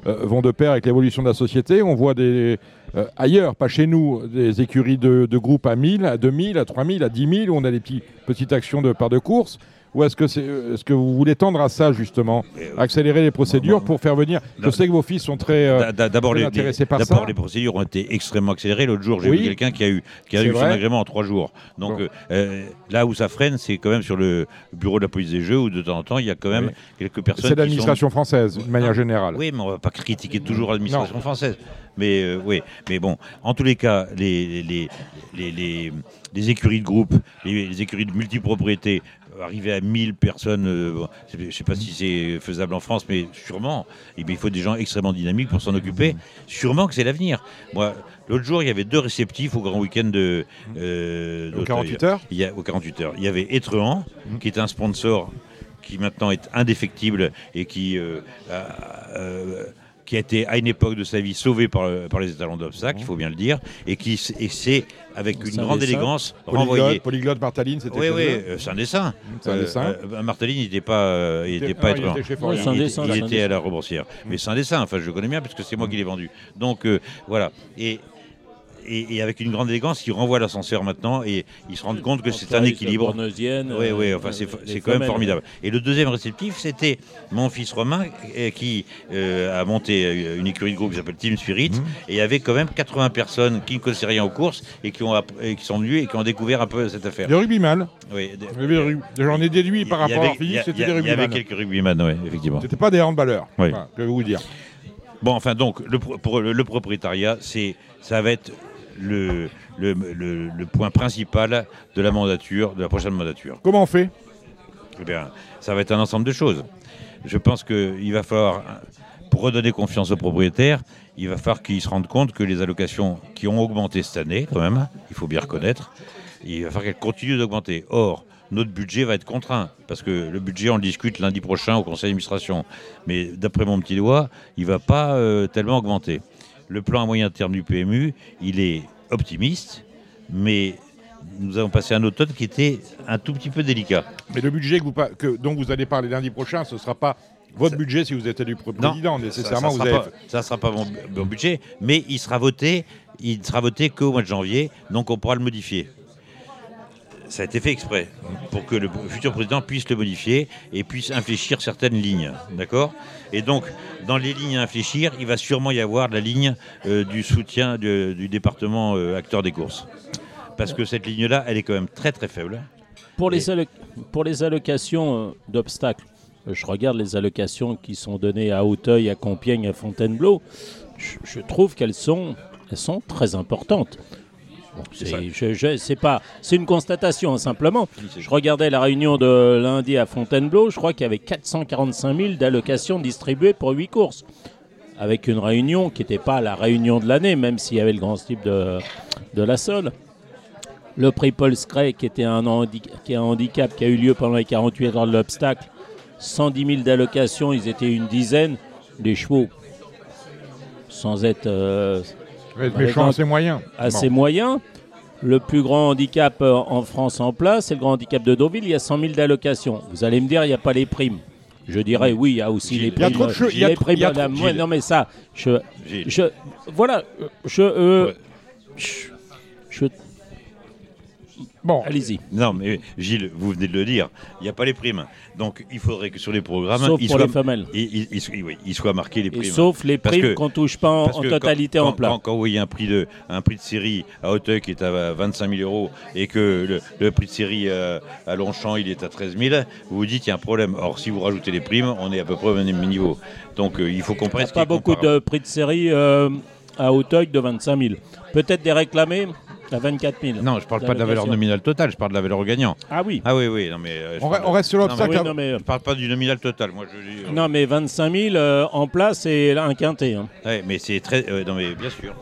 vont de pair avec l'évolution de la société? On voit des, euh, ailleurs, pas chez nous, des écuries de, de groupes à 1000, à 2000, à 3000, à 10 000, où on a des petits, petites actions de part de course. Ou est-ce que, c'est, est-ce que vous voulez tendre à ça, justement Euh, Accélérer les procédures pour faire venir? Je sais que vos fils sont très. euh, D'a- d'a- D'abord, très les, intéressés par d'abord, ça. les procédures ont été extrêmement accélérées. L'autre jour, j'ai Oui. vu quelqu'un qui a eu, qui a C'est eu son vrai. agrément en trois jours. Donc Bon. euh, euh, là où ça freine, c'est quand même sur le bureau de la police des jeux où de temps en temps, il y a quand même Oui. quelques personnes. c'est qui sont- l'administration française, d'une manière Non. générale. Oui, mais on va pas critiquer toujours l'administration française. Mais euh, oui, mais bon, en tous les cas, les, les, les, les, les écuries de groupe, les, les écuries de multipropriété, euh, arriver à 1000 personnes, euh, je ne sais pas si c'est faisable en France, mais sûrement. Bien, il faut des gens extrêmement dynamiques pour s'en occuper. Sûrement que c'est l'avenir. Moi, l'autre jour, il y avait deux réceptifs au grand week-end de. euh, Au d'Auteuil. 48 heures Il y a, aux 48 heures. Il y avait Etrehan, qui est un sponsor qui maintenant est indéfectible et qui, euh, euh, qui a été à une époque de sa vie sauvé par, le- par les étalons d'obstacles, il faut bien le dire, et qui s'est, avec une grande dessin. élégance, renvoyé. Polyglotte, polyglotte Martaline, c'était. Oui, oui, euh, c'est un dessin. C'est un dessin. Euh, Martelly, il n'était pas, euh, il était pas ah, il était Il, dessin, il était à la Roboursière. Mais c'est un dessin, enfin je le connais bien parce que c'est moi qui l'ai vendu. Donc euh, voilà. Et et, avec une grande élégance, ils renvoient l'ascenseur maintenant et ils se rendent compte que c'est un équilibre. Oui, oui, enfin c'est quand même formidable. Et le deuxième réceptif, c'était mon fils Romain qui a monté une écurie de groupe qui s'appelle Team Spirit mmh. et il y avait quand même 80 personnes qui ne connaissaient rien aux courses et qui, ont, et qui sont venues et qui ont découvert un peu cette affaire. Des rugbyman. Oui. J'en ai déduit par rapport à physique, c'était des rugbyman. Il y avait quelques rugbyman, oui, effectivement. C'était pas des handballeurs, oui. je vais vous dire. Bon, enfin, donc, le, pour le, propriétariat, c'est, ça va être le, le, le, point principal de la mandature, de la prochaine mandature. Comment on fait? Eh bien, ça va être un ensemble de choses. Je pense qu'il va falloir, pour redonner confiance aux propriétaires, il va falloir qu'ils se rendent compte que les allocations qui ont augmenté cette année, quand même, il faut bien reconnaître, il va falloir qu'elles continuent d'augmenter. Or, notre budget va être contraint, parce que le budget, on le discute lundi prochain au conseil d'administration. Mais d'après mon petit doigt, il ne va pas euh, tellement augmenter. Le plan à moyen terme du PMU, il est optimiste, mais nous avons passé un automne qui était un tout petit peu délicat. Mais le budget que vous, que, dont vous allez parler lundi prochain, ce ne sera pas votre budget si vous êtes élu président, nécessairement. Ça ne sera, pas, mon, budget, mais il sera voté, il sera voté qu'au mois de janvier, donc on pourra le modifier ça a été fait exprès pour que le futur président puisse le modifier et puisse infléchir certaines lignes. D'accord? Et donc, dans les lignes à infléchir, il va sûrement y avoir la ligne euh, du soutien du département euh, acteur des courses. Parce que cette ligne-là, elle est quand même très très faible. Pour, les, pour les allocations euh, d'obstacles, je regarde les allocations qui sont données à Hauteuil, à Compiègne, à Fontainebleau. Je, trouve qu'elles sont, elles sont très importantes c'est pas, c'est une constatation simplement. Je regardais la réunion de lundi à Fontainebleau, je crois qu'il y avait 445 000 d'allocations distribuées pour 8 courses. Avec une réunion qui n'était pas la réunion de l'année, même s'il y avait le grand type de, de la Sol. Le prix Paul Scray, qui était un, qui est un handicap qui a eu lieu pendant les 48 heures de l'obstacle, 110 000 d'allocations, ils étaient une dizaine. des chevaux, sans être. Euh, méchant assez moyen. Assez moyen. Le plus grand handicap euh, en France en place, c'est le grand handicap de Deauville. Il y a 100 000 d'allocations. Vous allez me dire, il n'y a pas les primes. Je dirais oui, il y a aussi les primes. Il y a trop de Non, mais ça, je, je voilà, je, euh, je, Bon. Allez-y. Non, mais Gilles, vous venez de le dire, il n'y a pas les primes. Donc il faudrait que sur les programmes. Sauf il pour soit, les femelles. Il, il, soit marqué les primes. sauf les primes qu'on ne touche pas en, totalité en plat. Quand, vous voyez un prix, de, un prix de série à Hauteuil qui est à 25 000 euros et que le, prix de série à, Longchamp il est à 13 000, vous vous dites qu'il y a un problème. Or, si vous rajoutez les primes, on est à peu près au même niveau. Donc euh, il faut qu'on prenne. pas beaucoup de prix de série euh, à Hauteuil de 25 000. Peut-être des réclamés à 24 000. Non, je parle pas de la valeur nominale totale, je parle de la valeur gagnant. Ah oui. Ah oui, oui. Non, mais, euh, on, reste sur l'obstacle. Non, mais, je parle pas du nominal total. Moi, je euh, Non, mais 25 000 euh, en place, c'est un quintet. Hein. Oui, mais c'est très. non, mais bien sûr.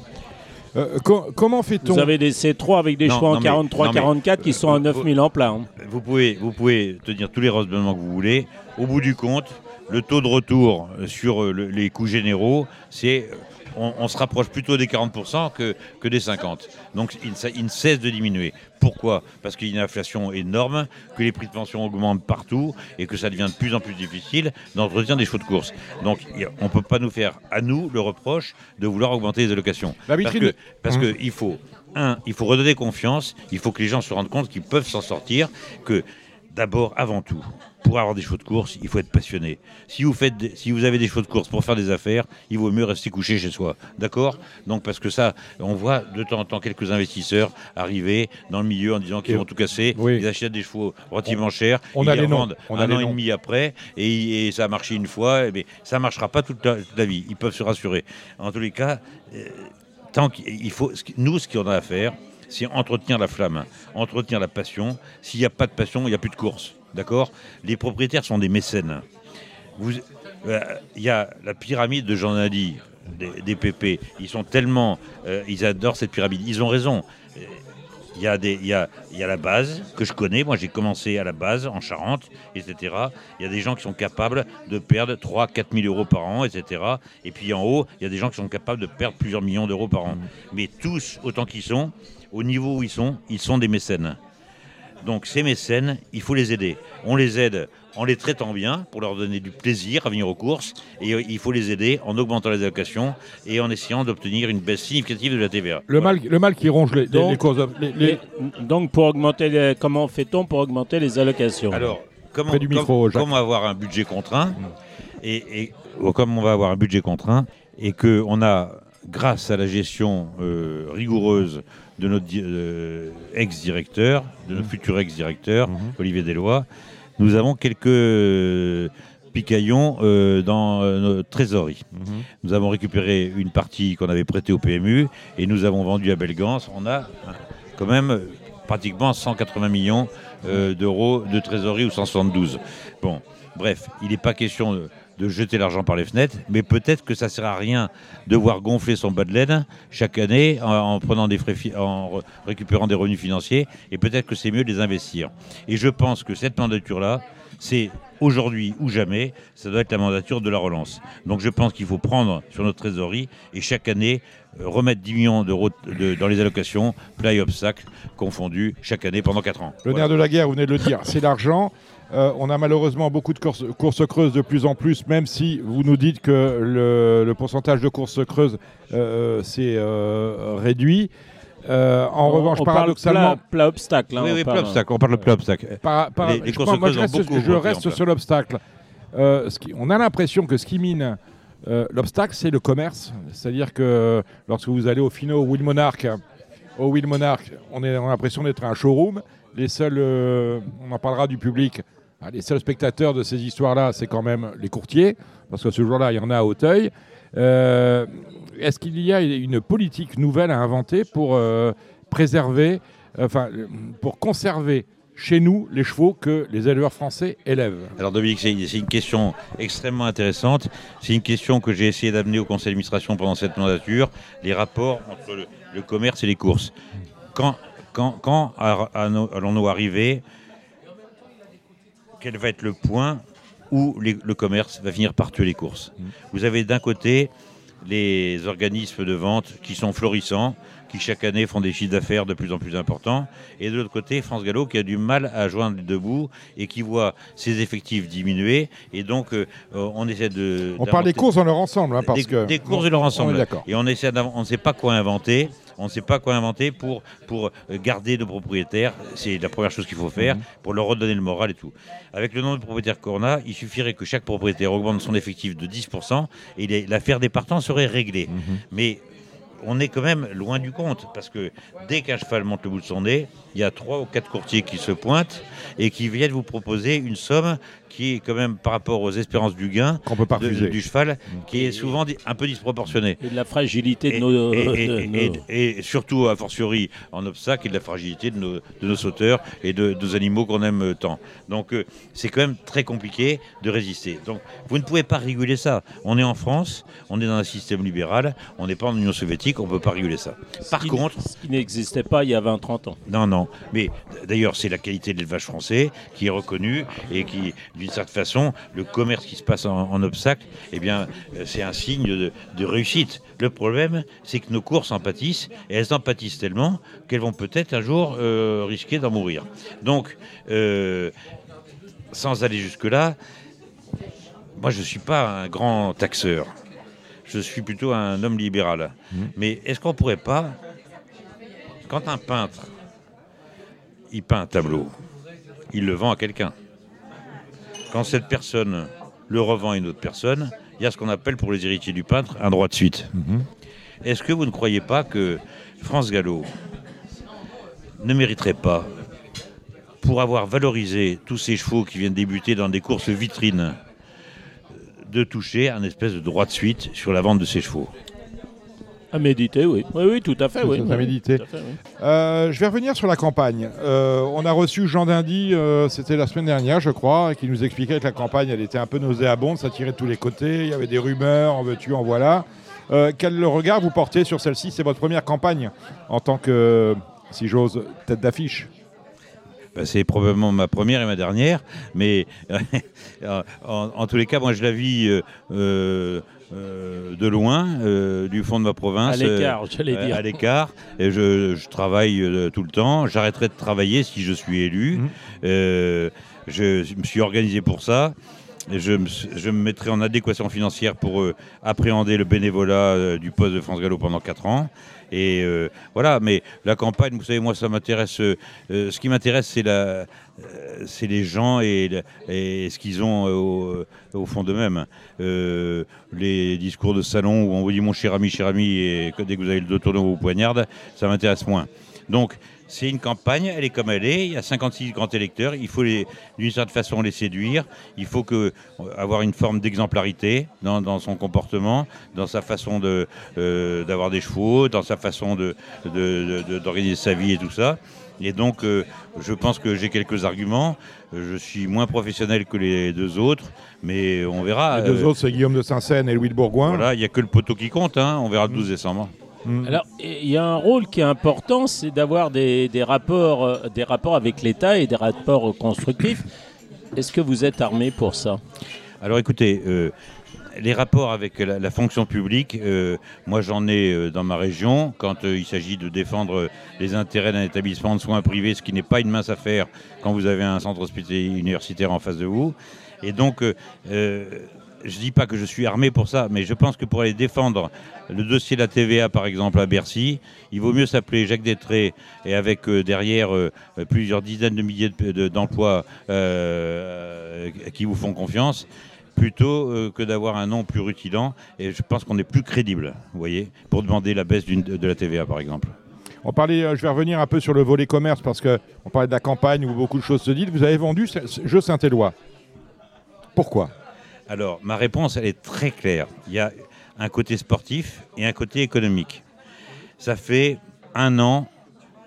comment fait-on Vous avez des C3 avec des chevaux en 43-44 qui sont à 9 000 en plat. Hein. Vous, pouvez, vous pouvez tenir tous les raisonnements que vous voulez. Au bout du compte, le taux de retour sur les coûts généraux, c'est on, se rapproche plutôt des 40% que, que des 50%. Donc il, ne cesse de diminuer. Pourquoi? Parce qu'il y a une inflation énorme, que les prix de pension augmentent partout et que ça devient de plus en plus difficile d'entretenir des chevaux de course. Donc on ne peut pas nous faire, à nous, le reproche de vouloir augmenter les allocations. parce que, parce mmh. il faut, un, il faut redonner confiance, il faut que les gens se rendent compte qu'ils peuvent s'en sortir, que d'abord, avant tout, pour avoir des chevaux de course, il faut être passionné. Si vous, faites si vous avez des chevaux de course pour faire des affaires, il vaut mieux rester couché chez soi. D'accord? Donc, parce que ça, on voit de temps en temps quelques investisseurs arriver dans le milieu en disant qu'ils vont tout casser. Ils achètent des chevaux relativement chers. On ils a les revendent un an et demi après et, ça a marché une fois. Mais ça ne marchera pas toute la, vie. Ils peuvent se rassurer. En tous les cas, euh, tant qu'il faut, nous, ce qu'on a à faire, c'est entretenir la flamme, entretenir la passion. S'il n'y a pas de passion, il n'y a plus de course. D'accord Les propriétaires sont des mécènes. Euh, il y a la pyramide de Jean Nadi, des, PP. Ils sont tellement. Euh, ils adorent cette pyramide. Ils ont raison. Il y, a des, y a, y a la base que je connais. Moi, j'ai commencé à la base en Charente, etc. Il y a des gens qui sont capables de perdre 3 4 000 euros par an, etc. Et puis en haut, il y a des gens qui sont capables de perdre plusieurs millions d'euros par an. Mais tous, autant qu'ils sont, au niveau où ils sont, ils sont des mécènes. Donc ces mécènes, il faut les aider. On les aide en les traitant bien pour leur donner du plaisir à venir aux courses et euh, il faut les aider en augmentant les allocations et en essayant d'obtenir une baisse significative de la TVA. Le, mal, le mal qui ronge les, Donc- les courses. les- les- Et donc, pour augmenter les- comment fait-on pour augmenter les allocations? Alors, comment, Près du micro, comme- avoir un budget contraint et, comme on va avoir un budget contraint et que on a, grâce à la gestion euh, rigoureuse de notre euh, ex-directeur, de notre futur ex-directeur, Olivier Deslois, nous avons quelques euh, picaillons euh, dans euh, notre trésorerie. Nous avons récupéré une partie qu'on avait prêtée au PMU et nous avons vendu à Belgance. On a quand même pratiquement 180 millions euh, d'euros de trésorerie ou 172. Bon, bref, il n'est pas question de, jeter l'argent par les fenêtres, mais peut-être que ça sert à rien de voir gonfler son bas de laine chaque année en, en prenant des frais, fi- en re- récupérant des revenus financiers, et peut-être que c'est mieux de les investir. Et je pense que cette mandature-là, c'est aujourd'hui ou jamais, ça doit être la mandature de la relance. Donc je pense qu'il faut prendre sur notre trésorerie et chaque année euh, remettre 10 millions d'euros de- dans les allocations, plat et obstacles confondus, chaque année pendant 4 ans. Le Voilà. nerf de la guerre, vous venez de le dire, c'est l'argent. Euh, on a malheureusement beaucoup de courses, courses creuses de plus en plus, même si vous nous dites que le, le pourcentage de courses creuses euh, s'est euh, réduit. Euh, en On- revanche, on parle plat, plat obstacle. hein, Oui, on oui, parle- plat obstacle, on parle de plat obstacle. par- par- Les- les je, courses pense- moi, creuses je ont reste, beaucoup je sur l'obstacle. Euh, on a l'impression que ce qui mine euh, l'obstacle, c'est le commerce. C'est-à-dire que lorsque vous allez au Fino, au Will Monarch, au Will Monarch, on, est- on a l'impression d'être un showroom. Les seuls, euh, on en parlera du public, les seuls spectateurs de ces histoires-là, c'est quand même les courtiers, parce que ce jour-là, il y en a à Auteuil. Euh, Est-ce qu'il y a une politique nouvelle à inventer pour euh, préserver, enfin, pour conserver chez nous les chevaux que les éleveurs français élèvent? Alors Dominique, c'est une question extrêmement intéressante. C'est une question que j'ai essayé d'amener au conseil d'administration pendant cette mandature, les rapports entre le, le commerce et les courses. Quand, quand, quand allons-nous arriver Quel va être le point où les- le commerce va finir par tuer les courses Vous avez d'un côté les organismes de vente qui sont florissants, qui chaque année font des chiffres d'affaires de plus en plus importants, et de l'autre côté France Gallo qui a du mal à joindre debout et qui voit ses effectifs diminuer, et donc euh, on essaie de... On parle des courses dans leur ensemble, hein, parce des, que des courses de leur on ensemble. est d'accord. Et on essaie on ne sait pas quoi inventer. On ne sait pas quoi inventer pour, pour euh, garder nos propriétaires. C'est la première chose qu'il faut faire Mhm. pour leur redonner le moral et tout. Avec le nombre de propriétaires qu'on a, il suffirait que chaque propriétaire augmente son effectif de 10% et l'affaire des partants serait réglée. Mhm. Mais on est quand même loin du compte parce que dès qu'un cheval monte le bout de son nez, il y a trois ou quatre courtiers qui se pointent et qui viennent vous proposer une somme qui est quand même par rapport aux espérances du gain qu'on peut pas de- refuser. du cheval qui est souvent un peu disproportionnée. Et de la fragilité de Et, nos. et- et- de et- nos- et surtout, a fortiori, en obstacle, et de la fragilité de nos, de nos sauteurs et de, de nos animaux qu'on aime euh, tant. Donc, euh, c'est quand même très compliqué de résister. Donc, vous ne pouvez pas réguler ça. On est en France, on est dans un système libéral, on n'est pas en Union soviétique, on ne peut pas réguler ça. Par ce contre, Ce qui n'existait pas il y a 20-30 ans. non, non. Mais d'ailleurs, c'est la qualité de l'élevage français qui est reconnue et qui, d'une certaine façon, le commerce qui se passe en, en obstacle, eh bien, euh, c'est un signe de, de réussite. Le problème, c'est que nos courses en pâtissent et elles en pâtissent tellement qu'elles vont peut-être un jour euh, risquer d'en mourir. Donc, euh, sans aller jusque-là, moi, je ne suis pas un grand taxeur. Je suis plutôt un homme libéral. Mais est-ce qu'on ne pourrait pas, quand un peintre il peint un tableau, il le vend à quelqu'un? Quand cette personne le revend à une autre personne, il y a ce qu'on appelle pour les héritiers du peintre un droit de suite. Est-ce que vous ne croyez pas que France Gallo ne mériterait pas, pour avoir valorisé tous ces chevaux qui viennent débuter dans des courses vitrines, de toucher un espèce de droit de suite sur la vente de ces chevaux? À méditer, oui. Oui, oui, tout à fait. Oui. C'est à méditer. Tout à fait, oui. Euh, je vais revenir sur la campagne. Euh, on a reçu Jean Dindy, euh, c'était la semaine dernière, je crois, qui nous expliquait que la campagne, elle était un peu nauséabonde, ça tirait de tous les côtés, il y avait des rumeurs, en veux-tu, en voilà. Euh, quel regard vous portez sur celle-ci? C'est votre première campagne en tant que, si j'ose, tête d'affiche Ben, c'est probablement ma première et ma dernière, mais en, en tous les cas, moi je la vis euh, euh, euh, de loin, euh, du fond de ma province. À l'écart, j'allais dire. À l'écart. Et je, je travaille euh, tout le temps. J'arrêterai de travailler si je suis élu. Euh, je, je me suis organisé pour ça. Je, me, mettrai en adéquation financière pour euh, appréhender le bénévolat euh, du poste de France Gallo pendant 4 ans. Et euh, voilà, mais la campagne, vous savez, moi, ça m'intéresse. ce qui m'intéresse, c'est les gens et, ce qu'ils ont au, au fond d'eux-mêmes. Les discours de salon où on vous dit mon cher ami, cher ami, et dès que vous avez le dos tourné, vous poignarde, ça m'intéresse moins. Donc, c'est une campagne, elle est comme elle est. Il y a 56 grands électeurs. Il faut, d'une certaine façon, les séduire. Il faut que, euh, avoir une forme d'exemplarité dans, dans son comportement, dans sa façon de, euh, d'avoir des chevaux, dans sa façon de- de- d'organiser sa vie et tout ça. Et donc, euh, je pense que j'ai quelques arguments. Je suis moins professionnel que les deux autres, mais on verra. Les deux Euh, autres, c'est Guillaume de Saint-Seine et Louis de Bourgoin. voilà, il n'y a que le poteau qui compte. hein. On verra le 12 décembre. Mm. Alors, il y a un rôle qui est important, c'est d'avoir des, rapports, euh, des rapports avec l'État et des rapports constructifs. Est-ce que vous êtes armé pour ça? Alors écoutez, euh, les rapports avec la, fonction publique, euh, moi j'en ai dans ma région quand il s'agit de défendre les intérêts d'un établissement de soins privés, ce qui n'est pas une mince affaire quand vous avez un centre hospitalier universitaire en face de vous. Et donc, je ne dis pas que je suis armé pour ça, mais je pense que pour aller défendre le dossier de la TVA, par exemple, à Bercy, il vaut mieux s'appeler Jacques Détré et avec euh, derrière euh, plusieurs dizaines de milliers de- de- d'emplois euh, qui vous font confiance, plutôt que d'avoir un nom plus rutilant. Et je pense qu'on est plus crédible, vous voyez, pour demander la baisse de la TVA, par exemple. On parlait, je vais revenir un peu sur le volet commerce parce qu'on parlait de la campagne où beaucoup de choses se disent. Vous avez vendu ce, ce jeu Saint-Éloi. Pourquoi? Alors, ma réponse, elle est très claire. Il y a un côté sportif et un côté économique. Ça fait un an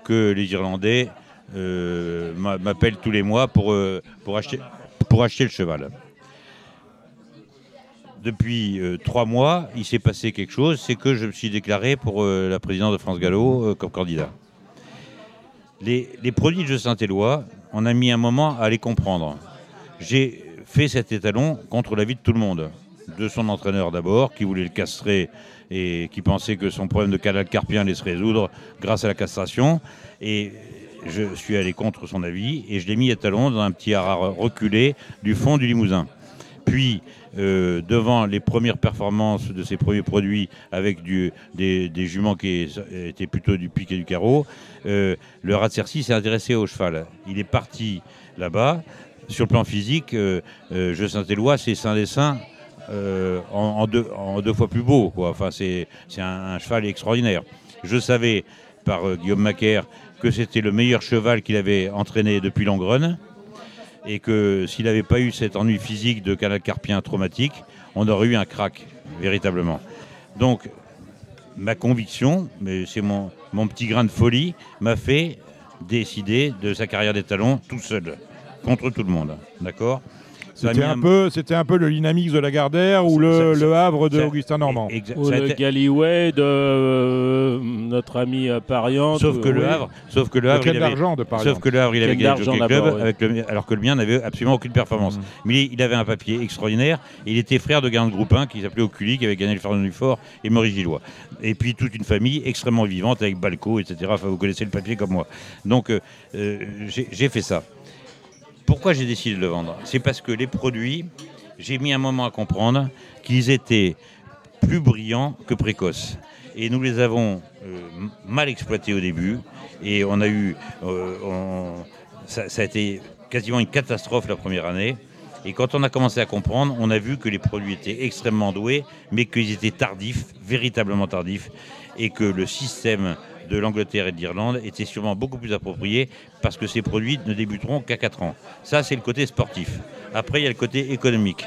que les Irlandais euh, m'a- m'appellent tous les mois pour, euh, acheter, le cheval. Depuis euh, trois mois, il s'est passé quelque chose, c'est que je me suis déclaré pour la présidence de France Gallo comme candidat. Les, les produits de Saint-Éloi, on a mis un moment à les comprendre. J'ai fait cet étalon contre l'avis de tout le monde. De son entraîneur d'abord, qui voulait le castrer et qui pensait que son problème de canal carpien allait se résoudre grâce à la castration. Et je suis allé contre son avis et je l'ai mis étalon dans un petit haras reculé du fond du Limousin. Puis, euh, devant les premières performances de ses premiers produits avec des, juments qui étaient plutôt du pic et du carreau, euh, le rat de s'est intéressé au cheval. Il est parti là-bas. Sur le plan physique, euh, euh, Je Saint-Éloi, c'est Saint-Dessin euh, en, en deux, fois plus beau. Quoi. Enfin, c'est un, cheval extraordinaire. Je savais par Guillaume Macaire que c'était le meilleur cheval qu'il avait entraîné depuis Langrenne et que s'il n'avait pas eu cet ennui physique de canal carpien traumatique, on aurait eu un crack, véritablement. Donc, ma conviction, mais c'est mon, mon petit grain de folie, m'a fait décider de sa carrière d'étalon tout seul, contre tout le monde. D'accord C'était un, peu, c'était un peu le Dynamix de Lagardère ou le, Havre de Augustin Normand. Exa- Ou le Galloway de euh, notre ami euh, Parian. Sauf que le oui. Havre, sauf que le Havre, il avait, de sauf que le Havre, il avait gagné le Club, avec le, alors que le mien n'avait absolument aucune performance. Mm. Mais il avait un papier extraordinaire. Il était frère de Garin de Groupe 1 qui s'appelait Oculi, qui avait gagné le Fernand du Fort et Maurice Gillois. Et puis toute une famille extrêmement vivante avec Balco, etc. Enfin, vous connaissez le papier comme moi. Donc euh, euh, j'ai j'ai fait ça. Pourquoi j'ai décidé de le vendre? C'est parce que les produits, j'ai mis un moment à comprendre qu'ils étaient plus brillants que précoces. Et nous les avons euh, mal exploités au début. Et on a eu. euh, ça, ça a été quasiment une catastrophe la première année. Et quand on a commencé à comprendre, on a vu que les produits étaient extrêmement doués, mais qu'ils étaient tardifs, véritablement tardifs, et que le système de l'Angleterre et de l'Irlande était sûrement beaucoup plus approprié parce que ces produits ne débuteront qu'à 4 ans. Ça, c'est le côté sportif. Après, il y a le côté économique.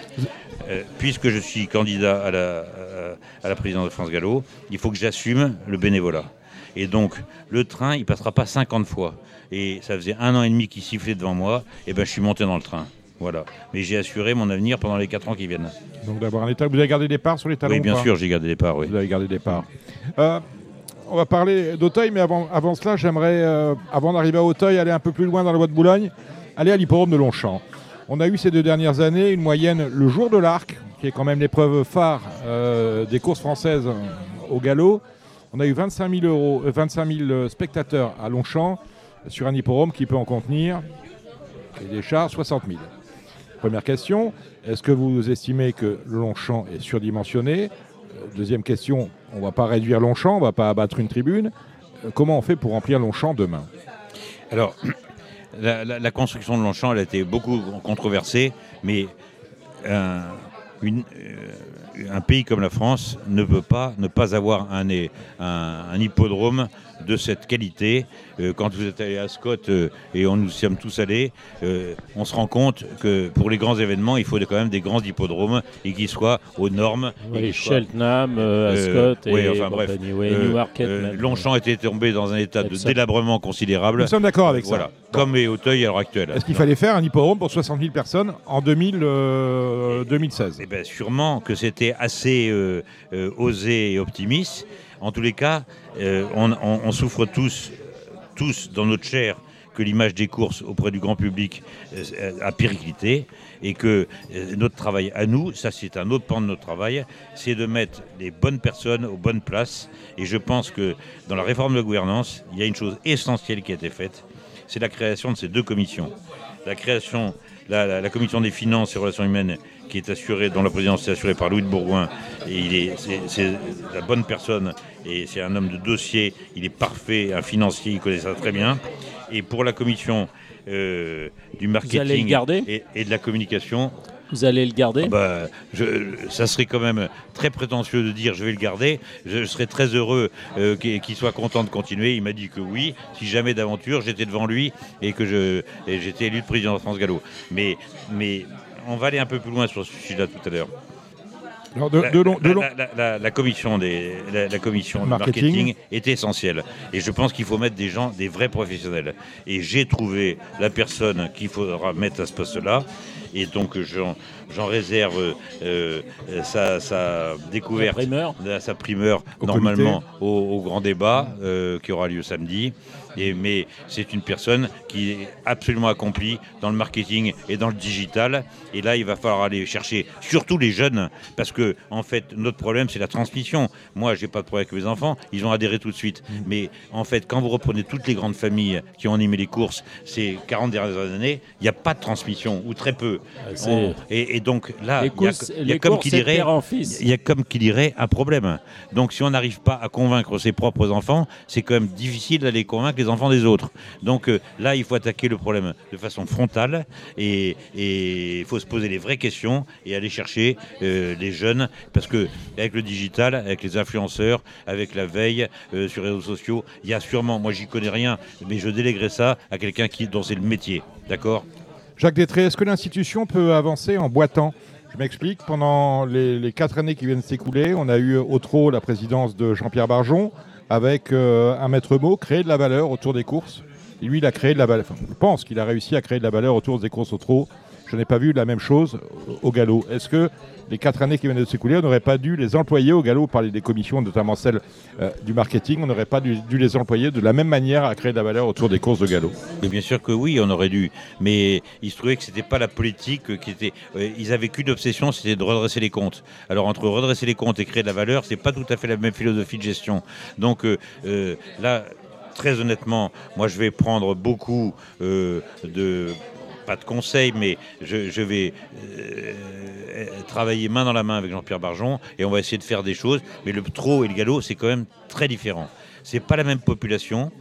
Euh, puisque je suis candidat à la, à- la présidence de France Gallo, il faut que j'assume le bénévolat. Et donc, le train, il passera pas 50 fois. Et ça faisait un an et demi qu'il sifflait devant moi, et ben je suis monté dans le train. Voilà. Mais j'ai assuré mon avenir pendant les 4 ans qui viennent. Donc d'avoir un état. Vous avez gardé des parts sur les talons oui, ou bien sûr, j'ai gardé les parts, oui. Vous avez gardé des parts. Euh, on va parler d'Auteuil, mais avant, cela, j'aimerais, euh, avant d'arriver à Auteuil, aller un peu plus loin dans la voie de Boulogne, aller à l'hippodrome de Longchamp. On a eu ces deux dernières années une moyenne le jour de l'arc, qui est quand même l'épreuve phare euh, des courses françaises au galop. On a eu 25 000, euros, 25 000 spectateurs à Longchamp sur un hippodrome qui peut en contenir et des chars 60 000. Première question, est-ce que vous estimez que Longchamp est surdimensionné? Deuxième question, on ne va pas réduire Longchamp, on ne va pas abattre une tribune. Comment on fait pour remplir Longchamp demain Alors, la, construction de Longchamp, a été beaucoup controversée, mais un, un pays comme la France ne peut pas ne pas avoir un hippodrome de cette qualité. Euh, quand vous êtes allé à Scott euh, et on nous sommes tous allés, euh, on se rend compte que pour les grands événements, il faut quand même des grands hippodromes et qu'ils soient aux normes. Oui, Cheltenham, Ascot et enfin, bref, Longchamp était tombé dans un état de délabrement considérable. Nous sommes d'accord avec voilà, Comme est Auteuil à l'heure actuelle. Est-ce qu'il fallait faire un hippodrome pour 60 000 personnes en 2000, 2016 eh ben, Sûrement que c'était assez osé et optimiste. En tous les cas, euh, on, souffre tous, tous dans notre chair que l'image des courses auprès du grand public euh, a périclité et que euh, notre travail à nous, ça c'est un autre pan de notre travail, c'est de mettre les bonnes personnes aux bonnes places. Et je pense que dans la réforme de la gouvernance, il y a une chose essentielle qui a été faite, c'est la création de ces deux commissions. La création, la, la commission des finances et relations humaines qui est assuré, dont la présidence est assurée par Louis de Bourgoin. Et il est, c'est, la bonne personne et c'est un homme de dossier. Il est parfait, un financier, il connaît ça très bien. Et pour la commission euh, du marketing et, de la communication, vous allez le garder? Ah bah, je, Ça serait quand même très prétentieux de dire je vais le garder. Je serais très heureux euh, qu'il soit content de continuer. Il m'a dit que oui, si jamais d'aventure j'étais devant lui et que j'étais élu de président de France Gallo. Mais, mais on va aller un peu plus loin sur ce sujet-là tout à l'heure. la, commission, des, la, commission marketing. marketing. est essentielle. Et je pense qu'il faut mettre des gens, des vrais professionnels. Et j'ai trouvé la personne qu'il faudra mettre à ce poste-là. Et donc j'en réserve euh, sa, découverte, sa primeur, normalement au, grand débat euh, qui aura lieu samedi mais c'est une personne qui est absolument accomplie dans le marketing et dans le digital. Et là, il va falloir aller chercher surtout les jeunes, parce que en fait, notre problème, c'est la transmission. Moi, j'ai pas de problème avec mes enfants, ils ont adhéré tout de suite. Mm. Mais en fait, quand vous reprenez toutes les grandes familles qui ont animé les courses ces 40 dernières années, il n'y a pas de transmission, ou très peu. Ah, et, donc là, il y, a comme qui dirait, il y a comme qui dirait un problème. Donc si on n'arrive pas à convaincre ses propres enfants, c'est quand même difficile d'aller convaincre enfants des autres. Donc euh, là, il faut attaquer le problème de façon frontale et il faut se poser les vraies questions et aller chercher euh, les jeunes parce que avec le digital, avec les influenceurs, avec la veille euh, sur les réseaux sociaux, il y a sûrement, moi j'y connais rien, mais je déléguerai ça à quelqu'un qui dont c'est le métier, d'accord? Jacques Détré, est-ce que l'institution peut avancer en boitant? Je m'explique, pendant les, quatre années qui viennent s'écouler, on a eu au trop la présidence de Jean-Pierre Barjon, avec euh, un maître mot, créer de la valeur autour des courses. Lui, il a créé de la valeur. Je pense qu'il a réussi à créer de la valeur autour des courses au trot. Je n'ai pas vu la même chose au galop. Est-ce que les quatre années qui viennent de s'écouler, on n'aurait pas dû les employer au galop, parler des commissions, notamment celle euh, du marketing, on n'aurait pas dû, les employer de la même manière à créer de la valeur autour des courses de galop? Bien sûr que oui, on aurait dû. Mais il se trouvait que ce n'était pas la politique qui était. Euh, ils avaient qu'une obsession, c'était de redresser les comptes. Alors entre redresser les comptes et créer de la valeur, c'est pas tout à fait la même philosophie de gestion. Donc euh, là très honnêtement, moi je vais prendre beaucoup de pas de conseils, mais je, vais euh, travailler main dans la main avec Jean-Pierre Barjon et on va essayer de faire des choses. Mais le trot et le galop, c'est quand même très différent. C'est pas la même population.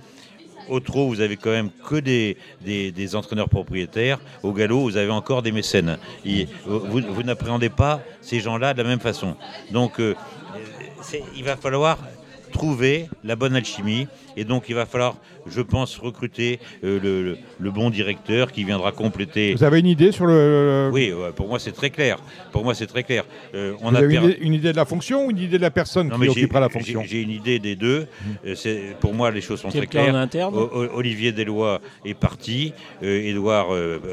Au trot, vous avez quand même que des, des, entraîneurs propriétaires. Au galop, vous avez encore des mécènes. vous, n'appréhendez pas ces gens-là de la même façon. Donc, euh, il va falloir trouver la bonne alchimie. Et donc, il va falloir, je pense, recruter euh, le, bon directeur qui viendra compléter. Vous avez une idée sur le. Oui, pour moi, c'est très clair. Pour moi, c'est très clair. Euh, on Vous a avez une, idée, de la fonction ou une idée de la personne qui occupera la fonction J'ai une idée des deux. Mmh. Euh, pour moi, les choses sont très claires. Olivier Deslois est parti. Édouard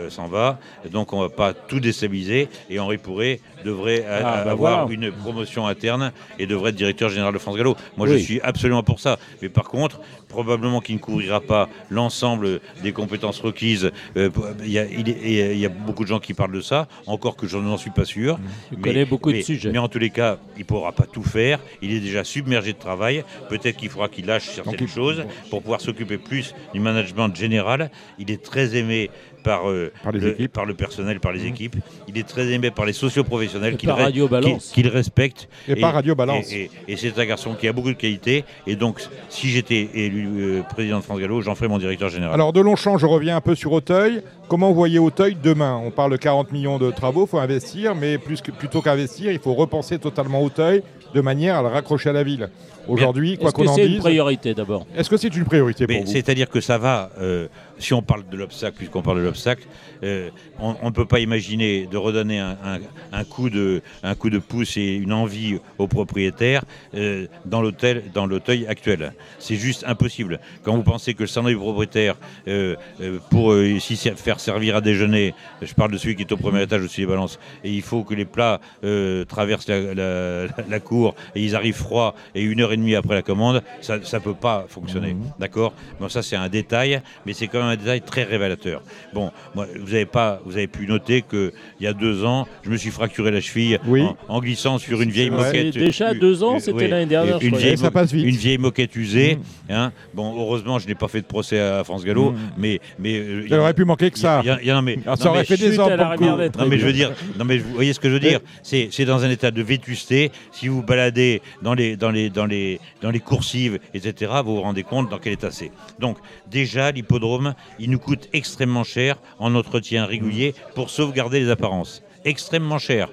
s'en va. Donc, on ne va pas tout déstabiliser. Et Henri Pourret devrait ah, bah avoir une promotion interne et devrait être directeur général de France Gallo. Moi, je suis suis absolument pour ça. Mais par contre, probablement qu'il ne couvrira pas l'ensemble des compétences requises. Euh, Il y, a- il il y a beaucoup de gens qui parlent de ça, encore que je n'en suis pas sûr. Tu connais beaucoup de mais- sujets. Mais en tous les cas, il ne pourra pas tout faire. Il est déjà submergé de travail. Peut-être qu'il faudra qu'il lâche certaines Donc, il- choses pour pouvoir s'occuper plus du management général. Il est très aimé par, euh, Par les le, équipes. par le personnel, par les équipes. Il est très aimé par les socioprofessionnels qu'il re- Radio Balance. qu'il- qu'il respecte. Et par Radio Balance. Et, et- et c'est un garçon qui a beaucoup de qualités. Et donc, si j'étais élu euh, président de France Gallo, j'en ferais mon directeur général. Alors de Longchamp, je reviens un peu sur Auteuil. Comment vous voyez Auteuil demain? On parle de 40 millions de travaux, il faut investir, mais plus que, plutôt qu'investir, il faut repenser totalement Auteuil de manière à le raccrocher à la ville. Aujourd'hui, quoi Est-ce qu'on que en c'est une dise, priorité d'abord? est-ce que c'est une priorité Mais pour vous? C'est-à-dire que ça va, euh, si on parle de l'obstacle, puisqu'on parle de l'obstacle, euh, on ne peut pas imaginer de redonner un, un- un coup de, un coup de pouce et une envie aux propriétaires euh, dans l'hôtel, dans l'Auteuil actuel. C'est juste impossible. Quand vous pensez que le salon du propriétaire, euh, pour ici faire servir à déjeuner, je parle de celui qui est au premier étage au-dessus des balances, et il faut que les plats traversent la, la- la cour et ils arrivent froids et une heure et demie après la commande, ça ne peut pas fonctionner. D'accord? Bon, ça c'est un détail, mais c'est quand même un détail très révélateur. Bon, moi, vous avez pas, vous avez pu noter que il y a deux ans, je me suis fracturé la cheville Oui. en, en glissant sur une vieille moquette. Déjà deux ans, c'était oui, l'année dernière, je Une vieille, ça passe vite. une vieille moquette usée. Mm. hein. Bon, heureusement, je n'ai pas fait de procès à France Gallo, Mm. mais mais euh, Il aurait pu manquer que ça. il y a- il y a- non, mais- ça aurait mais- fait des ans non mais je veux dire, non mais vous voyez ce que je veux dire, c'est c'est dans un état de vétusté. Si vous baladez dans les dans les dans les dans les coursives, etc., vous vous rendez compte dans quel état c'est. Donc déjà l'hippodrome, il nous coûte extrêmement cher en entretien régulier pour sauvegarder les apparences. Extrêmement cher.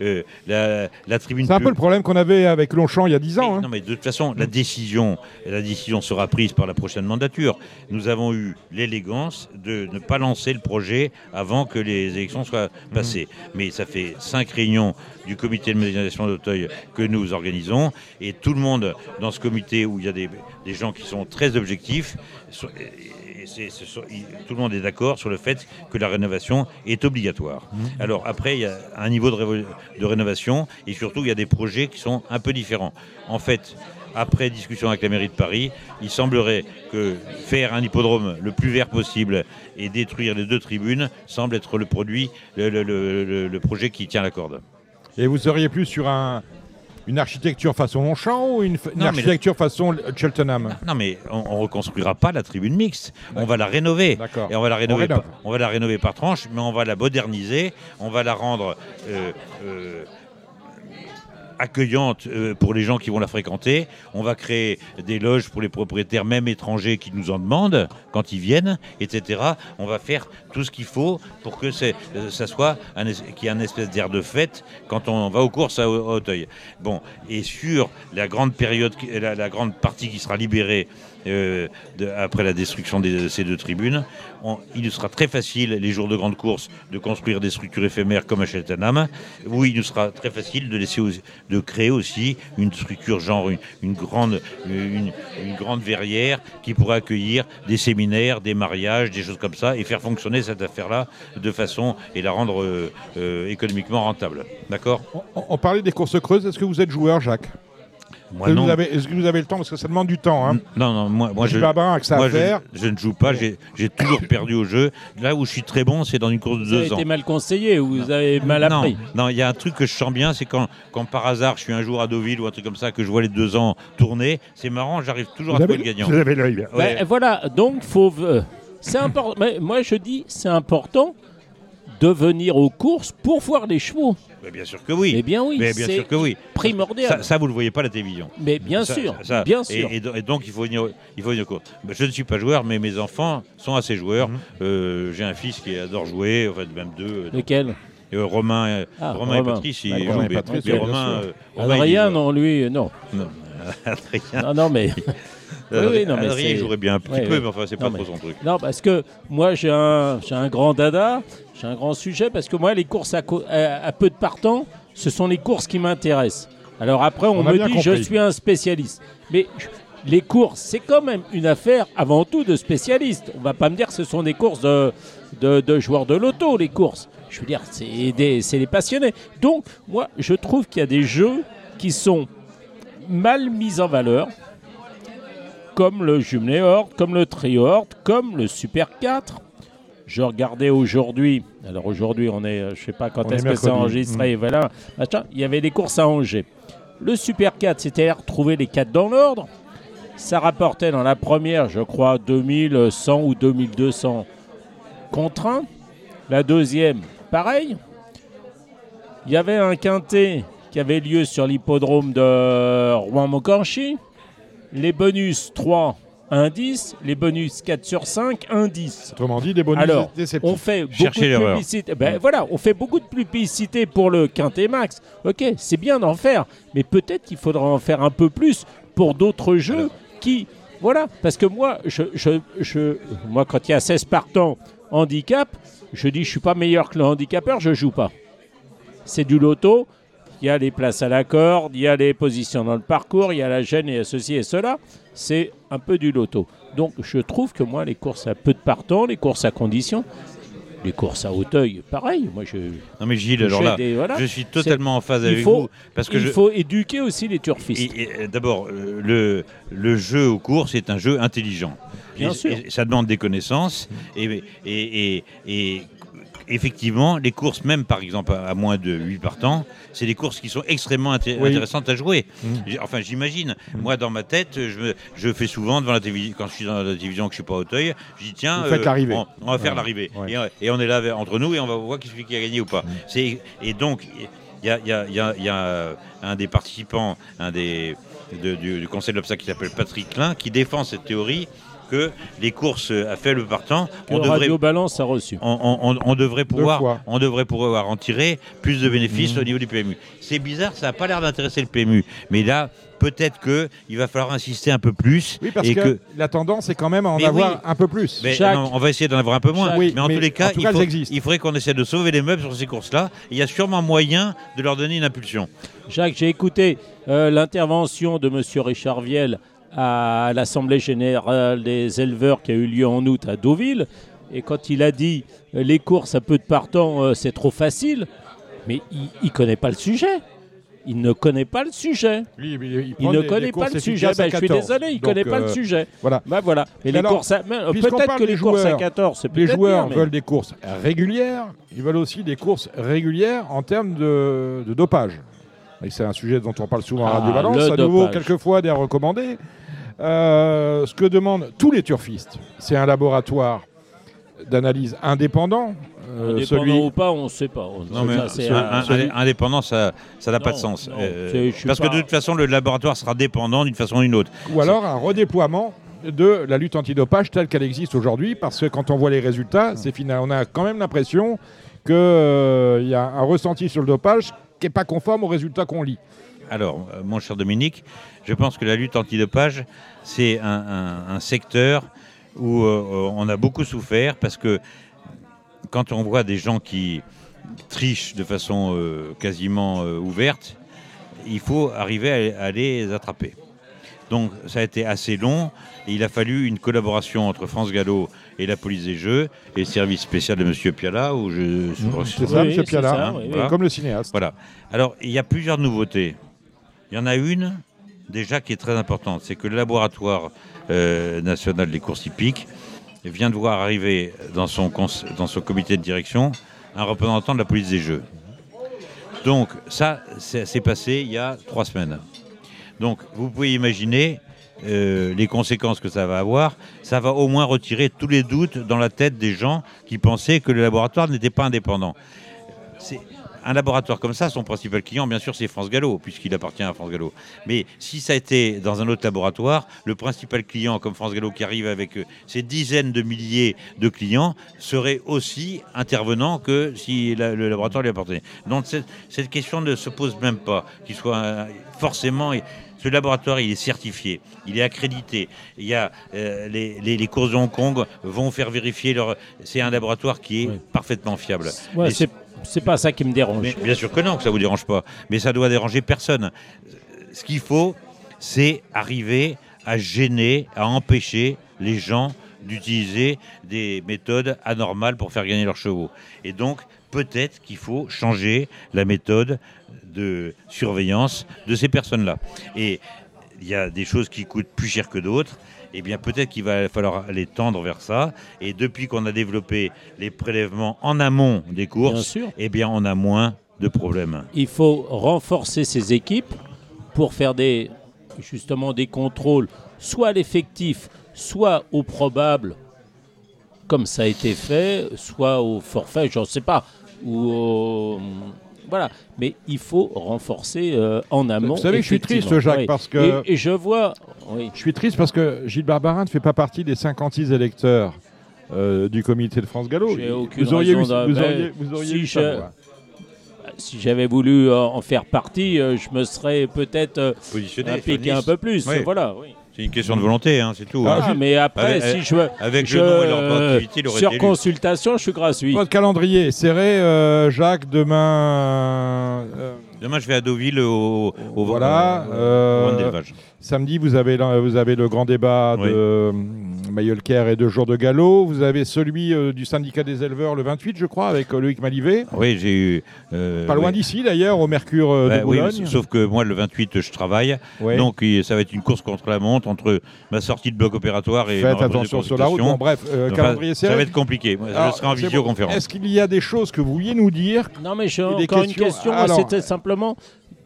Euh, la, la tribune. C'est un peu le problème qu'on avait avec Longchamp il y a 10 ans. mais, hein. Non, mais de toute façon, la décision, la décision sera prise par la prochaine mandature. Nous avons eu l'élégance de ne pas lancer le projet avant que les élections soient passées. Mais ça fait cinq réunions du comité de modernisation d'Auteuil que nous organisons, et tout le monde dans ce comité où il y a des, des gens qui sont très objectifs. So- et- et c'est- ce sont- il- tout le monde est d'accord sur le fait que la rénovation est obligatoire. Alors après, il y a un niveau de, révo- de rénovation et surtout, il y a des projets qui sont un peu différents. En fait, après discussion avec la mairie de Paris, il semblerait que faire un hippodrome le plus vert possible et détruire les deux tribunes semble être le produit, le, le- le- le- le projet qui tient la corde. Et vous seriez plus sur un, une architecture façon Longchamp ou une, Non, architecture façon Cheltenham Non, mais on, on reconstruira pas la tribune mixte. On va la rénover. D'accord. Et on va la rénover. rénove. par, on va la rénover par tranche, mais on va la moderniser. On va la rendre euh, euh, accueillante euh, pour les gens qui vont la fréquenter. On va créer des loges pour les propriétaires, même étrangers, qui nous en demandent quand ils viennent, etc. On va faire tout ce qu'il faut pour que euh, ça soit qu'il y ait un espèce d'air de fête quand on va aux courses à, à Auteuil. Bon, et sur la grande période, la grande partie qui sera libérée euh, après la destruction de ces deux tribunes, on- il nous sera très facile, les jours de grande course, de construire des structures éphémères comme à Cheltenham, où il nous sera très facile de, créer aussi une structure genre une, grande, une grande verrière qui pourrait accueillir des séminaires, des mariages, des choses comme ça, et faire fonctionner cette affaire-là de façon et la rendre euh, euh, économiquement rentable. D'accord? On, on parlait des courses creuses. Est-ce que vous êtes joueur, Jacques? Moi Est-ce que non. vous avez- Est-ce que vous avez le temps Parce que ça demande du temps. Hein. Non, non, moi, moi je, Babin avec ça moi, je- ne joue pas, j'ai j'ai toujours perdu au jeu. Là où je suis très bon, c'est dans une course de Vous avez deux ans. été mal conseillé ou vous avez mal non, appris non, il y a un truc que je sens bien, c'est quand, quand par hasard je suis un jour à Deauville ou un truc comme ça, que je vois les deux ans tourner, c'est marrant, j'arrive toujours Vous à avez, trouver le gagnant. vous avez l'œil. Ouais. Ben, voilà, donc faut. euh, C'est important. moi, je dis, c'est important de venir aux courses pour voir les chevaux. Mais bien sûr que oui. Mais bien oui, Mais bien c'est sûr que oui. primordial. Ça, ça, vous ne le voyez pas à la télévision. Mais bien Ça- sûr, ça- bien et- sûr. Et, do- et donc, il faut venir, il faut venir aux courses. Je ne suis pas joueur, mais mes enfants sont assez joueurs. Mhm. Euh, J'ai un fils qui adore jouer, enfin, même deux. Lequel? Euh, Romain, euh, Ah, Romain et Romain. Patrice, ils Romain jouent, mais- Patrice, mais Romain, euh, Romain, Adrien, non, lui, non. Non. Adrien. Non, non, mais. Oui, oui, non, mais Adrien, jouerait bien un petit peu, mais enfin, c'est pas mais- trop son truc. Non, parce que moi, j'ai un, j'ai un grand dada, j'ai un grand sujet, parce que moi, les courses à, co- à- à peu de partants, ce sont les courses qui m'intéressent. Alors après, on, me dit, je suis un spécialiste. Mais je- les courses, c'est quand même une affaire avant tout de spécialistes. On va pas me dire que ce sont des courses de, de, de joueurs de loto, les courses. Je veux dire, c'est des, c'est les passionnés. Donc, moi, je trouve qu'il y a des jeux qui sont mal mis en valeur. Comme le jumelé Horde, comme le trio Horde, comme le Super 4. Je regardais aujourd'hui, alors aujourd'hui on est, je sais pas quand est-ce est que c'est enregistré, voilà, machin, il y avait des courses à Angers. Le Super 4, c'était retrouver les 4 dans l'ordre. Ça rapportait dans la première, je crois, 2100 ou 2200 contraints. La deuxième, pareil. Il y avait un quintet qui avait lieu sur l'hippodrome de Rouen-Mocanchi. Les bonus 3, 1 10. Les bonus 4 sur 5, 1 10. Autrement dit, des bonus Alors, déceptifs. on fait beaucoup Cherchez de publicité. Ben, voilà, on fait beaucoup de publicité pour le Quintet Max. Ok, c'est bien d'en faire, mais peut-être qu'il faudra en faire un peu plus pour d'autres jeux qui, voilà, parce que moi, je, je, je- moi, quand il y a 16 partants handicap, je dis je suis pas meilleur que le handicapeur, je joue pas. C'est du loto. Il y a les places à la corde, il y a les positions dans le parcours, il y a la gêne et ceci et cela. C'est un peu du loto. Donc je trouve que moi, les courses à peu de partants, les courses à conditions, les courses à Hauteuil, pareil. Moi, je, Non mais Gilles, alors là, des- voilà. je suis totalement en phase avec faut- vous parce que il je, faut éduquer aussi les turfistes. Euh, D'abord, euh, le, le jeu aux courses est un jeu intelligent. Bien Et- sûr. et ça demande des connaissances. Et- et- et effectivement, les courses, même par exemple à, à moins de 8 partants, c'est des courses qui sont extrêmement inté- Oui. intéressantes à jouer. Mm. Enfin, j'imagine. Moi, dans ma tête, je, me- je fais souvent devant la télévision, quand je suis dans la télévision, que je suis pas à Auteuil, je dis tiens, l'arrivée. on, on va faire Ouais. l'arrivée. Ouais. Et, euh, et on est là entre nous et on va voir qui, qui a gagné ou pas. Mm. Et donc, il y a, y y y un des participants, un des, de- du, du conseil de l'obstacle qui s'appelle Patrick Klein, qui défend cette théorie que les courses à faible partant, on devrait, Radio Balance a reçu. on, on- on- on devrait pouvoir, on devrait pouvoir en tirer plus de bénéfices Mhm. au niveau du PMU. C'est bizarre, ça n'a pas l'air d'intéresser le PMU, mais là, peut-être que il va falloir insister un peu plus Oui, parce et que, que la tendance est quand même à en Mais avoir oui. un peu plus. mais non, on va essayer d'en avoir un peu moins. Mais en mais tous les cas, en tout il, cas, faut- elles existent. il faudrait qu'on essaie de sauver les meubles sur ces courses-là. Il y a sûrement moyen de leur donner une impulsion. Jacques, j'ai écouté euh, l'intervention de M. Richard Viel à l'Assemblée générale des éleveurs qui a eu lieu en août à Deauville. Et quand il a dit euh, les courses à peu de partants, euh, c'est trop facile, mais il ne connaît pas le sujet. Il ne connaît pas le sujet. Il, ne des- connaît des pas le sujet. Ben, je suis 14. désolé, il ne connaît pas euh, le sujet. Voilà. Ben voilà. Mais les Alors, courses à... Peut-être que les courses à joueurs, 14, c'est Les joueurs bien, mais- veulent des courses régulières, ils veulent aussi des courses régulières en termes de, de dopage. Et c'est un sujet dont on parle souvent à Ah, Radio Balance, le à nouveau quelquefois des recommandés. Euh, ce que demandent tous les turfistes, c'est un laboratoire d'analyse indépendant. euh, Indépendant celui, ou pas, on ne sait pas. On- Non, mais ça, c'est un- un- un- celui- indépendant, ça ça n'a pas de sens. non, Euh, parce que de toute façon, le laboratoire sera dépendant d'une façon ou d'une autre. ou alors un redéploiement de la lutte antidopage telle qu'elle existe aujourd'hui, parce que quand on voit les résultats, c'est final. On a quand même l'impression qu'il y a un ressenti sur le dopage qui n'est pas conforme aux résultats qu'on lit. Alors, euh, mon cher Dominique, je pense que la lutte antidopage, c'est un, secteur où euh, euh, on a beaucoup souffert parce que quand on voit des gens qui trichent de façon quasiment ouverte, il faut arriver à, à les attraper. Donc ça a été assez long et il a fallu une collaboration entre France Gallo et la police des jeux et le service spécial de M. Piala où je C'est ça, Oui, Monsieur c'est Piala, ça, hein, oui, oui. comme le cinéaste. Voilà. Alors, il y a plusieurs nouveautés. Il y en a une, déjà, qui est très importante. C'est que le laboratoire euh, national des courses hippiques vient de voir arriver dans son, dans son comité de direction un représentant de la police des jeux. Donc, ça, c'est passé il y a trois semaines. Donc, vous pouvez imaginer euh, les conséquences que ça va avoir. Ça va au moins retirer tous les doutes dans la tête des gens qui pensaient que le laboratoire n'était pas indépendant. C'est un laboratoire comme ça, son principal client, bien sûr, c'est France Gallo, puisqu'il appartient à France Gallo. Mais si ça été dans un autre laboratoire, le principal client, comme France Gallo, qui arrive avec euh, ses dizaines de milliers de clients, serait aussi intervenant que si le laboratoire lui appartenait. Donc cette, cette question ne se pose même pas, qu'il soit euh, forcément. Ce laboratoire, il est certifié, il est accrédité. Il y a euh, les, les- les courses de Hong Kong vont faire vérifier leur. C'est un laboratoire qui est Oui. parfaitement fiable. Ouais, c'est c'est pas ça qui me dérange. mais bien sûr que non, que ça vous dérange pas. Mais ça doit déranger personne. Ce qu'il faut, c'est arriver à gêner, à empêcher les gens d'utiliser des méthodes anormales pour faire gagner leurs chevaux. Et donc, peut-être qu'il faut changer la méthode de surveillance de ces personnes-là. Et il y a des choses qui coûtent plus cher que d'autres. Et bien peut-être qu'il va falloir aller tendre vers ça. Et depuis qu'on a développé les prélèvements en amont des courses, eh bien on a moins de problèmes. Il faut renforcer ces équipes pour faire des, justement des contrôles, soit à l'effectif, soit au probable, comme ça a été fait, soit au forfait, je ne sais pas, ou au, voilà, mais il faut renforcer euh, en amont. Vous savez, je suis triste, Jacques, parce que. Et, je vois. Je suis triste parce que Gilles Barbarin ne fait pas partie des 56 électeurs euh, du comité de France Gallo. Vous auriez, vous, auriez, vous auriez si si j'avais voulu en faire partie, euh, je me serais peut-être impliqué un peu plus. Voilà, oui. C'est une question de volonté, hein, c'est tout. Ah, hein. mais après, si je veux. Avec je, le nom et il aurait Sur consultation, je suis gratuit. Votre calendrier serré, euh, Jacques, demain. Euh, demain, je vais à Deauville au, au, voilà, euh, Samedi, vous avez, vous avez le grand débat de Mayolker et deux jours de galop. Vous avez celui euh, du syndicat des éleveurs le 28, je crois, avec euh, Loïc Malivet. Oui, j'ai eu. Euh, Pas loin d'ici, d'ailleurs, au Mercure de Boulogne. sauf que moi, le 28, je travaille. Donc, ça va être une course contre la montre entre ma sortie de bloc opératoire et. Faites attention sur la route. bref, calendrier Ça va être compliqué. je serai en visioconférence. Est-ce qu'il y a des choses que vous vouliez nous dire Non, mais j'ai encore une question. C'était simplement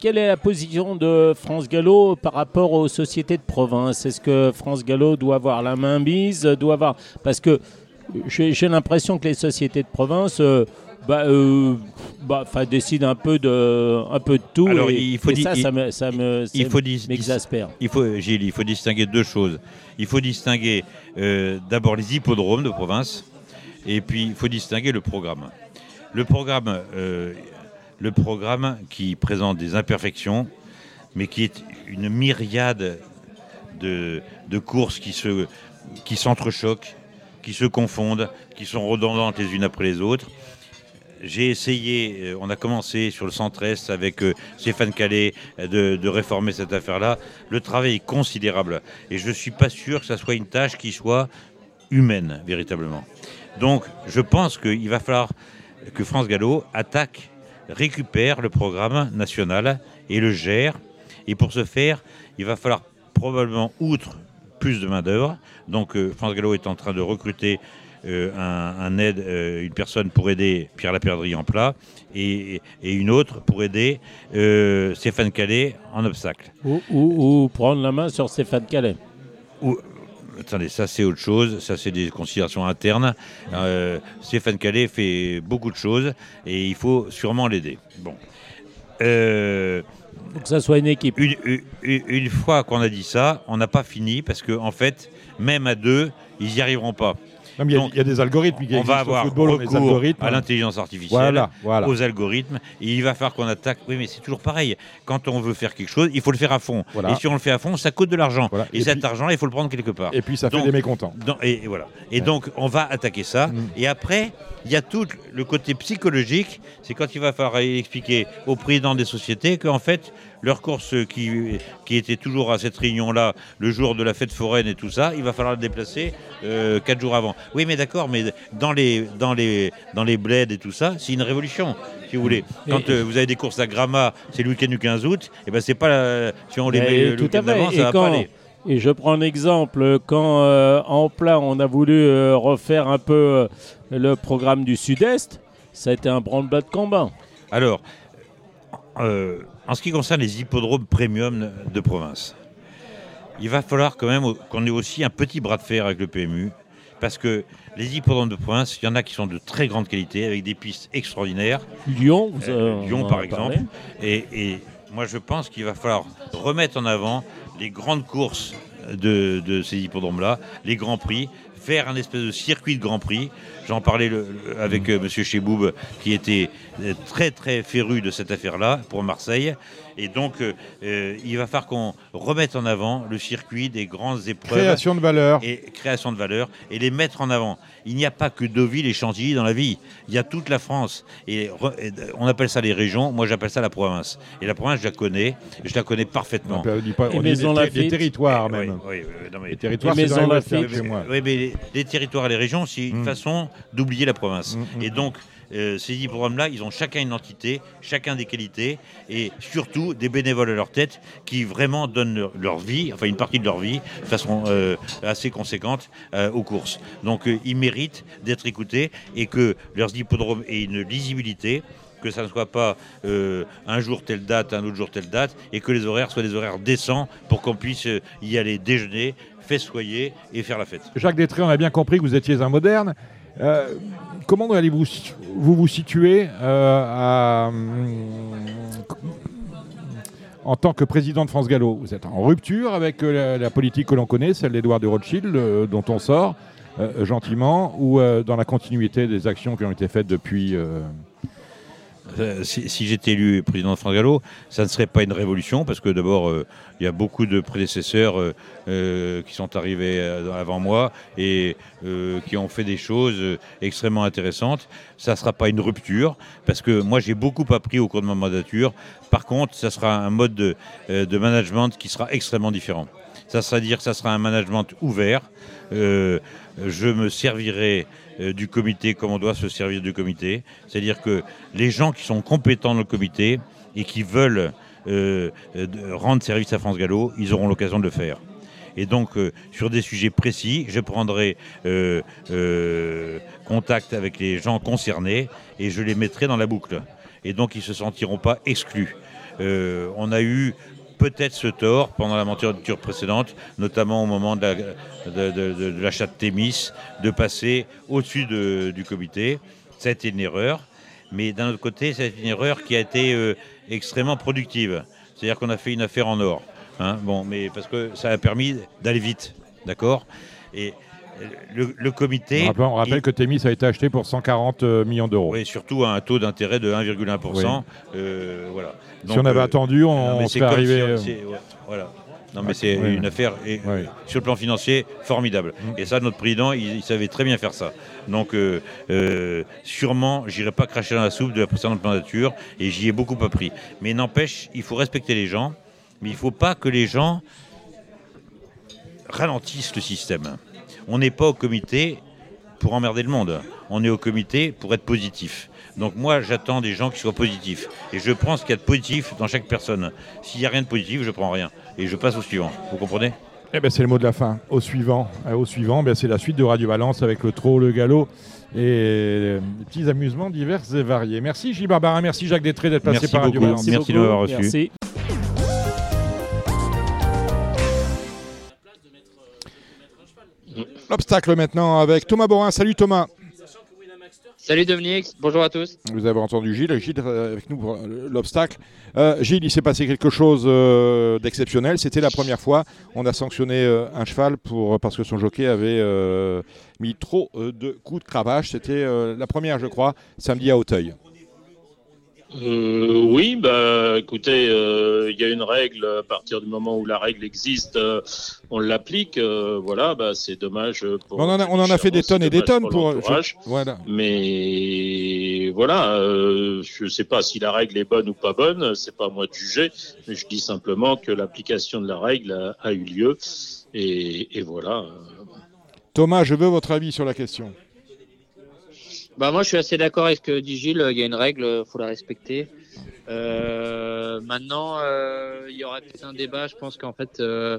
quelle est la position de France Gallo par rapport aux sociétés de province? Est-ce que France Gallo doit avoir la main mise doit avoir... Parce que j'ai l'impression que les sociétés de province euh, bah, euh, bah, décident un peu de, un peu de tout. Alors, il faut ça, ça me, ça me il faut m'exaspère. Il faut, Gilles, il faut distinguer deux choses. Il faut distinguer euh, d'abord les hippodromes de province, et puis il faut distinguer le programme. Le programme, le programme qui présente des imperfections, mais qui est une myriade de, courses qui, se, qui s'entrechoquent, qui se confondent, qui sont redondantes les unes après les autres. J'ai essayé, euh, on a commencé sur le centre-est avec euh, Stéphane Calais de, de, réformer cette affaire-là. Le travail est considérable et je ne suis pas sûr que ça soit une tâche qui soit humaine, véritablement. Donc je pense qu'il va falloir que France Gallo attaque récupère le programme national et le gère. Et pour ce faire, il va falloir probablement, outre plus de main-d'œuvre, donc euh, France Gallo est en train de recruter euh, un, aide, euh, une personne pour aider Pierre Laperdrie en plat et, une autre pour aider Stéphane Calais en obstacle. Ou, prendre la main sur Stéphane Calais. Attendez, ça c'est autre chose, ça c'est des considérations internes. Euh, Stéphane Calais fait beaucoup de choses et il faut sûrement l'aider. Bon. Euh, faut que ça soit une équipe. Une, fois qu'on a dit ça, on n'a pas fini parce qu'en en fait, même à deux, ils n'y arriveront pas. Il y, a des algorithmes qui on va avoir football, recours à l'intelligence artificielle, aux algorithmes, et il va falloir qu'on attaque. Oui, mais c'est toujours pareil. Quand on veut faire quelque chose, il faut le faire à fond. Et si on le fait à fond, ça coûte de l'argent. Et, cet argent, il faut le prendre quelque part. Et puis ça fait des mécontents. et, voilà. Et donc, on va attaquer ça. Mm. Et après, il y a tout le côté psychologique. C'est quand il va falloir expliquer aux présidents des sociétés qu'en fait, leur course qui, qui était toujours à cette réunion-là, le jour de la fête foraine et tout ça, il va falloir le déplacer euh, quatre jours avant. Oui, mais d'accord, mais dans les, dans, les, dans les bleds et tout ça, c'est une révolution, si vous voulez. Quand euh, vous avez des courses à Gramma, c'est le week-end du 15 août, et eh ben c'est pas si on les met le week-end d'avant, ça va pas aller. Et je prends un exemple, quand euh, en plein on a voulu refaire un peu le programme du Sud-Est, ça a été un branle-bas de combat. Alors, en ce qui concerne les hippodromes premium de province, il va falloir quand même qu'on ait aussi un petit bras de fer avec le PMU, parce que les hippodromes de province, il y en a qui sont de très grande qualité, avec des pistes extraordinaires. Lyon, euh, Lyon par exemple. Et, moi, je pense qu'il va falloir remettre en avant les grandes courses de, de ces hippodromes-là, les grands prix, faire un espèce de circuit de Grand Prix. J'en parlais avec M. Euh, Monsieur Cheboub, qui était euh, très très féru de cette affaire-là pour Marseille. Et donc, euh, euh, il va falloir qu'on remette en avant le circuit des grandes épreuves. Création de valeur. Et création de valeur et les mettre en avant. Il n'y a pas que Deauville et Chantilly dans la vie. Il y a toute la France. Et, on appelle ça les régions. Moi, j'appelle ça la province. Et la province, je la connais. Je la connais parfaitement. On dit, pas, on dit des, territoires même. Oui, oui, non, mais, les territoires, c'est dans Oui, mais les, les territoires et les régions, c'est une Mm. façon d'oublier la province. Mm, mm. Et donc, euh, ces hippodromes-là, ils ont chacun une entité, chacun des qualités, et surtout des bénévoles à leur tête qui vraiment donnent leur, vie, enfin une partie de leur vie, de façon euh, assez conséquente euh, aux courses. Donc, ils méritent d'être écoutés et que leurs hippodromes aient une lisibilité que ça ne soit pas un jour telle date, un autre jour telle date, et que les horaires soient des horaires décents pour qu'on puisse y aller déjeuner, festoyer et faire la fête. Jacques Détré, on a bien compris que vous étiez un moderne. Comment allez-vous vous, situer euh, hum, en tant que président de France Gallo? Vous êtes en rupture avec euh, la, la politique que l'on connaît, celle d'Edouard de Rothschild, euh, dont on sort gentiment, ou dans la continuité des actions qui ont été faites depuis si, si j'étais élu président de France Gallo, ça ne serait pas une révolution, parce que d'abord, euh, il y a beaucoup de prédécesseurs euh, euh, qui sont arrivés euh, avant moi et euh, qui ont fait des choses euh, extrêmement intéressantes. Ça ne sera pas une rupture, parce que moi, j'ai beaucoup appris au cours de ma mandature. Par contre, ça sera un mode de, euh, management qui sera extrêmement différent. Ça sera dire que ça sera un management ouvert. Euh, je me servirai euh, du comité comme on doit se servir du comité. C'est-à-dire que les gens qui sont compétents dans le comité et qui veulent euh, euh, rendre service à France Gallo, ils auront l'occasion de le faire. Et donc, euh, sur des sujets précis, je prendrai euh, euh, contact avec les gens concernés et je les mettrai dans la boucle. Et donc, ils ne se sentiront pas exclus. Euh, on a eu peut-être ce tort pendant la mandature précédente, notamment au moment de la- de- de- de- l'achat Thémis, de passer au-dessus de- du comité. Ça a été une erreur, mais d'un autre côté, c'est une erreur qui a été euh, extrêmement productive. C'est-à-dire qu'on a fait une affaire en or. hein. mais parce que ça a permis d'aller vite, d'accord? Le, le comité. On rappelle, on rappelle il- que Thémis a été acheté pour 140 euh, millions d'euros. oui, surtout à un taux d'intérêt de 1,1%. euh, voilà. Si on avait attendu, on serait c'est arrivé, si euh, c'est- ouais, voilà. Non, mais c'est Oui. une affaire et, Oui. sur le plan financier formidable. Mm. Et ça, notre président, il, il savait très bien faire ça. Donc, euh, euh, sûrement, j'irai pas cracher dans la soupe de la précédente mandature et j'y ai beaucoup appris. Mais n'empêche, il faut respecter les gens, mais il faut pas que les gens ralentissent le système. On n'est pas au comité pour emmerder le monde. On est au comité pour être positif. Donc moi, j'attends des gens qui soient positifs. Et je prends ce qu'il y a de positif dans chaque personne. S'il n'y a rien de positif, je prends rien. Et je passe au suivant. Vous comprenez? Eh ben, c'est le mot de la fin. Au suivant, Euh, au suivant ben, c'est la suite de Radio Valence avec le trot, le galop et des petits amusements divers et variés. Merci Gilles Barbarin, merci Jacques Détré d'être passé Merci par Radio beaucoup. Valence. Merci de m'avoir reçu. Merci. L'obstacle maintenant avec Thomas Borin. Salut Thomas. Salut Dominique, bonjour à tous. Vous avez entendu Gilles, Gilles euh, avec nous pour euh, l'obstacle. Euh, Gilles, il s'est passé quelque chose euh, d'exceptionnel. C'était la première fois. On a sanctionné euh, un cheval pour, parce que son jockey avait mis trop de coups de cravache. C'était la première, je crois, samedi à Auteuil. Euh, oui, bah, écoutez, euh, il y a une règle. À partir du moment où la règle existe, euh, on l'applique. euh, voilà, bah, c'est dommage pour. On en a, on en a fait des tonnes et des tonnes pour. l'entourage. Voilà. Mais voilà, euh, je sais pas si la règle est bonne ou pas bonne. C'est pas à moi de juger. Mais je dis simplement que l'application de la règle a, a eu lieu. Et, et voilà. Thomas, je veux votre avis sur la question. Bah moi je suis assez d'accord avec ce que dit Gilles, il y a une règle, faut la respecter. Euh, maintenant, euh, il y aura peut-être un débat, je pense qu'en fait, euh,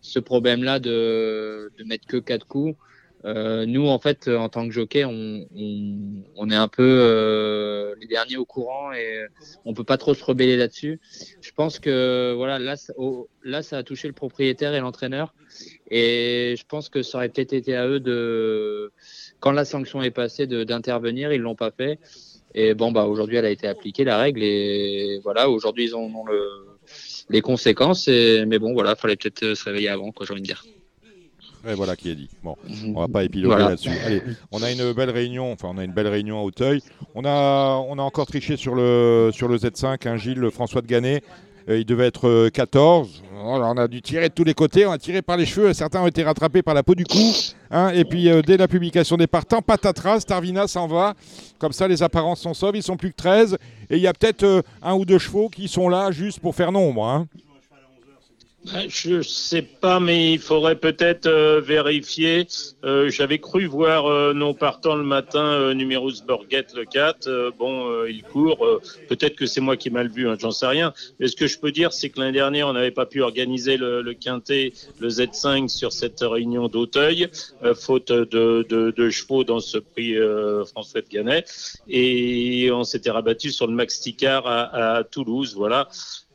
ce problème-là de, de mettre que quatre coups, euh, nous en fait, en tant que jockey, on, on, on est un peu euh, les derniers au courant et on peut pas trop se rebeller là-dessus. Je pense que voilà, là, là, ça a touché le propriétaire et l'entraîneur, et je pense que ça aurait peut-être été à eux de quand la sanction est passée d'intervenir, ils l'ont pas fait. Et bon, bah aujourd'hui, elle a été appliquée la règle et voilà, aujourd'hui ils en ont le, les conséquences. Et, mais bon, voilà, fallait peut-être euh, se réveiller avant, quoi, j'ai envie de dire. Et voilà qui est dit. Bon, on va pas épiloguer Voilà. là-dessus. Allez, on a une belle réunion. Enfin, on a une belle réunion à Auteuil. On a, on a encore triché sur le sur le Z5. Hein, Gilles, François de Gannet. Euh, il devait être euh, 14. Voilà, on a dû tirer de tous les côtés. On a tiré par les cheveux. Certains ont été rattrapés par la peau du cou. hein. et puis, euh, dès la publication des partants, patatras, Starvina s'en va. Comme ça, les apparences sont sauves. Ils sont plus que 13. Et il y a peut-être euh, un ou deux chevaux qui sont là juste pour faire nombre. hein. Ben, je sais pas, mais il faudrait peut-être euh, vérifier. Euh, J'avais cru voir euh, non partant le matin euh, Numerus Borghet le 4. Euh, bon, euh, il court. peut-être que c'est moi qui ai mal vu, hein, j'en sais rien. Mais ce que je peux dire, c'est que l'année dernière, on n'avait pas pu organiser le, le quintet, le Z5 sur cette réunion d'Auteuil, faute de, de, de chevaux dans ce prix François de Gannet. Et on s'était rabattu sur le Max Ticard à, à Toulouse. Voilà.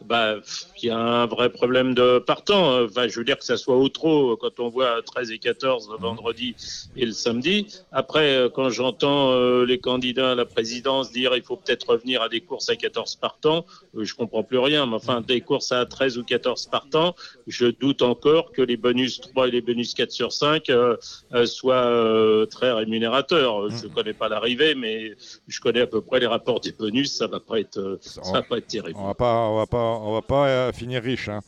Bah, il y a un vrai problème de partant. Enfin, je veux dire que ça soit au trop quand on voit 13 et 14 le vendredi et le samedi. Après, euh, quand j'entends euh, les candidats à la présidence dire il faut peut-être revenir à des courses à 14 partants, euh, je comprends plus rien. Mais enfin, des courses à 13 ou 14 partants, je doute encore que les bonus 3 et les bonus 4 sur 5 euh, euh, soient euh, très rémunérateurs. Je connais pas l'arrivée, mais je connais à peu près les rapports des bonus. Ça va pas être, euh, ça va pas être terrible. On va pas, on va pas, on va pas euh, finir riche. hein.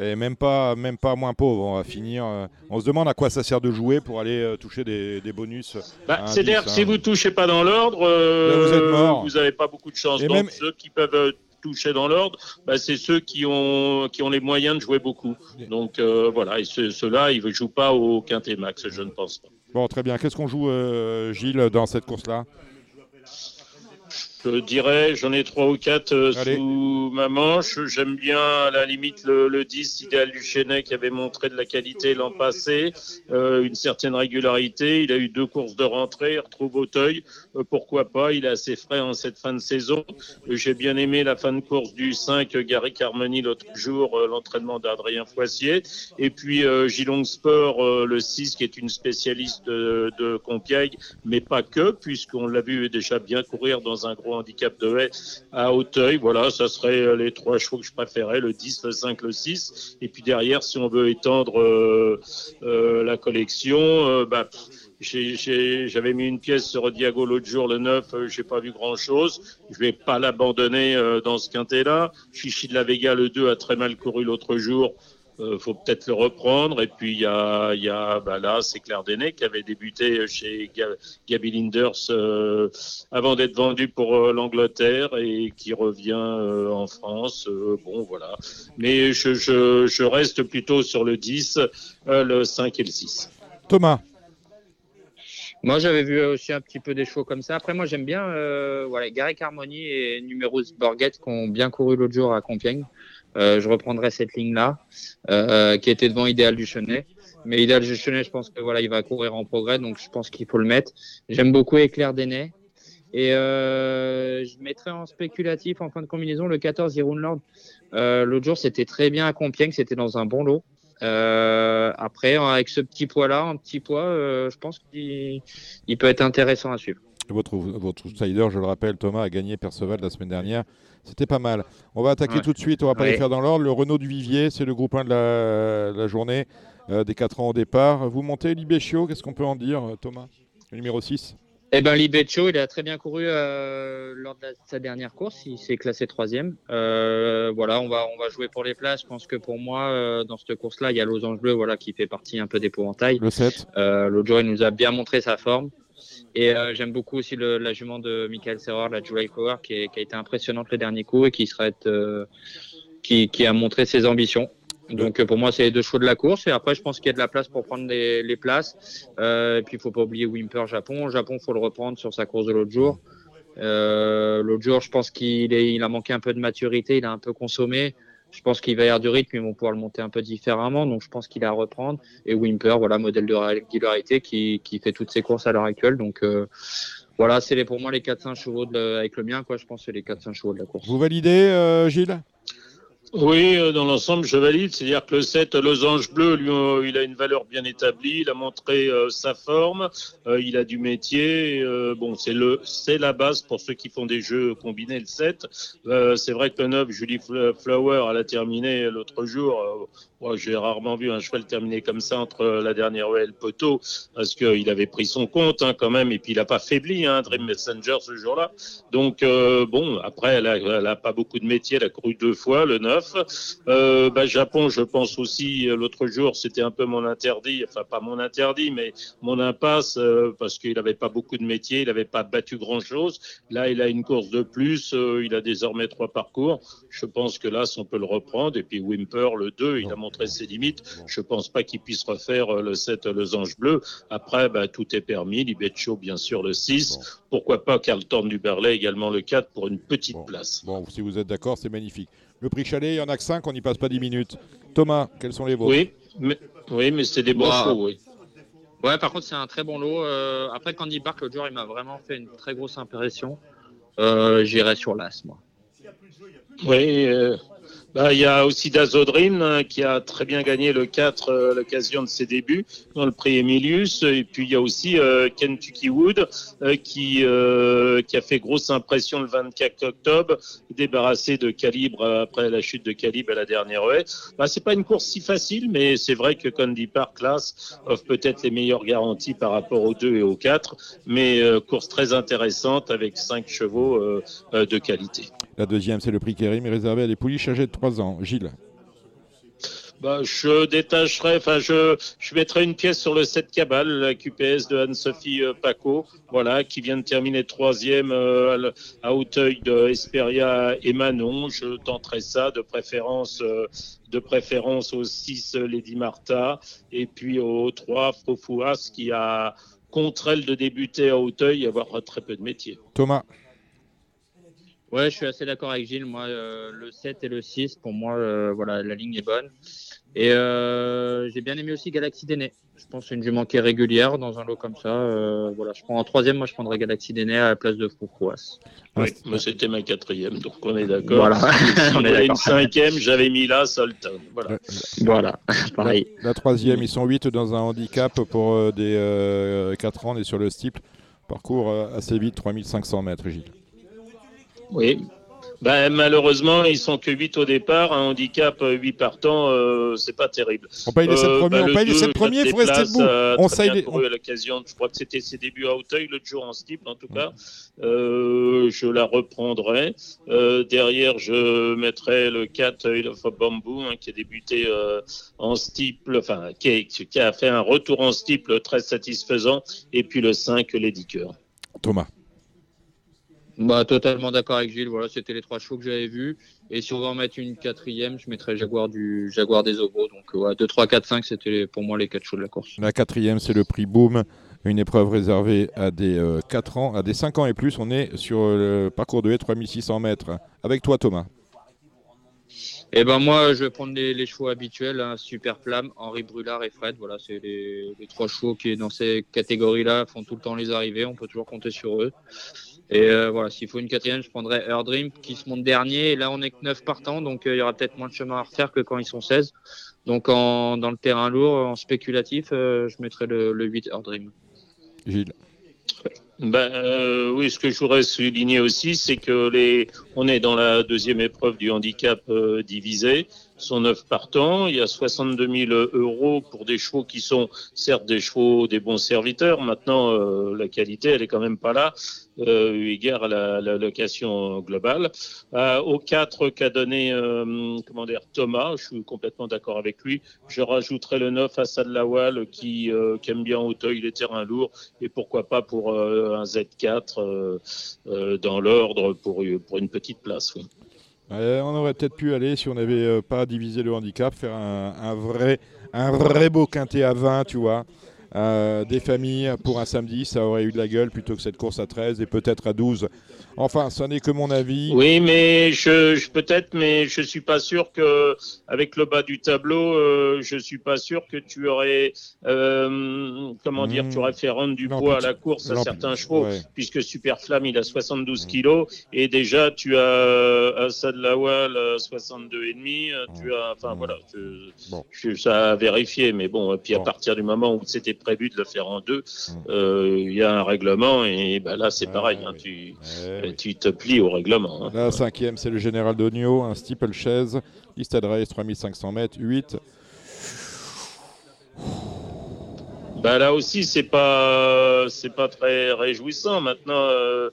Et même pas, même pas moins pauvre. On va finir. euh, on se demande à quoi ça sert de jouer pour aller euh, toucher des, des bonus. Bah, C'est-à-dire 10, que si hein. vous touchez pas dans l'ordre, euh, vous n'avez pas beaucoup de chance. Et Donc même- ceux qui peuvent toucher dans l'ordre, bah, c'est ceux qui ont qui ont les moyens de jouer beaucoup. Donc voilà, et ceux- ceux-là, ils ne jouent pas au quintet max, je ne pense pas. Bon, très bien. Qu'est-ce qu'on joue, Gilles, dans cette course-là? Je dirais, j'en ai trois ou quatre euh, sous ma manche. J'aime bien, à la limite, le, le 10 idéal du Chenet qui avait montré de la qualité l'an passé, euh, une certaine régularité. Il a eu deux courses de rentrée, il retrouve Auteuil. Euh, pourquoi pas Il est assez frais en cette fin de saison. J'ai bien aimé la fin de course du 5, euh, Gary Carmoni l'autre jour, l'entraînement d'Adrien Foissier. Et puis Gilong Sport, le 6, qui est une spécialiste de, de Compiègne, mais pas que, puisqu'on l'a vu déjà bien courir dans un gros handicap de haie à Hauteuil. Voilà, ça serait euh, les trois chevaux que je préférais, le 10, le 5, le 6. Et puis derrière, si on veut étendre euh, euh, la collection, bah, j'avais mis une pièce sur Diago l'autre jour, le 9, euh, j'ai pas vu grand chose. Je vais pas l'abandonner dans ce quintet-là. Chichi de la Vega, le 2, a très mal couru l'autre jour. Euh, faut peut-être le reprendre. Et puis il y a, il y a bah là, c'est Claire Denet qui avait débuté chez Ga- Gaby Linders euh, avant d'être vendu pour euh, l'Angleterre et qui revient euh, en France. Euh, bon, voilà. Mais je, je, je reste plutôt sur le 10, euh, le 5 et le 6. Thomas. Moi, j'avais vu aussi un petit peu des chevaux comme ça. Après, moi, j'aime bien euh, voilà, Gary Carmoni et Numerus Borghet qui ont bien couru l'autre jour à Compiègne. Euh, je reprendrai cette ligne-là, euh, qui était devant Idéal du Chenet. Mais Idéal du Chenet, je pense que voilà, il va courir en progrès, donc je pense qu'il faut le mettre. J'aime beaucoup Éclair Denet. Et euh, je mettrai en spéculatif en fin de combinaison le 14 Yeroon Lord. Euh, L'autre jour, c'était très bien à Compiègne, c'était dans un bon lot. Euh, après, avec ce petit poids-là, un petit poids, euh, je pense qu'il il peut être intéressant à suivre. Votre, votre outsider, je le rappelle, Thomas a gagné Perceval la semaine dernière. C'était pas mal. On va attaquer Ouais. tout de suite, on va pas Ouais. les faire dans l'ordre. Le Renault du Vivier, c'est le groupe 1 de la, la journée, euh, des 4 ans au départ. Vous montez Libéchio, qu'est-ce qu'on peut en dire, euh, Thomas Le numéro 6 Eh ben, Libeccio, il a très bien couru euh, lors de la- sa dernière course. Il s'est classé troisième. Euh, voilà, on va on va jouer pour les places. Je pense que pour moi, euh, dans cette course-là, il y a Losange Bleu, voilà, qui fait partie un peu d'épouvantail. Le 7. Euh, L'autre jour, il nous a bien montré sa forme. Et euh, j'aime beaucoup aussi la jument de Michael Serrer, la July Flower, qui, a été impressionnante le dernier coup et qui euh, a montré ses ambitions. Donc euh, pour moi, c'est les deux chevaux de la course. Et après, je pense qu'il y a de la place pour prendre les, places. Et puis, il faut pas oublier Wimper Japon. Japon, faut le reprendre sur sa course de l'autre jour. L'autre jour, je pense qu'il il a manqué un peu de maturité, il a un peu consommé. Je pense qu'il va y avoir du rythme, ils vont pouvoir le monter un peu différemment. Donc, je pense qu'il a à reprendre. Et Wimper, voilà, modèle de régularité qui, fait toutes ses courses à l'heure actuelle. Donc, euh, voilà, c'est pour moi les 4-5 chevaux avec le mien, quoi. Je pense que c'est les 4-5 chevaux de la course. Vous validez, euh, Gilles? Oui, euh, dans l'ensemble, je valide. C'est-à-dire que le 7, Losange Bleu, lui, euh, il a une valeur bien établie. Il a montré euh, sa forme. il a du métier. bon, c'est le, c'est la base pour ceux qui font des jeux combinés. Le 7, Euh, c'est vrai que le 9, Julie Fl- Flower, elle a terminé l'autre jour. Moi, j'ai rarement vu un cheval terminer comme ça entre la dernière et le poteau, parce qu'il avait pris son compte hein, quand même, et puis il n'a pas faibli, hein, Dream Messenger ce jour-là. Donc euh, bon, après, elle a, elle a pas beaucoup de métier, elle a couru deux fois, le 9. Euh, bah, Japon, je pense aussi, euh, l'autre jour, c'était un peu mon interdit, enfin pas mon interdit, mais mon impasse, parce qu'il n'avait pas beaucoup de métier, il n'avait pas battu grand-chose. Là, il a une course de plus, il a désormais trois parcours. Je pense que là, on peut le reprendre, et puis Wimper, le 2, il a montré montré ses limites. Je pense pas qu'il puisse refaire euh, le 7 Losange Bleu. Après, bah, tout est permis. Libetcho, bien sûr, le 6. Pourquoi pas Carlton du Berlay également le 4 pour une petite place. Bon, si vous êtes d'accord, c'est magnifique. Le prix chalet, il y en a que 5, on n'y passe pas 10 minutes. Thomas, quels sont les vôtres? Oui, mais, oui, mais c'est des bons Bah, chevaux, oui. Ouais, par contre, c'est un très bon lot. Euh, après, Candy Park, l'autre jour, il m'a vraiment fait une très grosse impression. Euh, J'irai sur l'As, moi. Oui, euh, bah, il y a aussi Dazodrim hein, qui a très bien gagné le 4 euh, à l'occasion de ses débuts dans le prix Emilius. Et puis il y a aussi euh, Kentucky Wood euh, qui, euh, qui a fait grosse impression le 24 octobre, débarrassé de Calibre euh, après la chute de Calibre à la dernière haie. Bah, c'est pas une course si facile, mais c'est vrai que Candy Park Class offre peut-être les meilleures garanties par rapport aux 2 et aux 4, mais euh, course très intéressante avec 5 chevaux euh, euh, de qualité. La deuxième, c'est le prix Kérim, réservé à des pouliches âgées de 3 ans. Gilles Bah, je détacherai, enfin, je, je mettrai une pièce sur le 7 Cabal, la QPS de Anne-Sophie euh, Paco, voilà, qui vient de terminer troisième euh, à Hauteuil de Esperia et Manon. Je tenterai ça, de préférence, euh, de préférence au 6 euh, Lady Martha, et puis au 3 Frofouas, qui a, contre elle de débuter à Hauteuil, avoir très peu de métier. Thomas Ouais, je suis assez d'accord avec Gilles. Moi, euh, le 7 et le 6, pour moi, euh, voilà, la ligne est bonne. Et euh, j'ai bien aimé aussi Galaxy Déné. Je pense que c'est une jument qui est régulière dans un lot comme ça. Euh, voilà, je prends en troisième, moi je prendrais Galaxy Déné à la place de Froufrouas. Oui, moi c'était ma quatrième, donc on est d'accord. Voilà, Si on est une cinquième, j'avais mis là Solton. Voilà. Voilà, pareil. La, la troisième, ils sont 8 dans un handicap pour euh, des euh, 4 ans, on est sur le steeple. Parcours euh, assez vite, 3500 mètres, Gilles. Oui. Ben, malheureusement, ils sont que 8 au départ. Un handicap 8 partants, euh, c'est pas terrible. On paye les sept premiers, on le paye les deux, sept je premiers, me faut rester debout. euh, On très bien les- à l'occasion. Je crois que c'était ses débuts à Hauteuil, l'autre jour en steeple, en tout cas. Euh, je la reprendrai. Euh, derrière, je mettrai le 4 Oil of Bamboo, hein, qui a débuté euh, en steeple, enfin, qui, est- qui a fait un retour en steeple très satisfaisant. Et puis le 5, Lady Cœur. Thomas. Bah, totalement d'accord avec Gilles. Voilà, c'était les trois chevaux que j'avais vus. Et si on va en mettre une quatrième, je mettrais Jaguar du Jaguar des Obos. Donc, ouais, 2, 3, 4, 5, c'était pour moi les quatre chevaux de la course. La quatrième, c'est le prix Boom, une épreuve réservée à des 4 ans, à des 5 ans et plus. On est sur euh, le parcours de haie 3600 mètres. Avec toi, Thomas. Et ben moi, je vais prendre les, les chevaux habituels, hein, Super Flamme, Henri Brulard et Fred. Voilà, c'est les, les trois chevaux qui, dans ces catégories-là, font tout le temps les arrivées. On peut toujours compter sur eux. Et euh, voilà, s'il faut une quatrième, je prendrais Air Dream qui se monte dernier. Et là, on est que 9 partants, donc euh, il y aura peut-être moins de chemin à refaire que quand ils sont 16. Donc en, dans le terrain lourd, en spéculatif, euh, je mettrais le, le 8 Air Dream. Gilles. Ben euh, oui, ce que je voudrais souligner aussi, c'est que les, on est dans la deuxième épreuve du handicap euh, divisé. Ce sont neuf partants. Il y a 62 000 euros pour des chevaux qui sont certes des chevaux, des bons serviteurs. Maintenant, euh, la qualité, elle est quand même pas là, euh, eu égard à la, la location globale. Euh, au 4 qu'a donné euh, comment dire, Thomas, je suis complètement d'accord avec lui. Je rajouterai le 9 Assad Lawal qui, euh, qui aime bien Auteuil les terrains lourds et pourquoi pas pour euh, un Z4 euh, euh, dans l'ordre pour, pour une petite place. Oui. Euh, on aurait peut-être pu aller, si on n'avait euh, pas divisé le handicap, faire un, vrai, un vrai beau quintet à 20, tu vois. Euh, des familles pour un samedi, ça aurait eu de la gueule plutôt que cette course à 13 et peut-être à 12. Enfin, ça n'est que mon avis. Oui, mais je, je peut-être, mais je suis pas sûr que avec le bas du tableau, euh, je suis pas sûr que tu aurais, euh, comment dire, Mmh. tu aurais fait rendre du poids à la course à certains chevaux, ouais. puisque Superflamme il a 72 kilos et déjà tu as Assad Lawal à 62 et demi, euh, tu as, enfin voilà, je, je- ça a vérifié, mais bon, et puis à partir du moment où c'était prévu de le faire en deux, euh, il y a un règlement et ben là c'est pareil, hein, tu, tu te plies au règlement. hein. La cinquième, c'est le Général d'Ogno, un steeple chaise, liste race 3500 mètres, 8. Bah là aussi, c'est pas c'est pas très réjouissant. Maintenant, euh,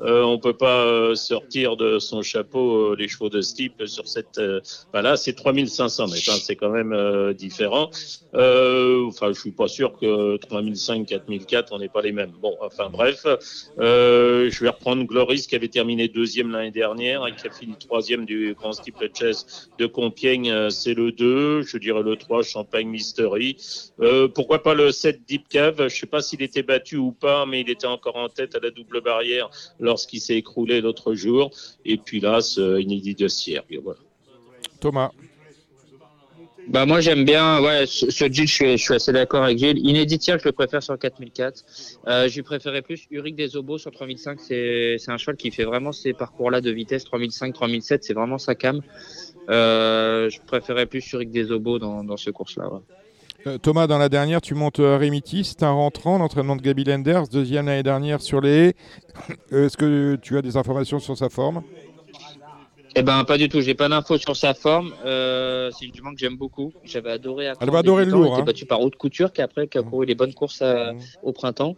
euh, on peut pas euh, sortir de son chapeau euh, les chevaux de Steep sur cette. Euh, bah là, c'est 3500 mètres. Hein, c'est quand même différent. Enfin, je suis pas sûr que 3005, 4004, on n'est pas les mêmes. Bon, enfin bref, je vais reprendre Gloris qui avait terminé deuxième l'année dernière et qui a fini troisième du Grand Steeple Chess de Compiègne. C'est le 2, je dirais le 3, Champagne Mystery. Pourquoi pas le 7 Deep Cave Je sais pas s'il était battu ou pas, mais il était encore en tête à la double barrière lorsqu'il s'est écroulé l'autre jour. Et puis là, ce Inédit de Sierre. Voilà. Thomas. Bah moi j'aime bien, ouais, ce ce Gilles, je suis, je suis assez d'accord avec Gilles. Inédit je le préfère sur 4004. Euh, J'y préférais plus Uric des Obos sur 3005. C'est c'est un cheval qui fait vraiment ces parcours-là de vitesse 3005, 3007. C'est vraiment sa cam. Euh, je préférais plus Uric des Obos dans, dans ce course-là. ouais. Euh, Thomas, dans la dernière, tu montes euh, Remiti, c'est un rentrant, l'entraînement de Gaby Lenders, deuxième l'année dernière sur les. Euh, Est-ce que tu as des informations sur sa forme? Eh ben pas du tout. J'ai pas d'infos sur sa forme. Euh, c'est une jument que j'aime beaucoup. J'avais adoré. Elle va adorer le lourd, Elle hein. battue par Haute Couture qui après qui a couru les bonnes courses à- au printemps.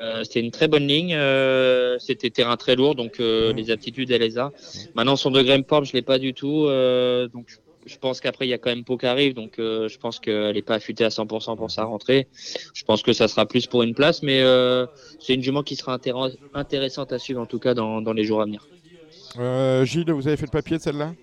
Euh, c'était une très bonne ligne. euh, c'était terrain très lourd, donc euh, les aptitudes elle les a. Maintenant son degré de forme je l'ai pas du tout. donc je- pense qu'après il y a quand même Pau qui arrive, donc euh, je pense qu'elle est pas affûtée à 100% pour sa rentrée. Je pense que ça sera plus pour une place, mais euh, c'est une jument qui sera intér- intéressante à suivre en tout cas dans, dans les jours à venir. Euh, Gilles, vous avez fait le papier de celle-là?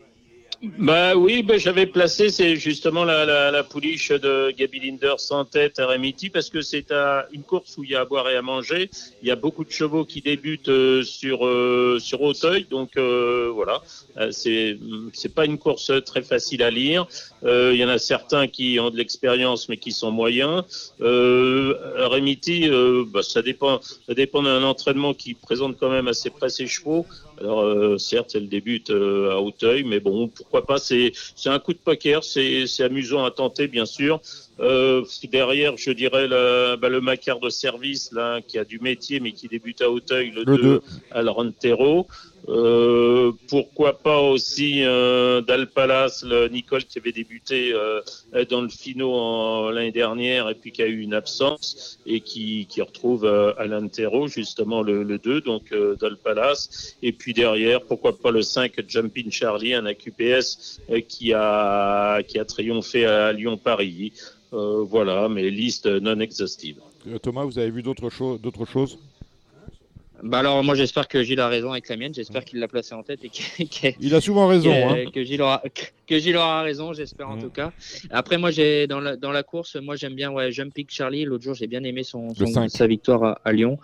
Bah oui, bah, j'avais placé, c'est justement la, la, la pouliche de Gaby Linders en tête à Remiti parce que c'est à une course où il y a à boire et à manger. Il y a beaucoup de chevaux qui débutent euh, sur euh, sur Auteuil, donc euh, voilà, Euh, c'est c'est pas une course très facile à lire. Euh, Il y en a certains qui ont de l'expérience mais qui sont moyens. Euh, Remiti, euh, bah, ça dépend, ça dépend d'un entraînement qui présente quand même assez près ses chevaux. Alors euh, certes, elle débute euh, à Hauteuil, mais bon, pourquoi pas C'est c'est un coup de poker, c'est c'est amusant à tenter, bien sûr. Euh, derrière, je dirais le, bah, le Macar de service là, qui a du métier mais qui débute à Hauteuil, le, Le 2, deux. Alrantero. Euh, pourquoi pas aussi euh, Dalpalas, le Nicole qui avait débuté euh, dans le Fino en- l'année dernière et puis qui a eu une absence et qui, qui retrouve euh, Alantero justement le, le 2, donc euh, Dalpalas. Et puis derrière, pourquoi pas le 5 Jumping Charlie, un AQPS qui a qui a triomphé à Lyon-Paris. Voilà, mais liste non exhaustive. Thomas, vous avez vu d'autres d'autres choses? Bah alors moi j'espère que Gilles a raison avec la mienne, j'espère qu'il l'a placé en tête et que, que- Il a souvent raison. que, hein. que Gilles aura que Gilles aura raison, j'espère en tout cas. Après moi j'ai dans la dans la course, moi j'aime bien ouais Jumping Charlie. L'autre jour j'ai bien aimé son, sa victoire à, à Lyon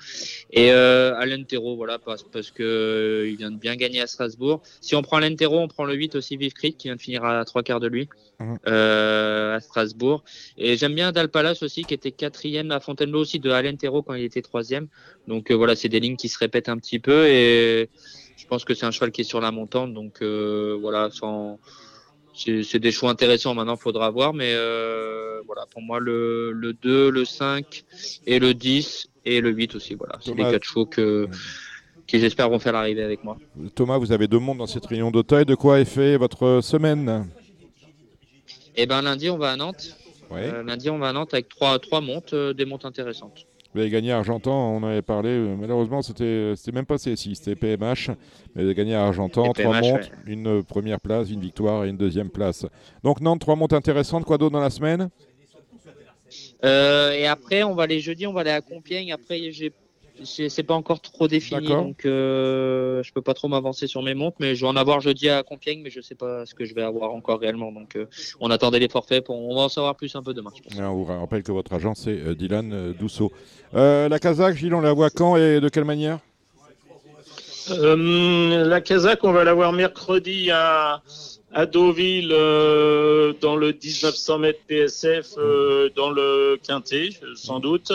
et euh, Alain Terreau voilà parce parce que euh, il vient de bien gagner à Strasbourg. Si on prend Alain Terreau, on prend le 8 aussi Vive Creek qui vient de finir à trois quarts de lui Mhm. euh, à Strasbourg. Et j'aime bien Dalpalas aussi qui était quatrième à Fontainebleau aussi de Alain Terreau quand il était troisième. Donc euh, voilà c'est des lignes qui se répètent un petit peu et je pense que c'est un cheval qui est sur la montante, donc voilà, sans... c'est des choix intéressants. Maintenant, faudra voir, mais euh, voilà, pour moi, le, le 2, le 5 et le 10 et le 8 aussi, voilà, c'est les quatre chevaux que, qui j'espère vont faire l'arrivée avec moi. Thomas, vous avez deux mondes dans cette réunion d'Auteuil. De quoi est fait votre semaine? Et ben lundi, on va à Nantes. Ouais. Euh, lundi, on va à Nantes avec trois, trois montes, euh, des montes intéressantes. Vous avez gagné à Argentan, on en avait parlé. euh, Malheureusement, c'était c'était même pas CSI, c'était PMH. Mais vous avez gagné à Argentan, trois montes, ouais. une euh, première place, une victoire et une deuxième place. Donc Nantes, trois montes intéressantes. Quoi d'autre dans la semaine? Euh, et après, on va aller jeudi, on va aller à Compiègne. Après, j'ai- c'est pas encore trop défini, donc euh, je peux pas trop m'avancer sur mes montres, mais je vais en avoir jeudi à Compiègne, mais je sais pas ce que je vais avoir encore réellement. Donc, euh, on attendait les forfaits, pour, on va en savoir plus un peu demain. je pense. Et On vous rappelle que votre agent, c'est euh, Dylan euh, Dousseau. Euh, la Kazakh, Gilles, on la voit quand et de quelle manière? Euh, la Kazakh, on va la voir mercredi à, à Deauville euh, dans le 1900 mètres PSF euh, dans le Quintet, sans doute.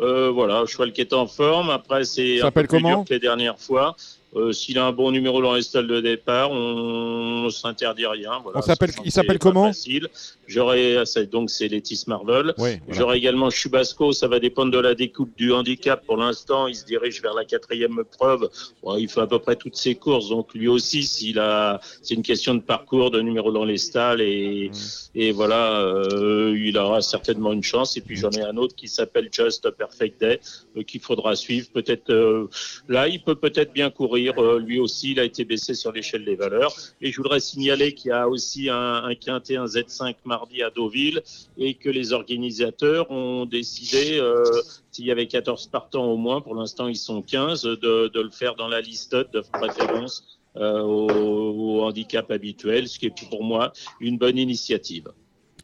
Euh, voilà, cheval qui est en forme. Après, c'est un peu plus comment dur que les dernières fois. Euh, S'il a un bon numéro dans les stalles de départ, on, on s'interdit rien. Voilà, On s'appelle- Ça, il c'est s'appelle comment facile. J'aurai c'est- donc c'est Letis Marvel. Oui, voilà. J'aurai également Chubasco. Ça va dépendre de la découpe du handicap. Pour l'instant, il se dirige vers la quatrième preuve. Bon, il fait à peu près toutes ses courses. Donc lui aussi, s'il a, c'est une question de parcours, de numéro dans les stalles et, et voilà, euh, il aura certainement une chance. Et puis j'en ai un autre qui s'appelle Just Perfect Day euh, qu'il faudra suivre. Peut-être euh, là, il peut peut-être bien courir. Euh, lui aussi, il a été baissé sur l'échelle des valeurs. Et je voudrais signaler qu'il y a aussi un, un quintet, un Z5 mardi à Deauville et que les organisateurs ont décidé, euh, s'il y avait 14 partants au moins, pour l'instant ils sont 15, de, le faire dans la liste de préférence euh, au, au handicap habituel, ce qui est pour moi une bonne initiative.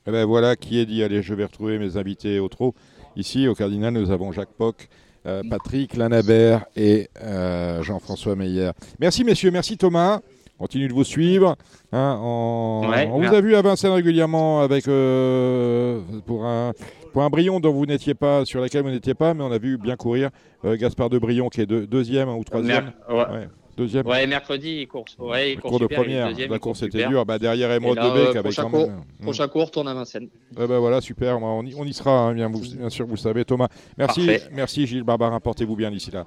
Eh ben voilà qui est dit. Allez, je vais retrouver mes invités au trot. Ici, au Cardinal, nous avons Jacques Poc, euh, Patrick Lanabert et euh, Jean-François Meyer. Merci, messieurs. Merci, Thomas. Continue de vous suivre. hein, Ouais, on vous a vu à Vincennes régulièrement avec euh, pour un pour un Brion dont vous n'étiez pas sur laquelle vous n'étiez pas, mais on a vu bien courir Gaspard de Brion qui est deux- deuxième ou troisième. Mer- ouais. Ouais, deuxième. Ouais, mercredi, il course. Ouais, il court de première. deuxième, La course était dure. Bah, derrière Emeraude Et là, de Bec euh, avec prochain cours- même-. Prochain cours, tourne à Vincennes. Eh ben voilà, super. Moi, On y, on y sera, hein, bien, vous- bien sûr, vous le savez, Thomas. Merci, Parfait. merci Gilles Barbarin. Portez-vous bien d'ici là.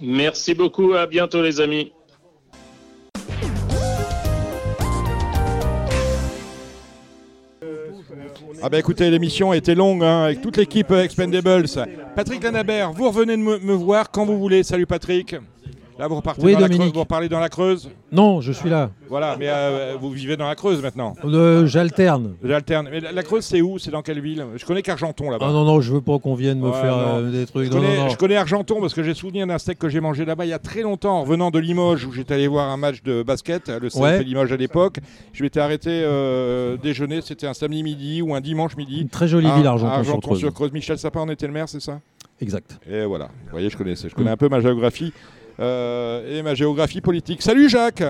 Merci beaucoup, à bientôt les amis. Ah ben écoutez, l'émission a été longue hein, avec toute l'équipe Expendables. Patrick Lanabert, vous revenez de me, me voir quand vous voulez. Salut Patrick. Là, vous repartez Oui, dans la Dominique. Creuse, vous reparlez dans la Creuse. Non, je suis là. Voilà, mais euh, vous vivez dans la Creuse maintenant. Euh, J'alterne. J'alterne. Mais la, la Creuse, c'est où? C'est dans quelle ville? Je connais qu'Argenton là-bas. Ah non, non, je veux pas qu'on vienne me Ouais, faire euh, des trucs. Je connais, non, non. je connais Argenton parce que j'ai souvenir d'un steak que j'ai mangé là-bas il y a très longtemps en revenant de Limoges où j'étais allé voir un match de basket, le CFP Ouais. Limoges à l'époque. Je m'étais arrêté déjeuner, c'était un samedi midi ou un dimanche midi. Une très jolie à- ville, à Argenton-sur-Creuse. sur Creuse. Michel Sapin en était le maire, c'est ça? Exact. Et voilà, vous voyez, je connaissais, je connais Mm. un peu ma géographie euh, et ma géographie politique. Salut Jacques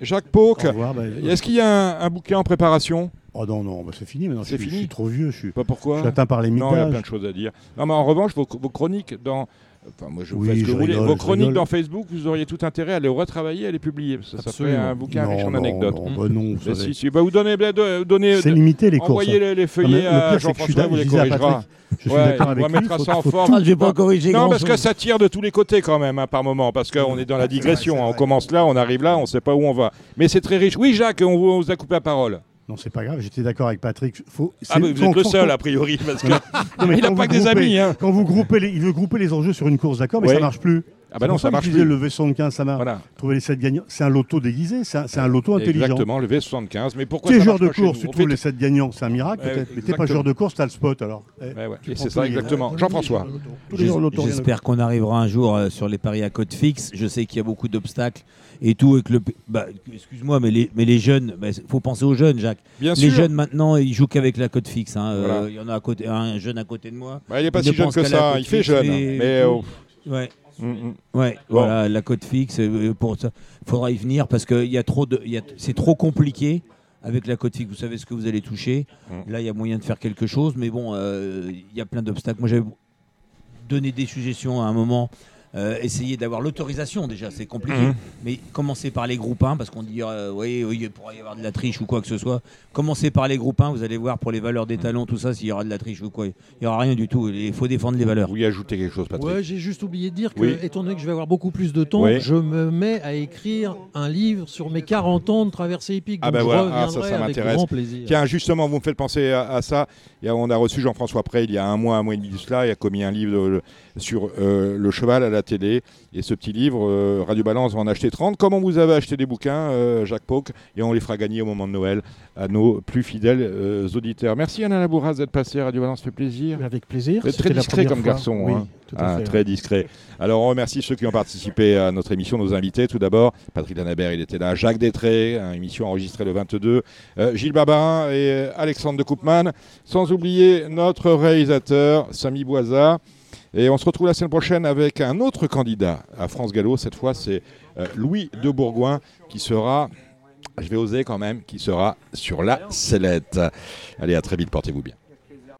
Jacques Pauque. Bah, Est-ce qu'il y a un, un bouquin en préparation? Oh non, non, bah, c'est fini maintenant. C'est je, suis- fini Je suis trop vieux. Je suis, Pas pourquoi je suis atteint par les Non, il y a plein de choses à dire. Non, mais en revanche, vos, vos chroniques dans. Enfin, moi, je vous Oui, fais ce que je vous voulez. rigole, Vos chroniques rigole. dans Facebook, vous auriez tout intérêt à les retravailler, à les publier. parce que Ça, ça ferait Absolument. un bouquin non, riche en non, anecdotes. non, bah non, si, si. Bah, vous donnez, de- donnez- C'est limité les courses. envoyez hein. les, feuillets le à que je suis Jean-François, vous d'accord- les corrigera. Je suis Ouais, d'accord on avec va lui. mettre faut- ça en forme. Ah, je vais pas corriger Non, parce que ça tire de tous les côtés quand même, hein, par moment. Parce qu'on est dans la digression. hein. On commence là, on arrive là, on ne sait pas où on va. Mais c'est très riche. Oui, Jacques, on on vous a coupé la parole. Non, c'est pas grave. J'étais d'accord avec Patrick. Faut, Ah, mais vous êtes le seul, a priori. Parce que Non, mais il n'a pas que des groupez- amis. Hein. Quand vous groupez les, il veut grouper les enjeux sur une course, d'accord, mais Ouais. ça marche plus. Ah, bah non, ça marche plus. Le V75, ça marche. Voilà. Trouver les 7 gagnants, c'est un loto déguisé, c'est un, loto intelligent. Exactement, le V75. Mais pourquoi Tu es joueur de course, tu trouves les 7 gagnants, c'est un miracle peut-être. Mais t'es pas joueur de course, t'as le spot alors. Eh, c'est ça exactement. Jean-François. J'espère qu'on arrivera un jour euh, sur les paris à cote fixe. Je sais qu'il y a beaucoup d'obstacles et tout. Et que le, bah, excuse-moi, mais les, mais les jeunes, il faut penser aux jeunes, Jacques. Bien les sûr. jeunes maintenant, ils jouent qu'avec la cote fixe. hein. Euh, Voilà. Il y en a à côté, un jeune à côté de moi. Bah, il n'est pas Il si ne jeune que ça. Il fait fixe, jeune. mais- Mais oh, Ouais. Ouais, Bon. voilà, la cote fixe, euh, pour ça, faudra y venir parce que il y a trop de, il y a- c'est trop compliqué avec la cote fixe. Vous savez ce que vous allez toucher. Mm. Là, il y a moyen de faire quelque chose, mais bon, euh, il y a plein d'obstacles. Moi, j'avais donné des suggestions à un moment. Euh, essayer d'avoir l'autorisation déjà, c'est compliqué. Mhm. Mais commencez par les groupes 1, parce qu'on dit, euh, oui, oui, il pourrait y avoir de la triche ou quoi que ce soit. Commencez par les groupes 1, vous allez voir pour les valeurs des talons, tout ça, s'il y aura de la triche ou quoi. Il n'y aura rien du tout. Il faut défendre les valeurs. Vous y ajoutez quelque chose, Patrick Ouais, j'ai juste oublié de dire que, Oui. étant donné que je vais avoir beaucoup plus de temps, Oui. je me mets à écrire un livre sur mes 40 ans de traversée épique. Ah ben voilà, ah, ça, m'intéresse. Tiens, justement, vous me faites penser à, à ça. Et on a reçu Jean-François Prey il y a un mois, un mois et demi de cela. Il a commis un livre euh, sur euh, le cheval à la télé. Et ce petit livre, euh, Radio Balance va en acheter 30. Comment vous avez acheté des bouquins, euh, Jacques Pauque Et on les fera gagner au moment de Noël à nos plus fidèles auditeurs. Merci Anna Labouras d'être passé à Radio Balance, fait plaisir. Avec plaisir. Très discret comme fois. garçon. Oui, hein. Ah, fait. Très discret. Alors on remercie ceux qui ont participé à notre émission, nos invités. Tout d'abord, Patrick Lanabert, il était là. Jacques Détré, une émission enregistrée le 22. Euh, Gilles Barbarin et euh, Alexandre de Koopman. Sans oublier notre réalisateur, Samy Boisa. Et on se retrouve la semaine prochaine avec un autre candidat à France Gallo. Cette fois, c'est euh, Louis de Bourgoin qui sera, je vais oser quand même, qui sera sur la sellette. Allez, à très vite, portez-vous bien.